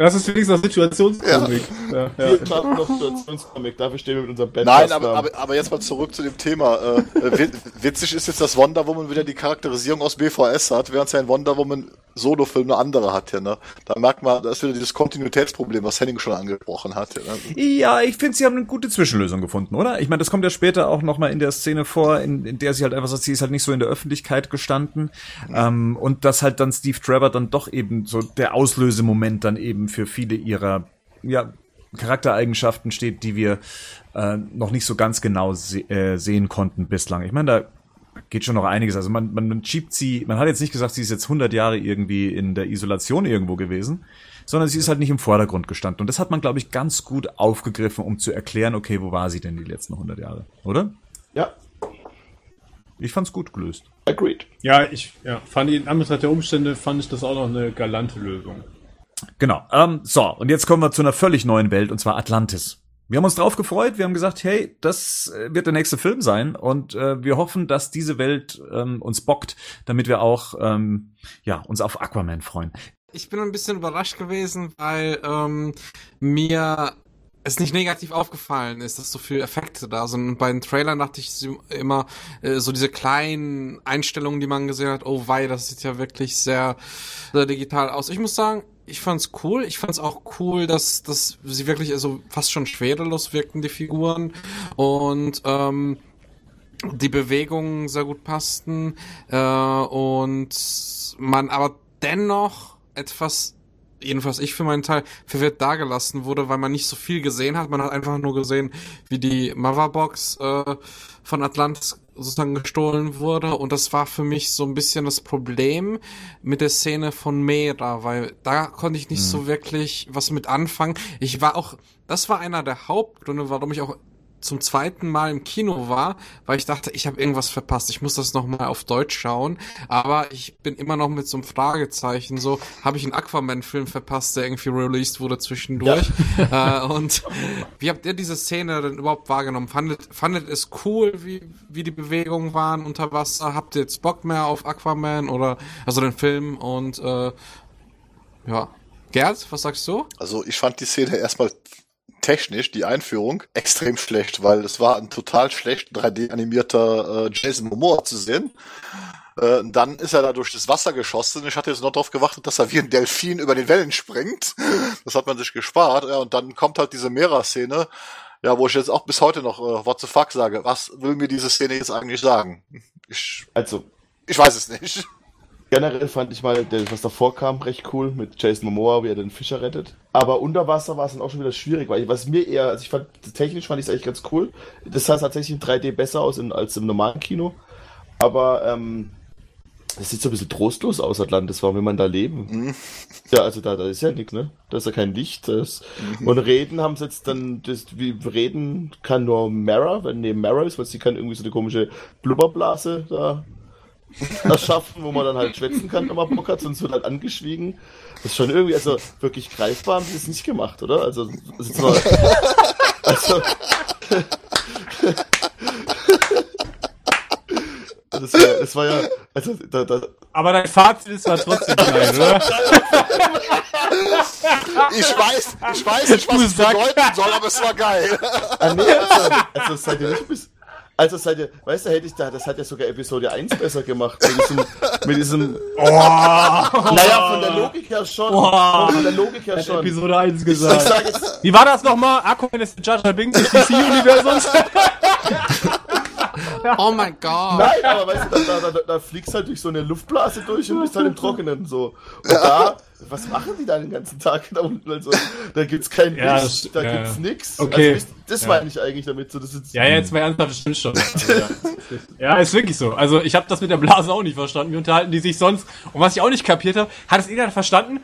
Das ist wenigstens noch Situationskomik. Ja. Ja, ja. Wir machen noch Situationskomik, dafür stehen wir mit unserem Band. Nein, aber, aber, aber jetzt mal zurück zu dem Thema. Äh, witzig ist jetzt, dass Wonder Woman wieder die Charakterisierung aus BVS hat, während es ja in Wonder Woman Solo-Film eine andere hat, ja, ne? Da merkt man, da ist wieder dieses Kontinuitätsproblem, was Henning schon angesprochen hat. Ja, ne? ja ich finde, sie haben eine gute Zwischenlösung gefunden, oder? Ich meine, das kommt ja später auch nochmal in der Szene vor, in, in der sie halt einfach sagt, sie ist halt nicht so in der Öffentlichkeit gestanden. Mhm. Ähm, und dass halt dann Steve Trevor dann doch eben so der Auslösemoment dann eben für viele ihrer, ja, Charaktereigenschaften steht, die wir äh, noch nicht so ganz genau se äh, sehen konnten bislang. Ich meine, da geht schon noch einiges. Also man, man, man schiebt sie, man hat jetzt nicht gesagt, sie ist jetzt 100 Jahre irgendwie in der Isolation irgendwo gewesen, sondern sie ist halt nicht im Vordergrund gestanden. Und das hat man, glaube ich, ganz gut aufgegriffen, um zu erklären, okay, wo war sie denn die letzten 100 Jahre, oder? Ja. Ich fand's gut gelöst. Agreed. Ja, ich ja, fand in Anbetracht der Umstände fand ich das auch noch eine galante Lösung. Genau. Ähm, so, und jetzt kommen wir zu einer völlig neuen Welt, und zwar Atlantis. Wir haben uns drauf gefreut, wir haben gesagt, hey, das äh, wird der nächste Film sein und äh, wir hoffen, dass diese Welt ähm, uns bockt, damit wir auch ähm, ja, uns auf Aquaman freuen. Ich bin ein bisschen überrascht gewesen, weil ähm, mir es nicht negativ aufgefallen ist, dass so viele Effekte da sind. Und bei den Trailern dachte ich immer, äh, so diese kleinen Einstellungen, die man gesehen hat, oh wei, das sieht ja wirklich sehr, sehr digital aus. Ich muss sagen, ich fand's cool. Ich fand's auch cool, dass, dass sie wirklich also fast schon schwerelos wirkten, die Figuren. Und ähm, die Bewegungen sehr gut passten. Äh, und man aber dennoch etwas jedenfalls ich für meinen Teil, verwirrt dagelassen wurde, weil man nicht so viel gesehen hat. Man hat einfach nur gesehen, wie die Motherbox äh, von Atlantis sozusagen gestohlen wurde. Und das war für mich so ein bisschen das Problem mit der Szene von Mera, weil da konnte ich nicht mhm. so wirklich was mit anfangen. Ich war auch, das war einer der Hauptgründe, warum ich auch zum zweiten Mal im Kino war, weil ich dachte, ich habe irgendwas verpasst. Ich muss das nochmal auf Deutsch schauen. Aber ich bin immer noch mit so einem Fragezeichen. So, habe ich einen Aquaman-Film verpasst, der irgendwie released wurde zwischendurch? Ja. Äh, und wie habt ihr diese Szene denn überhaupt wahrgenommen? Fandet, fandet es cool, wie, wie die Bewegungen waren unter Wasser? Habt ihr jetzt Bock mehr auf Aquaman oder also den Film? Und äh, ja. Gerd, was sagst du? Also ich fand die Szene erstmal technisch die Einführung extrem schlecht, weil es war ein total schlecht 3D-animierter äh, Jason Momoa zu sehen. Äh, dann ist er da durch das Wasser geschossen. Ich hatte jetzt noch darauf gewartet, dass er wie ein Delfin über den Wellen springt. Das hat man sich gespart. Ja, und dann kommt halt diese Mera-Szene, ja, wo ich jetzt auch bis heute noch äh, what the fuck sage. Was will mir diese Szene jetzt eigentlich sagen? Ich, also, ich weiß es nicht. Generell fand ich mal, was davor kam, recht cool mit Jason Momoa, wie er den Fischer rettet. Aber unter Wasser war es dann auch schon wieder schwierig, weil ich, was mir eher, also ich fand, technisch fand ich es eigentlich ganz cool. Das sah tatsächlich in 3D besser aus in, als im normalen Kino. Aber, ähm, das sieht so ein bisschen trostlos aus, Atlantis. Warum will man da leben? Mhm. Ja, also da, da ist ja nichts, ne? Da ist ja kein Licht. Das, mhm. Und reden haben sie jetzt dann, das, wie reden kann nur Mara, wenn neben Mara ist, weil sie kann irgendwie so eine komische Blubberblase da erschaffen, wo man dann halt schwätzen kann, wenn man Bock hat, sonst wird halt angeschwiegen. Das ist schon irgendwie, also wirklich greifbar haben sie es nicht gemacht, oder? Also, das ist zwar, Also, das, war, das war ja, also, da, da, Aber dein Fazit ist zwar trotzdem geil, oder? Ich weiß, ich weiß nicht, was es bedeuten soll, aber es war geil. ah, nee, also, also seid ihr nicht bis, also seid ihr, weißt du, hätte ich da, das hat ja sogar Episode 1 besser gemacht, mit diesem, mit diesem, naja, von der Logik her schon, Boah. von der Logik her Hat schon. Episode 1 Ich gesagt. sag jetzt, Wie war das nochmal? Aquaman ist Jar Binks des DC-Universums? Oh mein Gott. Nein, aber weißt du, da, da, da, da fliegst halt durch so eine Luftblase durch und bist halt im Trockenen so. Und da, was machen die da den ganzen Tag da unten? Also, da gibt's kein Ja, Licht, das- da ja, gibt's ja. nix. Okay. Also, das Ja. meine ich eigentlich damit. So, das ist, Ja, jetzt mal ernsthaft, das stimmt schon. Also, ja. ja, ist wirklich so. Also ich habe das mit der Blase auch nicht verstanden. Wie unterhalten die sich sonst? Und was ich auch nicht kapiert habe, hat es irgendjemand verstanden?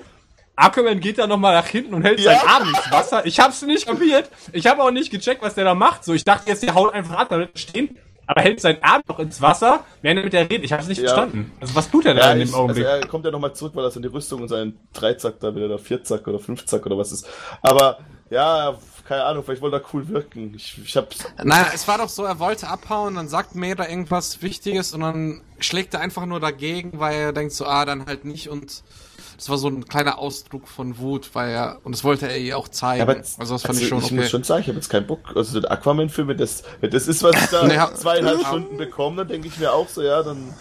Aquaman geht da nochmal nach hinten und hält Ja. seinen Arm ins Wasser. Ich hab's nicht kapiert. Ich habe auch nicht gecheckt, was der da macht. So, ich dachte jetzt, der haut einfach ab, da wird er stehen. Aber hält seinen Arm noch ins Wasser, während er mit der redet. Ich hab's nicht Ja. verstanden. Also was tut er da Ja, in ich, dem also Augenblick? er kommt ja nochmal zurück, weil er so die Rüstung und seinen Dreizack da wieder, der Vierzack oder Fünfzack oder was ist. Aber, ja, keine Ahnung, vielleicht wollte er cool wirken. Ich, ich hab's, Nein, es war doch so, er wollte abhauen, dann sagt Mera irgendwas Wichtiges und dann schlägt er einfach nur dagegen, weil er denkt so, ah, dann halt nicht und das war so ein kleiner Ausdruck von Wut, weil er, und das wollte er ihr auch zeigen. Ja, aber also das fand ich schon ich okay. muss schon sagen, ich habe jetzt keinen Bock. Also der Aquaman-Film, das, das ist, was ich da zweieinhalb Stunden bekomme, dann denke ich mir auch so, ja, dann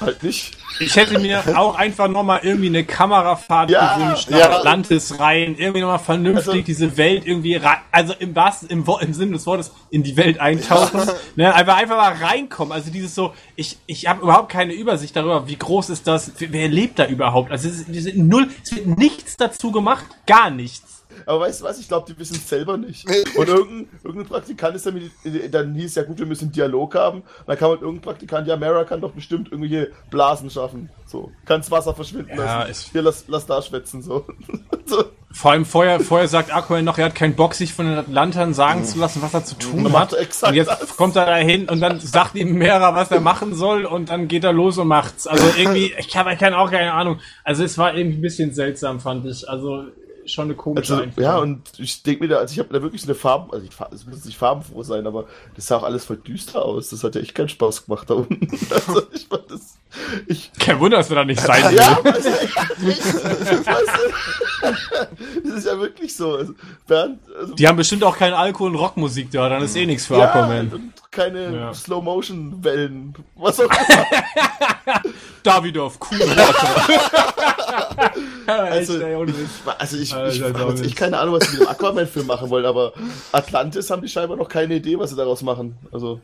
halt nicht. Ich hätte mir auch einfach nochmal irgendwie eine Kamerafahrt Ja, gewünscht, nach ja. Atlantis rein, irgendwie nochmal vernünftig Also- diese Welt irgendwie rein, also im wahrsten, im, im Sinne des Wortes in die Welt eintauchen, ne, einfach, einfach mal reinkommen, also dieses so, ich, ich habe überhaupt keine Übersicht darüber, wie groß ist das, wer wer lebt da überhaupt, also es ist, wir sind null, es wird nichts dazu gemacht, gar nichts. Aber weißt du was, ich glaube, die wissen es selber nicht. Und irgendein, irgendein Praktikant ist damit, dann hieß ja gut, wir müssen einen Dialog haben. Und dann kam halt irgendein Praktikant, ja, Mara kann doch bestimmt irgendwelche Blasen schaffen. So, kann's Wasser verschwinden Ja, lassen. ich- Hier, lass, lass da schwätzen, so. so. Vor allem vorher, vorher sagt Aquaman noch, er hat keinen Bock, sich von den Atlantern sagen zu lassen, was er zu tun macht hat. er exakt Und jetzt das. kommt er dahin und dann sagt ihm Mera, was er machen soll und dann geht er los und macht's. Also irgendwie, ich habe ich auch keine Ahnung. Also es war irgendwie ein bisschen seltsam, fand ich. Also schon eine komische Also, Einführung. ja, und ich denke mir da, also ich habe da wirklich so eine Farben, also ich, es muss nicht farbenfroh sein, aber das sah auch alles voll düster aus. Das hat ja echt keinen Spaß gemacht da unten. Also ich fand das, ich, Kein Wunder, dass wir da nicht sein ja, will. weißt du, echt, weißt du, das ist ja wirklich so. Also, Bernd, also, Die haben bestimmt auch keinen Alkohol und Rockmusik da, dann ist eh nichts für ja, Aquaman. Keine Ja. Slow-Motion-Wellen, was auch immer. Davidoff, cool Worte. Also. Also ich, ich jetzt echt keine Ahnung, was sie mit dem Aquaman-Film machen wollen, aber Atlantis haben die scheinbar noch keine Idee, was sie daraus machen. Also,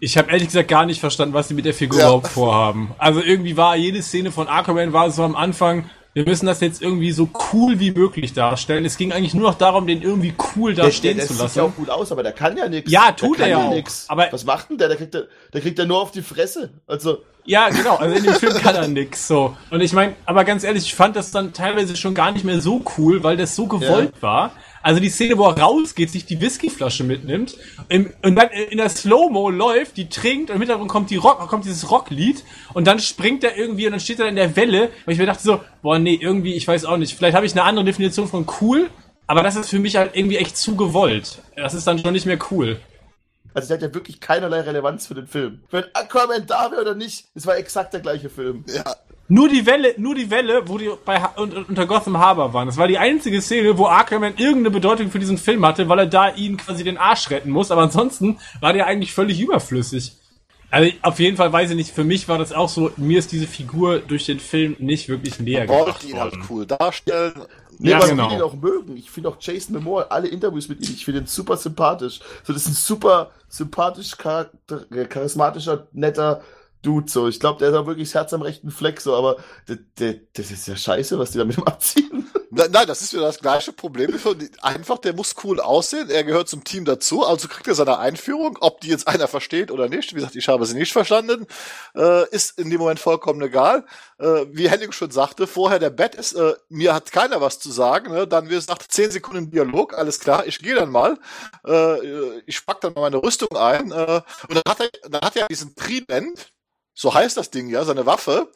Ich habe ehrlich gesagt gar nicht verstanden, was sie mit der Figur Ja. überhaupt vorhaben. Also irgendwie war jede Szene von Aquaman war so am Anfang, wir müssen das jetzt irgendwie so cool wie möglich darstellen. Es ging eigentlich nur noch darum, den irgendwie cool da der, stehen der, zu der sieht lassen. ja auch gut aus, aber der kann ja nichts. Ja, tut der er ja auch. nix. Aber- was macht denn der? Der kriegt ja, der kriegt ja nur auf die Fresse. Also, Ja, genau. Also in dem Film kann er nix so. Und ich meine, aber ganz ehrlich, ich fand das dann teilweise schon gar nicht mehr so cool, weil das so gewollt war. Also die Szene, wo er rausgeht, sich die Whiskyflasche mitnimmt im, und dann in der Slow-Mo läuft, die trinkt und im Hintergrund kommt die Rock, kommt dieses Rocklied und dann springt er irgendwie und dann steht er in der Welle und ich mir dachte so, boah nee, irgendwie, ich weiß auch nicht, vielleicht habe ich eine andere Definition von cool, aber das ist für mich halt irgendwie echt zu gewollt. Das ist dann schon nicht mehr cool. also der hat ja wirklich keinerlei Relevanz für den Film. Wenn Aquaman da wäre oder nicht, es war exakt der gleiche Film. Ja. Nur die Welle, nur die Welle, wo die bei unter Gotham Harbor waren. Das war die einzige Szene, wo Aquaman irgendeine Bedeutung für diesen Film hatte, weil er da ihn quasi den Arsch retten muss. Aber ansonsten war der eigentlich völlig überflüssig. Also auf jeden Fall weiß ich nicht. Für mich war das auch so. Mir ist diese Figur durch den Film nicht wirklich näher Wollte gebracht ihn halt cool darstellen. Nee, Ja, genau. ich ihn auch mögen. Ich finde auch Jason Momoa, alle Interviews mit ihm, ich finde ihn super sympathisch. So, das ist ein super sympathisch, charakter charismatischer, netter Dude, so. Ich glaube, der hat auch wirklich das Herz am rechten Fleck, so, aber das ist ja scheiße, was die da mit ihm abziehen. Nein, nein, das ist wieder das gleiche Problem. Einfach, der muss cool aussehen. Er gehört zum Team dazu, also kriegt er seine Einführung. Ob die jetzt einer versteht oder nicht, wie gesagt, ich habe sie nicht verstanden, äh, ist in dem Moment vollkommen egal. Äh, wie Henning schon sagte, vorher der Bett ist, äh, mir hat keiner was zu sagen. Ne? Dann wird es nach zehn Sekunden Dialog, alles klar, ich gehe dann mal. Äh, ich pack dann mal meine Rüstung ein. Äh, und dann hat er, dann hat er diesen Trident, so heißt das Ding ja, seine Waffe.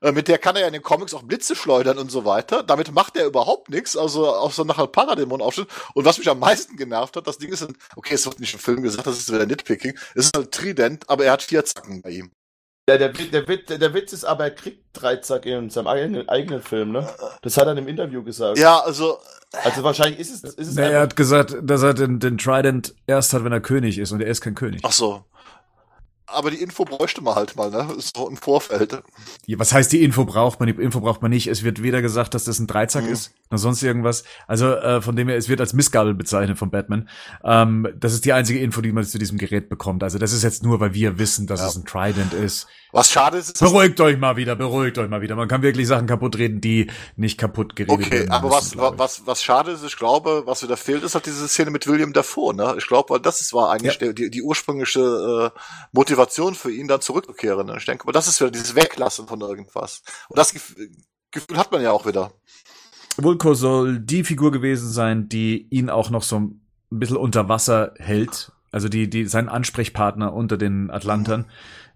Äh, mit der kann er ja in den Comics auch Blitze schleudern und so weiter. Damit macht er überhaupt nichts, also außer nachher Paradämon aufstehen. Und was mich am meisten genervt hat, das Ding ist, ein, okay, es wird nicht im Film gesagt, das ist wieder Nitpicking, es ist ein Trident, aber er hat vier Zacken bei ihm. Ja, der, Witz- der, Witz- der Witz ist aber, er kriegt Dreizack in seinem eigenen, eigenen Film, ne? Das hat er im Interview gesagt. Ja, also, Also wahrscheinlich ist es, ist es Nee, er hat gesagt, dass er den, den Trident erst hat, wenn er König ist und er ist kein König. ach so. Aber die Info bräuchte man halt mal, ne? So im Vorfeld. Ja, Was heißt, die Info braucht man? Die Info braucht man nicht. Es wird weder gesagt, dass das ein Dreizack Mhm. ist, noch sonst irgendwas. Also äh, von dem her, es wird als Missgabel bezeichnet von Batman. Ähm, das ist die einzige Info, die man zu diesem Gerät bekommt. Also das ist jetzt nur, weil wir wissen, dass Ja. es ein Trident ist. Was schade ist, ist Beruhigt euch mal wieder, beruhigt euch mal wieder. Man kann wirklich Sachen kaputt reden, die nicht kaputt geredet Okay, werden aber müssen, was, ich. was, was schade ist, ich glaube, was wieder fehlt, ist halt diese Szene mit William Dafoe, ne? Ich glaube, weil das ist, war eigentlich der, die, die ursprüngliche äh, Motivation für ihn, dann zurückzukehren. Ne? Ich denke, aber das ist wieder dieses Weglassen von irgendwas. Und das Gef Gefühl hat man ja auch wieder. Vulko soll die Figur gewesen sein, die ihn auch noch so ein bisschen unter Wasser hält. Also die, die, sein Ansprechpartner unter den Atlantern.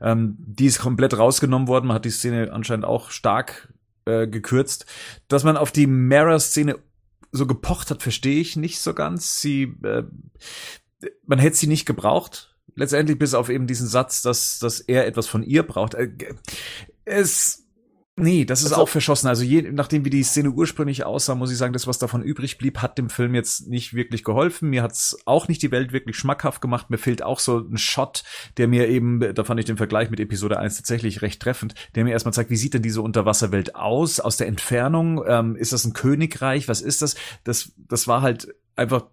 Ähm, die ist komplett rausgenommen worden. Man hat die Szene anscheinend auch stark äh, gekürzt. Dass man auf die Mara-Szene so gepocht hat, verstehe ich nicht so ganz. Sie, äh, man hätte sie nicht gebraucht. Letztendlich bis auf eben diesen Satz, dass, dass er etwas von ihr braucht. Äh, es, Nee, das ist Also- auch verschossen. Also je, nachdem wie die Szene ursprünglich aussah, muss ich sagen, das, was davon übrig blieb, hat dem Film jetzt nicht wirklich geholfen. Mir hat's auch nicht die Welt wirklich schmackhaft gemacht. Mir fehlt auch so ein Shot, der mir eben, da fand ich den Vergleich mit Episode 1 tatsächlich recht treffend, der mir erstmal zeigt, wie sieht denn diese Unterwasserwelt aus, aus der Entfernung? Ähm, ist das ein Königreich? Was ist das? Das, das war halt einfach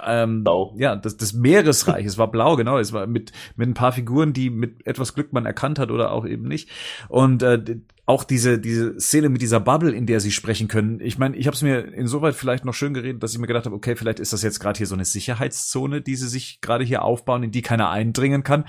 ähm, Blau. ja, das, das Meeresreich, es war blau, genau, es war mit, mit ein paar Figuren, die mit etwas Glück man erkannt hat oder auch eben nicht. Und äh, auch diese, diese Szene mit dieser Bubble, in der sie sprechen können. Ich meine, ich habe es mir insoweit vielleicht noch schön geredet, dass ich mir gedacht habe, okay, vielleicht ist das jetzt gerade hier so eine Sicherheitszone, die sie sich gerade hier aufbauen, in die keiner eindringen kann.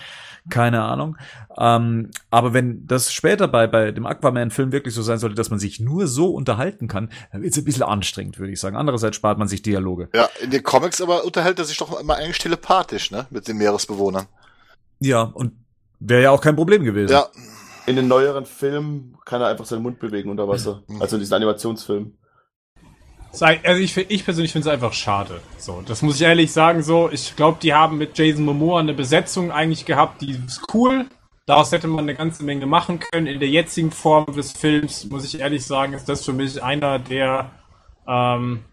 Keine Ahnung. Ähm, aber wenn das später bei, bei dem Aquaman-Film wirklich so sein sollte, dass man sich nur so unterhalten kann, dann wird es ein bisschen anstrengend, würde ich sagen. Andererseits spart man sich Dialoge. Ja, in den Comics aber unterhält er sich doch immer eigentlich telepathisch, ne? Mit den Meeresbewohnern. Ja, und wäre ja auch kein Problem gewesen. Ja, In den neueren Filmen kann er einfach seinen Mund bewegen unter Wasser. Mhm. Also in diesen Animationsfilmen. Also ich, ich persönlich finde es einfach schade. So, das muss ich ehrlich sagen. So, ich glaube, die haben mit Jason Momoa eine Besetzung eigentlich gehabt, die ist cool. Daraus hätte man eine ganze Menge machen können. In der jetzigen Form des Films muss ich ehrlich sagen, ist das für mich einer der ähm,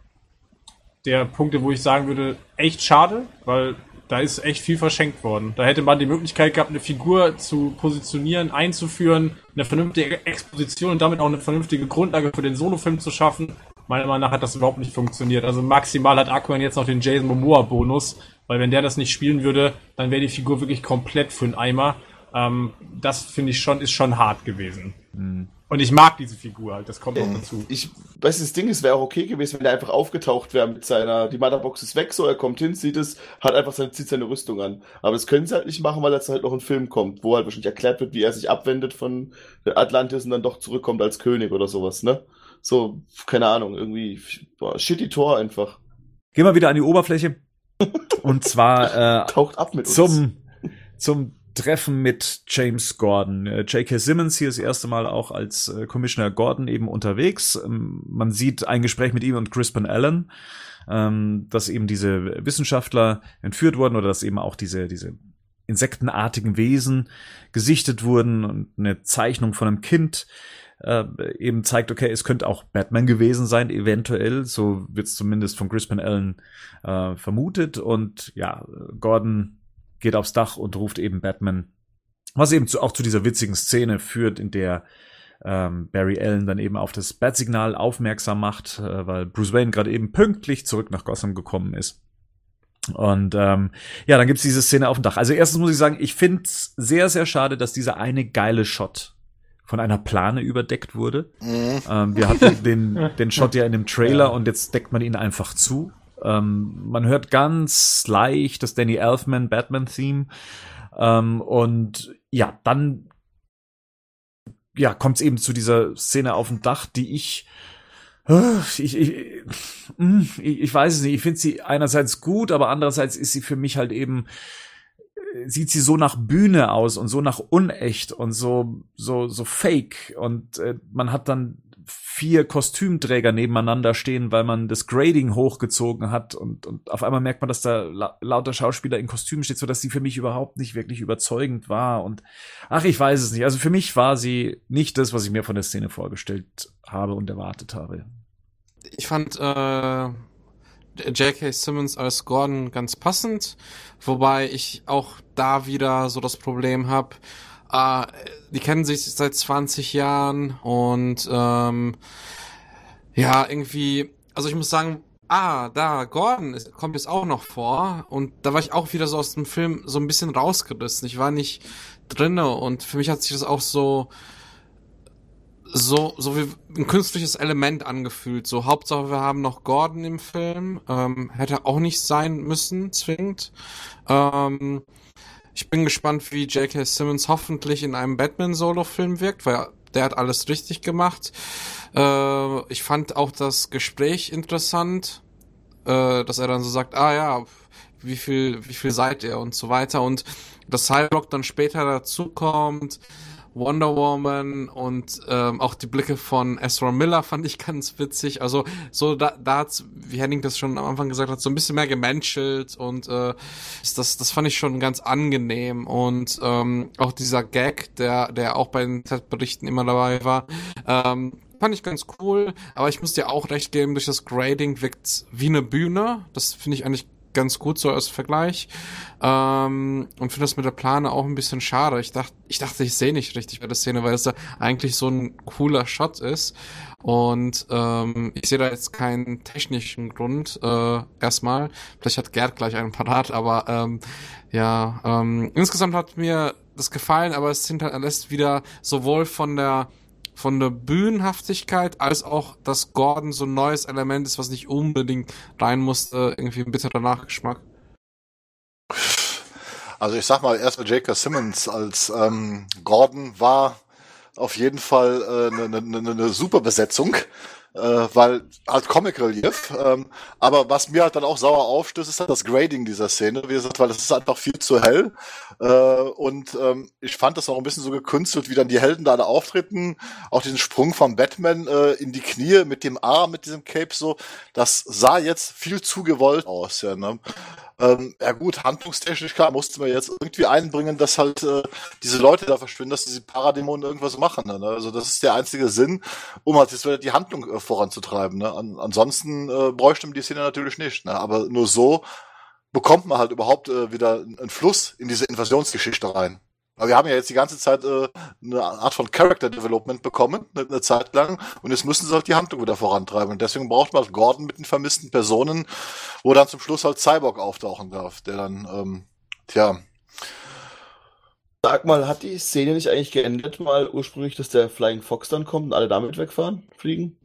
der Punkte, wo ich sagen würde, echt schade, weil da ist echt viel verschenkt worden. Da hätte man die Möglichkeit gehabt, eine Figur zu positionieren, einzuführen, eine vernünftige Exposition und damit auch eine vernünftige Grundlage für den Solofilm zu schaffen. Meiner Meinung nach hat das überhaupt nicht funktioniert. Also maximal hat Aquaman jetzt noch den Jason Momoa Bonus, weil wenn der das nicht spielen würde, dann wäre die Figur wirklich komplett für einen Eimer. Ähm, das finde ich schon, ist schon hart gewesen. Und ich mag diese Figur halt, das kommt auch dazu. Ich weiß, das Ding ist, wäre auch okay gewesen, wenn er einfach aufgetaucht wäre mit seiner, die Motherbox ist weg, so, er kommt hin, sieht es, hat einfach seine, zieht seine Rüstung an. Aber das können sie halt nicht machen, weil jetzt halt noch ein Film kommt, wo halt wahrscheinlich erklärt wird, wie er sich abwendet von Atlantis und dann doch zurückkommt als König oder sowas, ne? So, keine Ahnung, irgendwie, boah, shitty Tor einfach. Gehen wir wieder an die Oberfläche. Und zwar äh, Taucht ab mit uns. zum, zum Treffen mit James Gordon. Äh, J.K. Simmons hier das erste Mal auch als äh, Commissioner Gordon eben unterwegs. Ähm, man sieht ein Gespräch mit ihm und Crispin Allen, ähm, dass eben diese Wissenschaftler entführt wurden oder dass eben auch diese, diese insektenartigen Wesen gesichtet wurden und eine Zeichnung von einem Kind äh, eben zeigt, okay, es könnte auch Batman gewesen sein, eventuell. So wird es zumindest von Crispin Allen äh, vermutet. Und ja, Gordon geht aufs Dach und ruft eben Batman, was eben zu, auch zu dieser witzigen Szene führt, in der ähm, Barry Allen dann eben auf das Bat-Signal aufmerksam macht, äh, weil Bruce Wayne gerade eben pünktlich zurück nach Gotham gekommen ist. Und ähm, ja, dann gibt's diese Szene auf dem Dach. Also erstens muss ich sagen, ich find's sehr, sehr schade, dass dieser eine geile Shot von einer Plane überdeckt wurde. Mhm. Ähm, wir hatten den, den Shot ja in dem Trailer und jetzt deckt man ihn einfach zu. Ähm, man hört ganz leicht das Danny Elfman Batman-Theme. Ähm, und ja, dann ja, kommt es eben zu dieser Szene auf dem Dach, die ich ich, ich, ich, ich weiß es nicht. Ich finde sie einerseits gut, aber andererseits ist sie für mich halt eben sieht sie so nach Bühne aus und so nach unecht und so so so fake und äh, man hat dann vier Kostümträger nebeneinander stehen, weil man das Grading hochgezogen hat und, und auf einmal merkt man, dass da la lauter Schauspieler in Kostümen steht, so dass sie für mich überhaupt nicht wirklich überzeugend war und ach, ich weiß es nicht. Also für mich war sie nicht das, was ich mir von der Szene vorgestellt habe und erwartet habe. Ich fand äh, J.K. Simmons als Gordon ganz passend, wobei ich auch da wieder so das Problem habe, äh, die kennen sich seit 20 Jahren und ähm, ja, irgendwie, also ich muss sagen, ah, da, Gordon ist, kommt jetzt auch noch vor und da war ich auch wieder so aus dem Film so ein bisschen rausgerissen. Ich war nicht drinne und für mich hat sich das auch so so, so wie ein künstliches Element angefühlt. So, Hauptsache wir haben noch Gordon im Film. Ähm, hätte auch nicht sein müssen, zwingend. Ähm, ich bin gespannt, wie J.K. Simmons hoffentlich in einem Batman-Solo-Film wirkt, weil der hat alles richtig gemacht. Äh, ich fand auch das Gespräch interessant, äh, dass er dann so sagt, ah ja, wie viel, wie viel seid ihr und so weiter und dass Cyborg dann später dazu kommt Wonder Woman und ähm, auch die Blicke von Ezra Miller fand ich ganz witzig. Also so da, da hat's, wie Henning das schon am Anfang gesagt hat, so ein bisschen mehr gemenschelt und äh, das, das fand ich schon ganz angenehm. Und ähm, auch dieser Gag, der, der auch bei den Berichten immer dabei war, ähm, fand ich ganz cool. Aber ich muss dir auch recht geben, durch das Grading wirkt wie eine Bühne. Das finde ich eigentlich ganz gut so als Vergleich. Ähm, und finde das mit der Plane auch ein bisschen schade. Ich dachte, ich dachte, ich sehe nicht richtig bei der Szene, weil es da eigentlich so ein cooler Shot ist. Und ähm, ich sehe da jetzt keinen technischen Grund äh, erstmal. Vielleicht hat Gerd gleich einen parat, aber ähm, ja, ähm, insgesamt hat mir das gefallen, aber es sind halt wieder sowohl von der von der Bühnenhaftigkeit als auch, dass Gordon so ein neues Element ist, was nicht unbedingt rein musste, irgendwie ein bitterer Nachgeschmack. Also ich sag mal, erstmal J.K. Simmons als ähm, Gordon war auf jeden Fall eine äh, ne, ne, ne, ne super Besetzung äh, weil halt Comic Relief. Ähm, aber was mir halt dann auch sauer aufstößt, ist halt das Grading dieser Szene, wie gesagt, weil das ist einfach viel zu hell. Äh, und ähm, ich fand das auch ein bisschen so gekünstelt, wie dann die Helden da alle auftreten. Auch diesen Sprung vom Batman äh, in die Knie mit dem Arm, mit diesem Cape so, das sah jetzt viel zu gewollt aus, ja. Ne? Ähm, ja gut, handlungstechnisch klar, mussten wir jetzt irgendwie einbringen, dass halt äh, diese Leute da verschwinden, dass diese Paradämonen irgendwas machen. Ne? Also das ist der einzige Sinn, um halt jetzt wieder die Handlung äh, voranzutreiben. Ne? An, ansonsten äh, bräuchte man die Szene natürlich nicht. Ne? Aber nur so bekommt man halt überhaupt äh, wieder einen Fluss in diese Invasionsgeschichte rein. Aber wir haben ja jetzt die ganze Zeit äh, eine Art von Character Development bekommen, eine, eine Zeit lang, und jetzt müssen sie halt die Handlung wieder vorantreiben. Und deswegen braucht man halt Gordon mit den vermissten Personen, wo dann zum Schluss halt Cyborg auftauchen darf, der dann, ähm, tja. Sag mal, hat die Szene nicht eigentlich geendet, mal ursprünglich, dass der Flying Fox dann kommt und alle damit wegfahren, fliegen?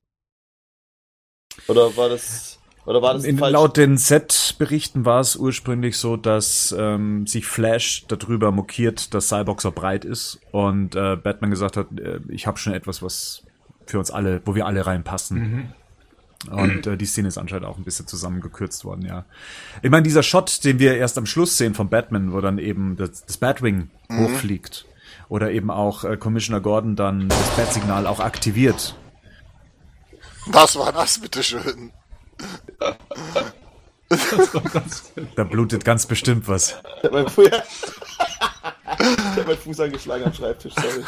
Oder war das. Oder war das In, laut den Set-Berichten war es ursprünglich so, dass ähm, sich Flash darüber mokiert, dass Cyborg so breit ist und äh, Batman gesagt hat, äh, ich habe schon etwas, was für uns alle, wo wir alle reinpassen. Mhm. Und äh, die Szene ist anscheinend auch ein bisschen zusammengekürzt worden, ja. Ich meine, dieser Shot, den wir erst am Schluss sehen von Batman, wo dann eben das, das Batwing mhm. hochfliegt. Oder eben auch äh, Commissioner Gordon dann das Bat-Signal auch aktiviert. Was war das, bitteschön? Da blutet ganz bestimmt was. Ich hab meinen Fuß, ich hab meinen Fuß angeschlagen am Schreibtisch, sorry.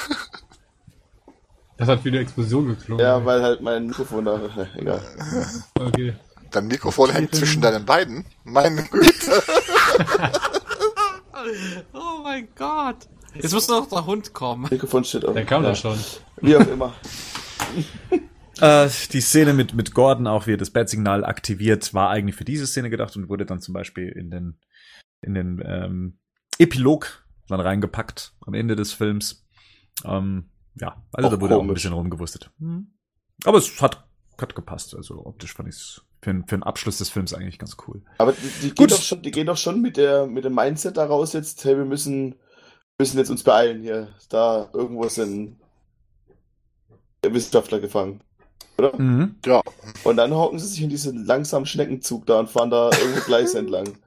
Das hat wie eine Explosion geklungen. Ja, weil halt mein Mikrofon da. Egal. Okay. Dein Mikrofon hängt zwischen deinen beiden. Meine Güte. oh mein Gott. Jetzt muss noch der Hund kommen. Mikrofon steht auf. Der kam ja. doch schon. Wie auch immer. Äh, die Szene mit, mit Gordon, auch wie er das Bat-Signal aktiviert, war eigentlich für diese Szene gedacht und wurde dann zum Beispiel in den, in den ähm, Epilog dann reingepackt am Ende des Films. Ähm, ja, also auch da wurde komisch. auch ein bisschen rumgewusstet. Mhm. Aber es hat, hat gepasst. Also optisch fand ich es für, für den Abschluss des Films eigentlich ganz cool. Aber die, die, Gut. Gehen, doch schon, die gehen doch schon mit, der, mit dem Mindset daraus jetzt, hey, wir müssen, müssen jetzt uns beeilen hier. Da irgendwo sind Wissenschaftler gefangen. Oder? Mhm. Ja. Und dann hocken sie sich in diesen langsamen Schneckenzug da und fahren da irgendwo Gleis entlang.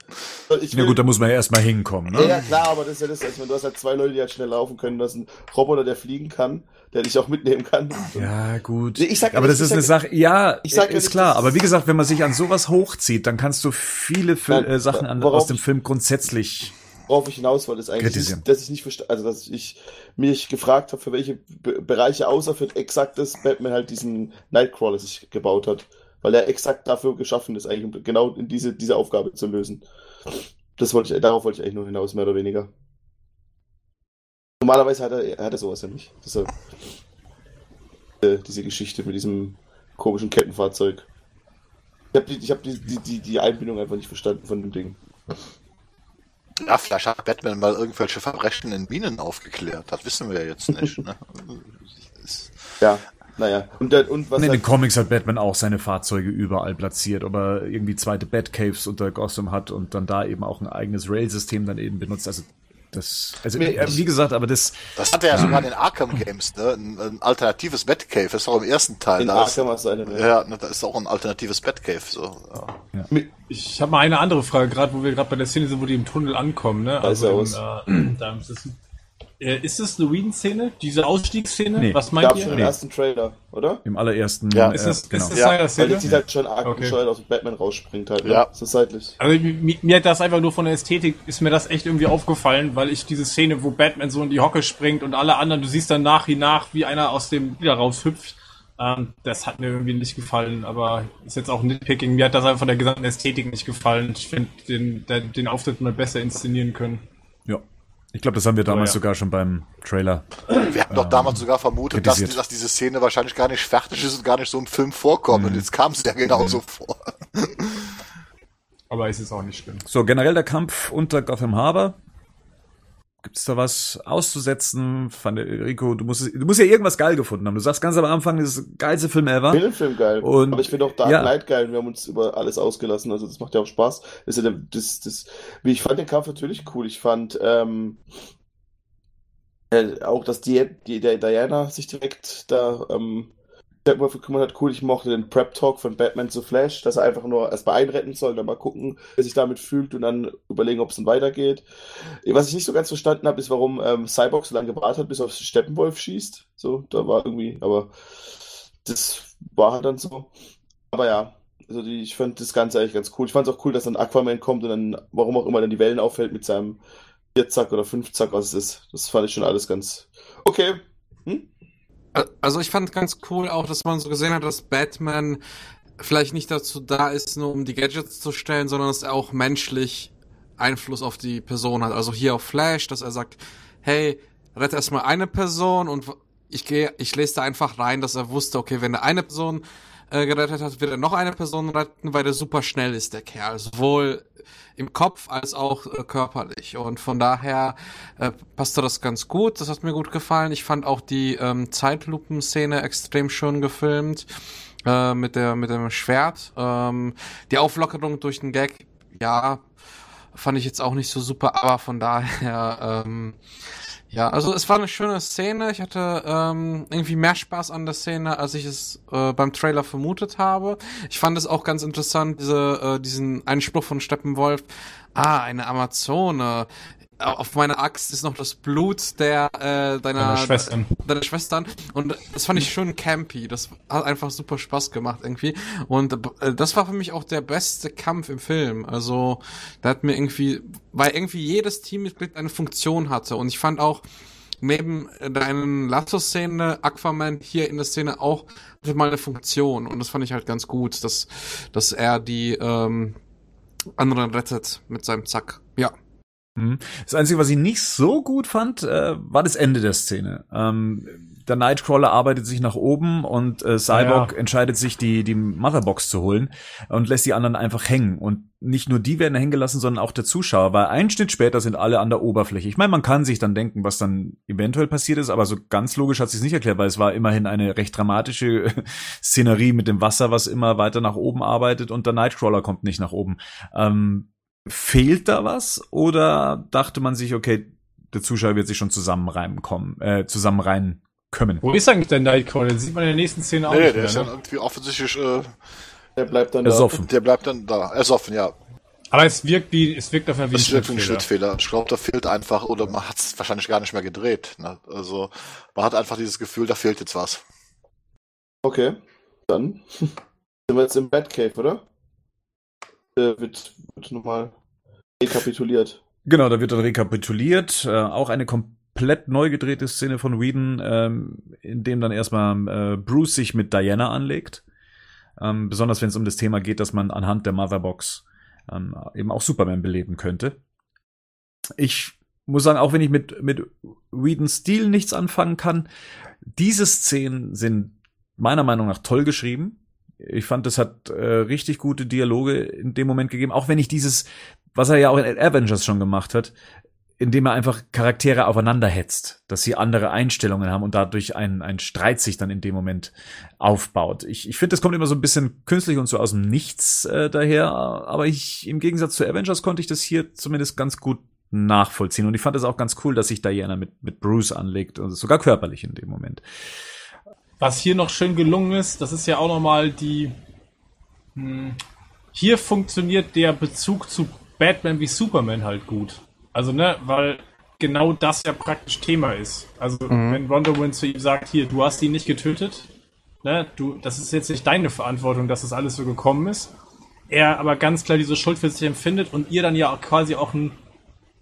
Ich Ja gut, da muss man ja erstmal hinkommen, Ja, ne? ja, klar, aber das ist ja das. Also, du hast halt zwei Leute, die halt schnell laufen können. Das ist ein Roboter, der fliegen kann, der dich auch mitnehmen kann. Ja, gut. Nee, ich sag aber das ist ich eine sag- Sache, ja, ich sag ist nicht, klar. Aber wie gesagt, wenn man sich an sowas hochzieht, dann kannst du viele Fil Nein, äh, Sachen an, aus dem Film grundsätzlich. Worauf ich hinaus wollte, ist eigentlich, nicht, dass ich nicht versta- also dass ich mich gefragt habe, für welche Be Bereiche außer für exakt das Batman halt diesen Nightcrawler sich gebaut hat. Weil er exakt dafür geschaffen ist, eigentlich, um genau in diese, diese Aufgabe zu lösen. Das wollte ich, darauf wollte ich eigentlich nur hinaus, mehr oder weniger. Normalerweise hat er, hat er sowas ja nicht. Deshalb, äh, diese Geschichte mit diesem komischen Kettenfahrzeug. Ich habe die, ich hab die, die, die Einbindung einfach nicht verstanden von dem Ding. Ja, vielleicht hat Batman mal irgendwelche Verbrechen in Minen aufgeklärt. Das wissen wir ja jetzt nicht. Ne? Ja, naja. Und, dann- und was Und in den Comics hat Batman auch seine Fahrzeuge überall platziert, ob er irgendwie zweite Batcaves unter Gotham hat und dann da eben auch ein eigenes Rail-System dann eben benutzt. Also das, also äh, wie gesagt, aber das, Das hat er ja sogar in den Arkham Games, ne? Ein, ein alternatives Batcave. Das ist auch im ersten Teil. in da ist, Arkham du eine. ja, ne, da ist auch ein alternatives Batcave. So. Ja. Ich habe mal eine andere Frage, gerade wo wir gerade bei der Szene sind, wo die im Tunnel ankommen. Ne? Da ist im, aus. äh, da ist, es, äh, ist es eine Whedon-Szene? Diese Ausstiegsszene? Nee. Was meint Gab ihr? schon im Nee. ersten Trailer, oder? im allerersten, Ja. Ist äh, es, genau. ist es Ja, seine Weil Szene? die sieht halt schon arg Okay. bescheuert aus, wie Batman rausspringt halt. Ne? Ja. So seitlich. Also mir, mir hat das einfach nur von der Ästhetik, ist mir das echt irgendwie aufgefallen, weil ich diese Szene, wo Batman so in die Hocke springt und alle anderen, du siehst dann nach wie nach, wie einer aus dem wieder raushüpft. Ähm, das hat mir irgendwie nicht gefallen, aber ist jetzt auch Nitpicking. Mir hat das einfach von der gesamten Ästhetik nicht gefallen. Ich finde den, den, den Auftritt mal besser inszenieren können. Ich glaube, das haben wir damals ja. sogar schon beim Trailer. Wir hatten doch damals sogar vermutet, dass, kritisiert. dass diese Szene wahrscheinlich gar nicht fertig ist und gar nicht so im Film vorkommt. Und jetzt kam es ja genauso vor. Aber ist jetzt auch nicht schlimm. So, generell der Kampf unter Gotham Harbor. Gibt's da was auszusetzen? Fand Rico, du musst, du musst ja irgendwas geil gefunden haben. Du sagst ganz am Anfang, das ist der geilste Film ever. Ich finde den Film geil. Und- aber ich finde auch Dark ja. Knight geil. Wir haben uns über alles ausgelassen. Also das macht ja auch Spaß. Das das, das, ich fand den Kampf natürlich cool. Ich fand ähm, äh, auch, dass die, die der Diana sich direkt da ähm, Steppenwolf gekümmert hat, cool. Ich mochte den Prep Talk von Batman zu Flash, dass er einfach nur erstmal einretten soll, dann mal gucken, wer sich damit fühlt und dann überlegen, ob es dann weitergeht. Was ich nicht so ganz verstanden habe, ist, warum ähm, Cyborg so lange gewartet hat, bis auf Steppenwolf schießt. So, da war irgendwie, aber das war halt dann so. Aber ja, also die, ich fand das Ganze eigentlich ganz cool. Ich fand es auch cool, dass dann Aquaman kommt und dann, warum auch immer, dann die Wellen auffällt mit seinem Vierzack oder Fünfzack, was es ist. Das fand ich schon alles ganz okay. Hm? Also ich fand ganz cool auch, dass man so gesehen hat, dass Batman vielleicht nicht dazu da ist, nur um die Gadgets zu stellen, sondern dass er auch menschlich Einfluss auf die Person hat. Also hier auf Flash, dass er sagt, hey, rette erstmal eine Person und ich gehe, ich lese da einfach rein, dass er wusste, okay, wenn er eine Person äh, gerettet hat, wird er noch eine Person retten, weil der super schnell ist, der Kerl. Sowohl im Kopf als auch äh, körperlich. Und von daher äh, passte das ganz gut. Das hat mir gut gefallen. Ich fand auch die ähm, Zeitlupenszene extrem schön gefilmt. Äh, mit der mit dem Schwert. Ähm, die Auflockerung durch den Gag, ja, fand ich jetzt auch nicht so super, aber von daher, ähm, ja, also es war eine schöne Szene. Ich hatte ähm, irgendwie mehr Spaß an der Szene, als ich es äh, beim Trailer vermutet habe. Ich fand es auch ganz interessant, diese, äh, diesen Einspruch von Steppenwolf. Ah, eine Amazone. Auf meiner Axt ist noch das Blut der äh, deiner, Deiner Schwestern. deiner Schwestern und das fand ich schön campy. Das hat einfach super Spaß gemacht irgendwie und äh, das war für mich auch der beste Kampf im Film. Also da hat mir irgendwie, weil irgendwie jedes Teammitglied eine Funktion hatte und ich fand auch neben deinen Lasso-Szene Aquaman hier in der Szene auch hatte mal eine Funktion und das fand ich halt ganz gut, dass dass er die ähm, anderen rettet mit seinem Zack. Ja. Mhm. Das Einzige, was ich nicht so gut fand, äh, war das Ende der Szene. Ähm, der Nightcrawler arbeitet sich nach oben und äh, Cyborg Ja. entscheidet sich, die, die Motherbox zu holen und lässt die anderen einfach hängen. Und nicht nur die werden hängen gelassen, sondern auch der Zuschauer, weil ein Schnitt später sind alle an der Oberfläche. Ich meine, man kann sich dann denken, was dann eventuell passiert ist, aber so ganz logisch hat sich nicht erklärt, weil es war immerhin eine recht dramatische Szenerie mit dem Wasser, was immer weiter nach oben arbeitet und der Nightcrawler kommt nicht nach oben. Ähm, Fehlt da was oder dachte man sich, okay, der Zuschauer wird sich schon zusammenreimen kommen, äh, zusammenreihen kommen. Wo ist eigentlich der Nightcrawler? Den sieht man in der nächsten Szene auch Nee, nicht der mehr, ist ja ne? irgendwie offensichtlich, äh, Der bleibt dann Ersoffen. der bleibt dann da. Ersoffen, ja. Aber es wirkt wie, es wirkt auf jeden Fall wie ein ist wirklich ein Schnittfehler. Ich glaube, da fehlt einfach, oder man hat es wahrscheinlich gar nicht mehr gedreht. Ne? Also man hat einfach dieses Gefühl, da fehlt jetzt was. da. Okay. Dann sind wir jetzt im Batcave, oder? Äh, wird, wird nochmal rekapituliert. Genau, da wird dann rekapituliert. Äh, auch eine komplett neu gedrehte Szene von Whedon, ähm, in dem dann erstmal äh, Bruce sich mit Diana anlegt. Ähm, besonders wenn es um das Thema geht, dass man anhand der Motherbox ähm, eben auch Superman beleben könnte. Ich muss sagen, auch wenn ich mit, mit Whedons Stil nichts anfangen kann, diese Szenen sind meiner Meinung nach toll geschrieben. Ich fand, es hat äh, richtig gute Dialoge in dem Moment gegeben, auch wenn ich dieses, was er ja auch in Avengers schon gemacht hat, indem er einfach Charaktere aufeinander hetzt, dass sie andere Einstellungen haben und dadurch ein, ein Streit sich dann in dem Moment aufbaut. Ich, ich finde, das kommt immer so ein bisschen künstlich und so aus dem Nichts äh, daher, aber ich, im Gegensatz zu Avengers konnte ich das hier zumindest ganz gut nachvollziehen und ich fand es auch ganz cool, dass sich Diana mit, mit Bruce anlegt, und sogar körperlich in dem Moment. Was hier noch schön gelungen ist, das ist ja auch nochmal die. Hm, hier funktioniert der Bezug zu Batman wie Superman halt gut. Also, ne, weil genau das ja praktisch Thema ist. Also, wenn Wonder Woman zu ihm sagt, hier, du hast ihn nicht getötet, ne, du, das ist jetzt nicht deine Verantwortung, dass das alles so gekommen ist. Er aber ganz klar diese Schuld für sich empfindet und ihr dann ja auch quasi auch einen,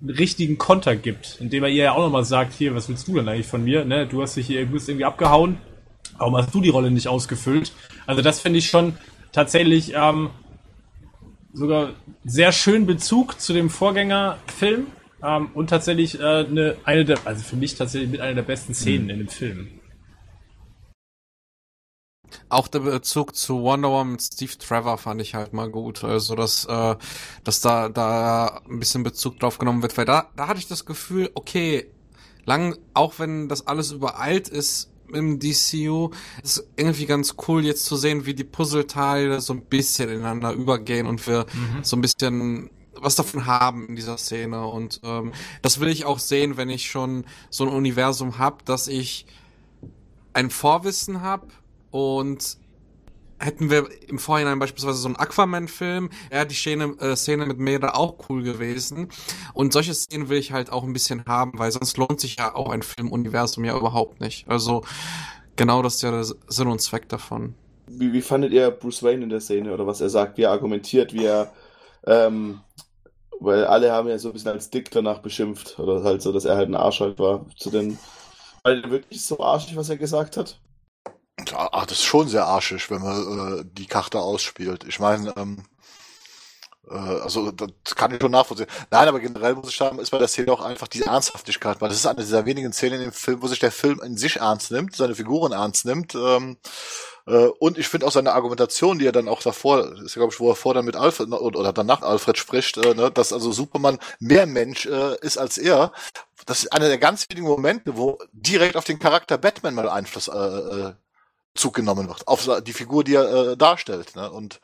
einen richtigen Konter gibt, indem er ihr ja auch nochmal sagt, hier, was willst du denn eigentlich von mir, ne, du hast dich hier, du bist irgendwie abgehauen, Warum hast du die Rolle nicht ausgefüllt? Also das finde ich schon tatsächlich ähm, sogar sehr schön Bezug zu dem Vorgängerfilm ähm, und tatsächlich äh, eine, eine der, also für mich tatsächlich mit einer der besten Szenen in dem Film. Auch der Bezug zu Wonder Woman mit Steve Trevor fand ich halt mal gut. Also, dass, äh, dass da, da ein bisschen Bezug drauf genommen wird, weil da, da hatte ich das Gefühl, okay, lang, auch wenn das alles übereilt ist im DCU, ist irgendwie ganz cool jetzt zu sehen, wie die Puzzleteile so ein bisschen ineinander übergehen und wir so ein bisschen was davon haben in dieser Szene. Und ähm, das will ich auch sehen, wenn ich schon so ein Universum hab, dass ich ein Vorwissen habe und hätten wir im Vorhinein beispielsweise so einen Aquaman-Film, ja, die Szene, äh, Szene mit Mera auch cool gewesen. Und solche Szenen will ich halt auch ein bisschen haben, weil sonst lohnt sich ja auch ein Filmuniversum ja überhaupt nicht. Also genau das ist ja der Sinn und Zweck davon. Wie, wie fandet ihr Bruce Wayne in der Szene oder was er sagt, wie er argumentiert, wie er, ähm, weil alle haben ja so ein bisschen als Dick danach beschimpft oder halt so, dass er halt ein Arsch halt war zu den, weil wirklich so arschig, was er gesagt hat. Ach, das ist schon sehr arschig, wenn man äh, die Karte ausspielt. Ich meine, ähm, äh, also das kann ich schon nachvollziehen. Nein, aber generell muss ich sagen, ist bei der Szene auch einfach die Ernsthaftigkeit, weil das ist eine dieser wenigen Szenen dem Film, wo sich der Film in sich ernst nimmt, seine Figuren ernst nimmt. Ähm, äh, und ich finde auch seine Argumentation, die er dann auch davor, ist ja glaube ich, wo er vor dann mit Alfred oder, danach Alfred spricht, äh, ne, dass also Superman mehr Mensch äh, ist als er. Das ist einer der ganz wenigen Momente, wo direkt auf den Charakter Batman mal Einfluss äh, äh, Zug genommen wird, auf die Figur, die er äh, darstellt. Ne? Und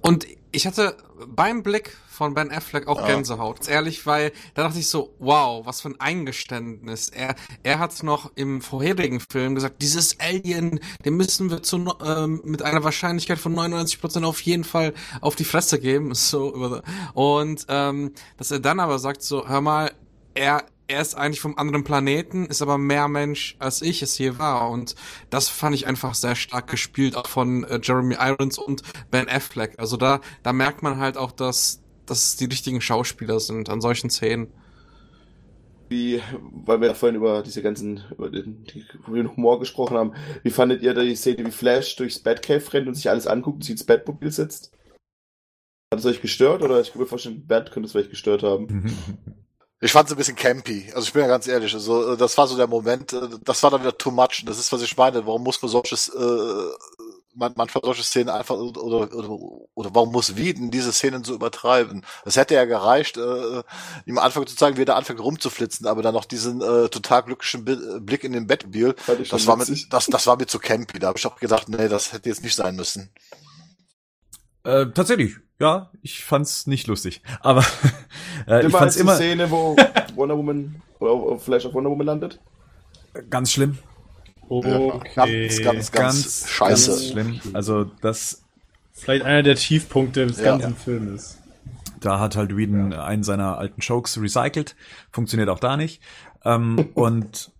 Und ich hatte beim Blick von Ben Affleck auch Ja. Gänsehaut. Ganz ehrlich, weil da dachte ich so, wow, was für ein Eingeständnis. Er, er hat noch im vorherigen Film gesagt, dieses Alien, dem müssen wir zu, ähm, mit einer Wahrscheinlichkeit von 99% auf jeden Fall auf die Fresse geben. So, und ähm, dass er dann aber sagt so, hör mal, er, er ist eigentlich vom anderen Planeten, ist aber mehr Mensch, als ich es hier war. Und das fand ich einfach sehr stark gespielt, auch von äh, Jeremy Irons und Ben Affleck. Also da, da merkt man halt auch, dass, dass es die richtigen Schauspieler sind an solchen Szenen. Wie, weil wir ja vorhin über diese ganzen, über den, über den Humor gesprochen haben, wie fandet ihr die Szene, wie Flash durchs Batcave rennt und sich alles anguckt und sich ins Batmobil sitzt? Hat es euch gestört oder ich kann mir vorstellen, Bat könnte es vielleicht gestört haben? ich fand es ein bisschen campy. Also ich bin ja ganz ehrlich, also äh, das war so der Moment, äh, das war dann wieder too much. Das ist, was ich meine. Warum muss man solches, äh, man, manchmal solche Szenen einfach oder, oder, oder warum muss Wieden diese Szenen so übertreiben? Es hätte ja gereicht, äh, ihm am Anfang zu zeigen, wie er anfängt rumzuflitzen, aber dann noch diesen äh, total glücklichen Bi- Blick in den ich schon Das war, mir, witzig. das, das war mir zu campy. Da habe ich auch gedacht, nee, das hätte jetzt nicht sein müssen. Äh, tatsächlich, ja, ich fand's nicht lustig. Aber äh, ich Immer fand's als die immer Szene, wo Wonder Woman oder auf- Flash auf Wonder Woman landet. ganz schlimm. Okay. Ganz, ganz, ganz scheiße. Ganz schlimm. Also das Vielleicht einer der Tiefpunkte des Ja. ganzen Filmes. Da hat halt Whedon einen seiner alten Jokes recycelt. Funktioniert auch da nicht. Ähm, und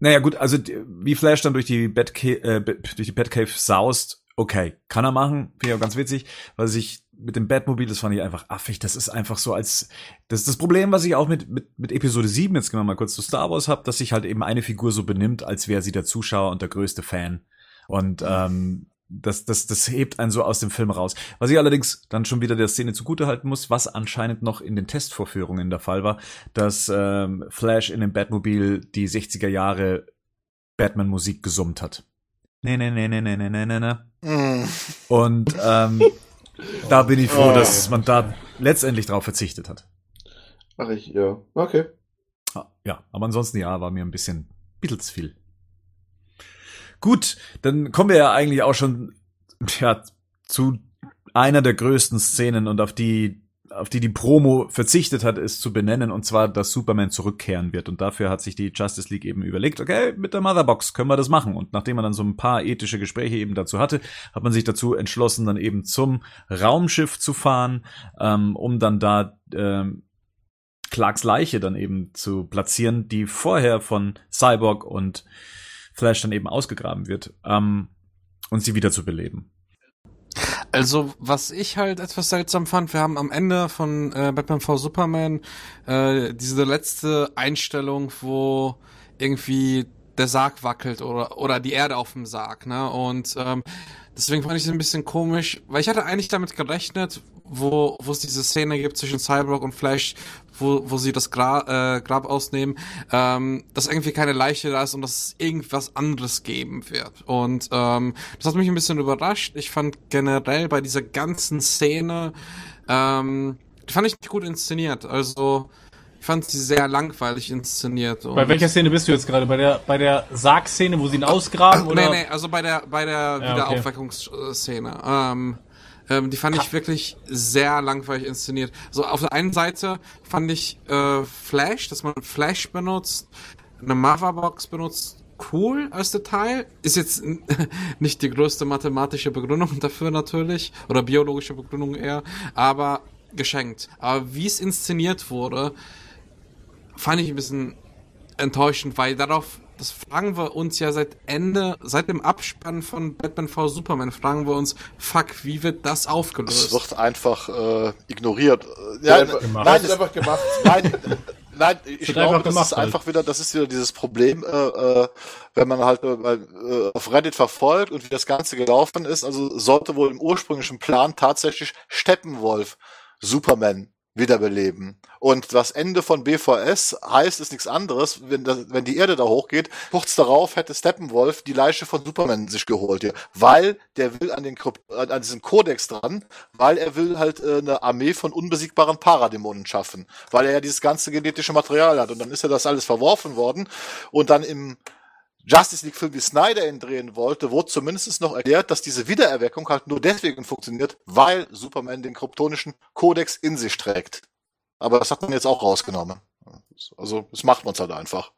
naja, gut, also wie Flash dann durch die Batcave, äh, durch die Batcave saust, okay, kann er machen, finde ich auch ganz witzig, weil sich mit dem Batmobil, das fand ich einfach affig, das ist einfach so als, das ist das Problem, was ich auch mit, mit, mit Episode 7, jetzt gehen wir mal kurz zu Star Wars hab, dass sich halt eben eine Figur so benimmt, als wäre sie der Zuschauer und der größte Fan. Und ähm, das, das, das hebt einen so aus dem Film raus. Was ich allerdings dann schon wieder der Szene zugutehalten muss, was anscheinend noch in den Testvorführungen der Fall war, dass ähm, Flash in dem Batmobil die 60er Jahre Batman-Musik gesummt hat. Nee, nee, nee, nee, nee, nee, nee, nee, nee. Mm. Und ähm, da bin ich froh, Oh. dass man da letztendlich drauf verzichtet hat. Ach ich, ja. Okay. Ah, Ja, aber ansonsten ja, war mir ein bisschen, bisschen zu viel. Gut, dann kommen wir ja eigentlich auch schon ja, zu einer der größten Szenen und auf die auf die die Promo verzichtet hat, ist zu benennen, und zwar, dass Superman zurückkehren wird. Und dafür hat sich die Justice League eben überlegt, okay, mit der Motherbox können wir das machen. Und nachdem man dann so ein paar ethische Gespräche eben dazu hatte, hat man sich dazu entschlossen, dann eben zum Raumschiff zu fahren, ähm, um dann da ähm, Clarks Leiche dann eben zu platzieren, die vorher von Cyborg und Flash dann eben ausgegraben wird, ähm, und sie wieder zu beleben. Also, was ich halt etwas seltsam fand, wir haben am Ende von äh, Batman v Superman äh, diese letzte Einstellung, wo irgendwie der Sarg wackelt oder oder die Erde auf dem Sarg, ne? Und ähm, deswegen fand ich es ein bisschen komisch, weil ich hatte eigentlich damit gerechnet, wo wo es diese Szene gibt zwischen Cyborg und Flash, wo wo sie das Gra äh, Grab ausnehmen, ähm, dass irgendwie keine Leiche da ist und dass es irgendwas anderes geben wird. Und ähm, das hat mich ein bisschen überrascht. Ich fand generell bei dieser ganzen Szene, ähm, die fand ich nicht gut inszeniert. Also ich fand sie sehr langweilig inszeniert. Bei welcher Szene bist du jetzt gerade? Bei der, bei der Sargszene, wo sie ihn ausgraben? Oder? Nee, nee, also bei der, bei der Ja, Wiederaufweckungsszene. Ähm, ähm, die fand ich wirklich sehr langweilig inszeniert. So, auf der einen Seite fand ich äh, Flash, dass man Flash benutzt, eine Motherbox benutzt, cool als Detail. Ist jetzt nicht die größte mathematische Begründung dafür natürlich, oder biologische Begründung eher, aber geschenkt. Aber wie es inszeniert wurde, fand ich ein bisschen enttäuschend, weil darauf, das fragen wir uns ja seit Ende, seit dem Abspann von Batman v Superman, fragen wir uns, fuck, wie wird das Es aufgelöst? wird einfach äh, ignoriert. Äh, Ja, Ja, gemacht. nein, nein, es, einfach gemacht. nein, nein, ich glaube, das gemacht ist halt. einfach wieder, das ist wieder dieses Problem, äh, äh, wenn man halt äh, äh, auf Reddit verfolgt und wie das Ganze gelaufen ist. Also sollte wohl im ursprünglichen Plan tatsächlich Steppenwolf Superman wiederbeleben. Und das Ende von BVS heißt ist nichts anderes, wenn, das, wenn die Erde da hochgeht, kurz darauf hätte Steppenwolf die Leiche von Superman sich geholt hier, weil der will an den an diesem Kodex dran, weil er will halt äh, eine Armee von unbesiegbaren Paradämonen schaffen, weil er ja dieses ganze genetische Material hat. Und dann ist ja das alles verworfen worden. Und dann im Justice League Film, wie Snyder ihn drehen wollte, wurde zumindest noch erklärt, dass diese Wiedererweckung halt nur deswegen funktioniert, weil Superman den kryptonischen Kodex in sich trägt. Aber das hat man jetzt auch rausgenommen. Also, das macht man halt einfach.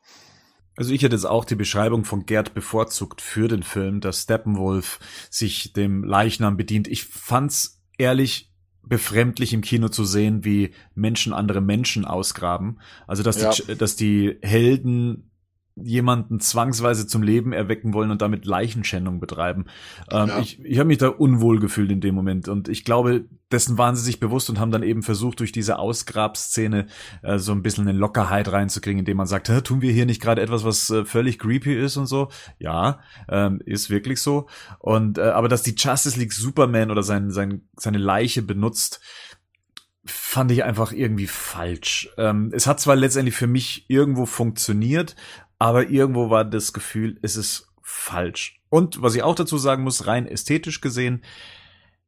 Also ich hätte jetzt auch die Beschreibung von Gerd bevorzugt für den Film, dass Steppenwolf sich dem Leichnam bedient. Ich fand's ehrlich befremdlich im Kino zu sehen, wie Menschen andere Menschen ausgraben. Also dass Ja. die, dass die Helden jemanden zwangsweise zum Leben erwecken wollen und damit Leichenschändung betreiben. Ähm, Ja. Ich, ich habe mich da unwohl gefühlt in dem Moment und ich glaube, dessen waren sie sich bewusst und haben dann eben versucht, durch diese Ausgrabszene äh, so ein bisschen eine Lockerheit reinzukriegen, indem man sagt, "Hä, tun wir hier nicht gerade etwas, was äh, völlig creepy ist und so. Ja, ähm, ist wirklich so. Und äh, aber dass die Justice League Superman oder sein, sein, seine Leiche benutzt, fand ich einfach irgendwie falsch. Ähm, es hat zwar letztendlich für mich irgendwo funktioniert, aber irgendwo war das Gefühl, es ist falsch. Und was ich auch dazu sagen muss, rein ästhetisch gesehen,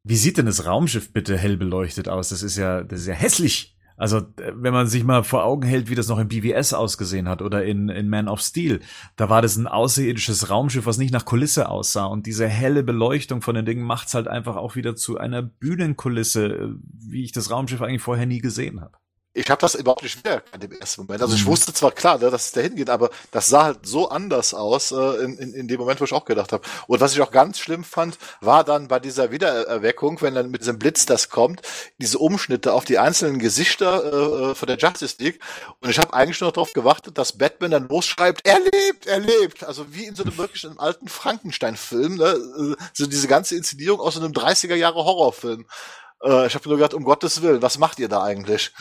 wie sieht denn das Raumschiff bitte hell beleuchtet aus? Das ist ja, das ist ja hässlich. Also, äh, wenn man sich mal vor Augen hält, wie das noch in BVS ausgesehen hat oder in, in Man of Steel, da war das ein außerirdisches Raumschiff, was nicht nach Kulisse aussah. Und diese helle Beleuchtung von den Dingen macht's halt einfach auch wieder zu einer Bühnenkulisse, äh, wie ich das Raumschiff eigentlich vorher nie gesehen habe. Ich habe das überhaupt nicht wiedererkannt im ersten Moment. Also ich Mhm. wusste zwar klar, ne, dass es dahin geht, aber das sah halt so anders aus äh, in, in, in dem Moment, wo ich auch gedacht habe. Und was ich auch ganz schlimm fand, war dann bei dieser Wiedererweckung, wenn dann mit diesem Blitz das kommt, diese Umschnitte auf die einzelnen Gesichter äh, äh, von der Justice League. Und ich habe eigentlich nur noch darauf gewartet, dass Batman dann losschreibt, er lebt, er lebt. Also wie in so einem wirklich einem alten Frankenstein-Film, ne? Äh, so diese ganze Inszenierung aus so einem 30er Jahre Horrorfilm. Äh, ich habe nur gedacht, um Gottes Willen, was macht ihr da eigentlich?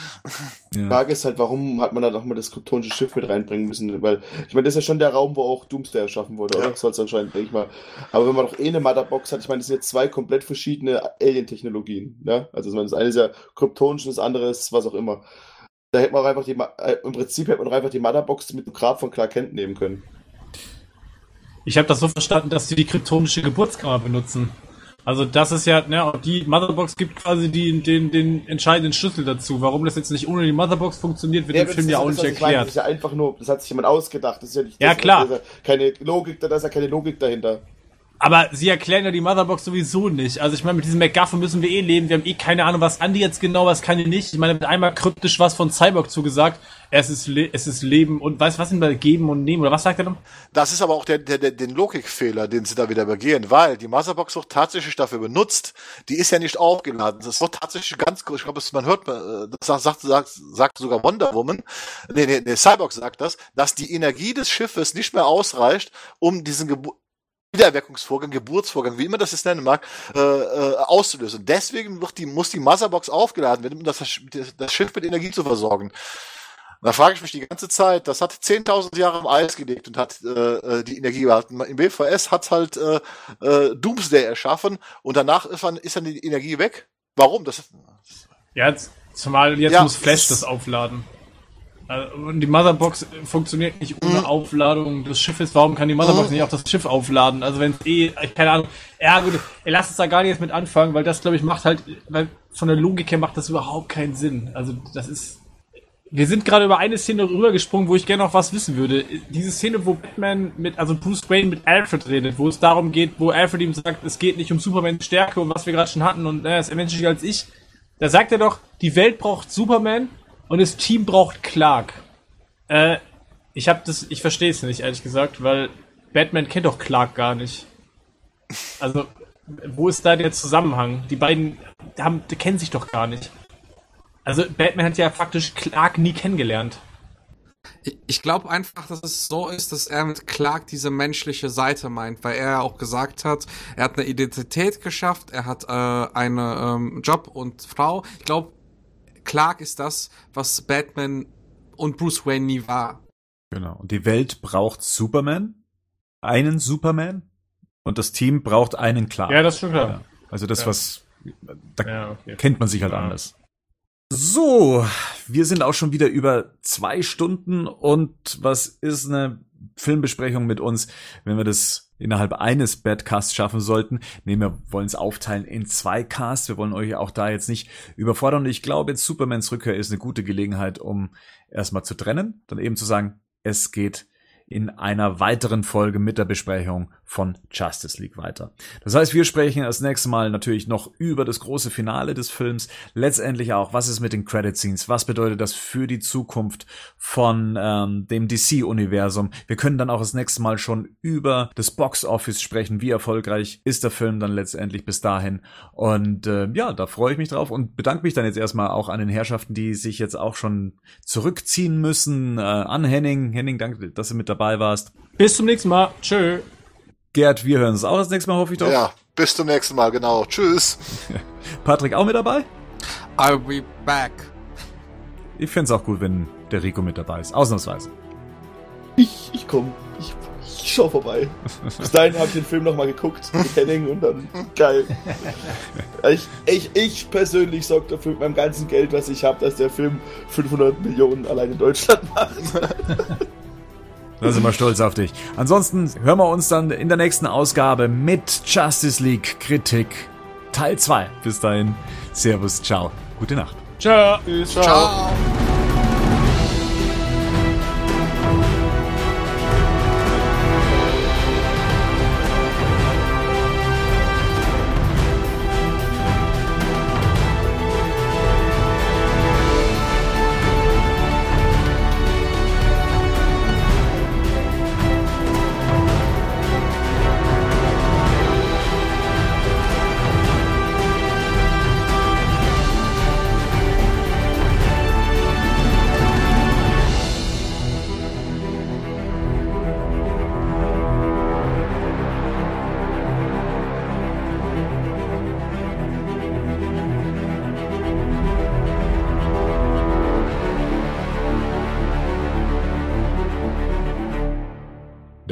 Die Frage ist halt, warum hat man da nochmal das kryptonische Schiff mit reinbringen müssen? Weil, ich meine, das ist ja schon der Raum, wo auch Doomsday erschaffen wurde, oder? Soll es anscheinend, denke ich mal. Aber wenn man doch eh eine Motherbox hat, ich meine, das sind jetzt zwei komplett verschiedene Alien-Technologien, ne? Also, ich meine, das eine ist ja kryptonisch, das andere ist was auch immer. Da hätte man auch einfach die, äh, im Prinzip hätte man doch einfach die Motherbox mit dem Grab von Clark Kent nehmen können. Ich habe das so verstanden, dass sie die kryptonische Geburtskammer benutzen. Also das ist ja, ne, und die Motherbox gibt quasi die, den, den entscheidenden Schlüssel dazu. Warum das jetzt nicht ohne die Motherbox funktioniert, wird Ja, im Film das ja auch das, nicht ich meine. erklärt. Das ist ja einfach nur, das hat sich jemand ausgedacht. Das ist ja nicht, Ja, das, klar. Da ist ja keine Logik, da ist ja keine Logik dahinter. Aber sie erklären ja die Motherbox sowieso nicht. Also ich meine, mit diesem MacGuffin müssen wir eh leben. Wir haben eh keine Ahnung, was Andi jetzt genau, was kann die nicht. Ich meine, wird einmal kryptisch was von Cyborg zugesagt. Es ist, Le es ist Leben und weiß was sind da geben und nehmen oder was sagt er dann? Das ist aber auch der, der, der, den Logikfehler, den sie da wieder begehen, weil die Motherbox wird tatsächlich dafür benutzt. Die ist ja nicht aufgeladen. Das wird tatsächlich ganz, ich glaube, man hört, äh, das sagt, sagt, sagt sogar Wonder Woman, nee, nee, nee, Cyborg sagt das, dass die Energie des Schiffes nicht mehr ausreicht, um diesen Gebu Wiedererweckungsvorgang, Geburtsvorgang, wie immer das jetzt nennen mag, äh, äh, auszulösen. Deswegen wird die, muss die Motherbox aufgeladen werden, um das, das Schiff mit Energie zu versorgen. Da frage ich mich die ganze Zeit, das hat 10.000 Jahre im Eis gelegt und hat äh, äh, die Energie gehalten. Im BVS hat halt äh, äh, Doomsday erschaffen und danach ist dann, ist dann die Energie weg. Warum? Das Ja, jetzt, zumal jetzt Ja, muss Flash es- das aufladen. Also, Und die Motherbox funktioniert nicht ohne Aufladung des Schiffes. Warum kann die Motherbox Mhm. nicht auch das Schiff aufladen? Also wenn es eh, keine Ahnung. Ja gut, ey, lass uns da gar nicht jetzt mit anfangen, weil das glaube ich macht halt, weil von der Logik her macht das überhaupt keinen Sinn. Also das ist. Wir sind gerade über eine Szene rübergesprungen, wo ich gerne noch was wissen würde. Diese Szene, wo Batman mit, also Bruce Wayne mit Alfred redet, wo es darum geht, wo Alfred ihm sagt, es geht nicht um Supermans Stärke und was wir gerade schon hatten und er ist menschlicher als ich. Da sagt er doch, die Welt braucht Superman und das Team braucht Clark. Äh, ich hab das, ich verstehe es nicht, ehrlich gesagt, weil Batman kennt doch Clark gar nicht. Also, wo ist da der Zusammenhang? Die beiden haben, die kennen sich doch gar nicht. Also, Batman hat ja faktisch Clark nie kennengelernt. Ich- glaube einfach, dass es so ist, dass er mit Clark diese menschliche Seite meint, weil er ja auch gesagt hat, er hat eine Identität geschafft, er hat äh, einen ähm, Job und Frau. Ich glaube, Clark ist das, was Batman und Bruce Wayne nie war. Genau. Und die Welt braucht Superman, einen Superman, und das Team braucht einen Clark. Ja, das ist schon klar. Ja. Also das, Ja. was da Ja, okay. kennt man sich halt Ja. anders. So, wir sind auch schon wieder über zwei Stunden und was ist eine Filmbesprechung mit uns, wenn wir das innerhalb eines Badcasts schaffen sollten? Nee, wir wollen es aufteilen in zwei Casts. Wir wollen euch auch da jetzt nicht überfordern. Und ich glaube, jetzt Supermans Rückkehr ist eine gute Gelegenheit, um erstmal zu trennen, dann eben zu sagen, es geht in einer weiteren Folge mit der Besprechung von Justice League weiter. Das heißt, wir sprechen das nächste Mal natürlich noch über das große Finale des Films, letztendlich auch, was ist mit den Credit Scenes, was bedeutet das für die Zukunft von ähm, dem DC-Universum. Wir können dann auch das nächste Mal schon über das Box Office sprechen, wie erfolgreich ist der Film dann letztendlich bis dahin. Und äh, ja, da freue ich mich drauf und bedanke mich dann jetzt erstmal auch an den Herrschaften, die sich jetzt auch schon zurückziehen müssen. Äh, an Henning. Henning, danke, dass du mit dabei warst. Bis zum nächsten Mal. Tschö. Gerd, wir hören uns auch das nächste Mal, hoffe ich doch. Ja, bis zum nächsten Mal, genau. Tschüss. Patrick auch mit dabei? I'll be back. Ich find's auch gut, wenn der Rico mit dabei ist. Ausnahmsweise. Ich, ich komm. Ich, ich schau vorbei. Bis dahin habe ich den Film nochmal geguckt mit Henning und dann geil. Ich, ich, ich persönlich sorge dafür mit meinem ganzen Geld, was ich habe, dass der Film 500 Millionen allein in Deutschland macht. Da sind wir stolz auf dich. Ansonsten hören wir uns dann in der nächsten Ausgabe mit Justice League Kritik Teil 2. Bis dahin, Servus, ciao, gute Nacht. Ciao. Ciao.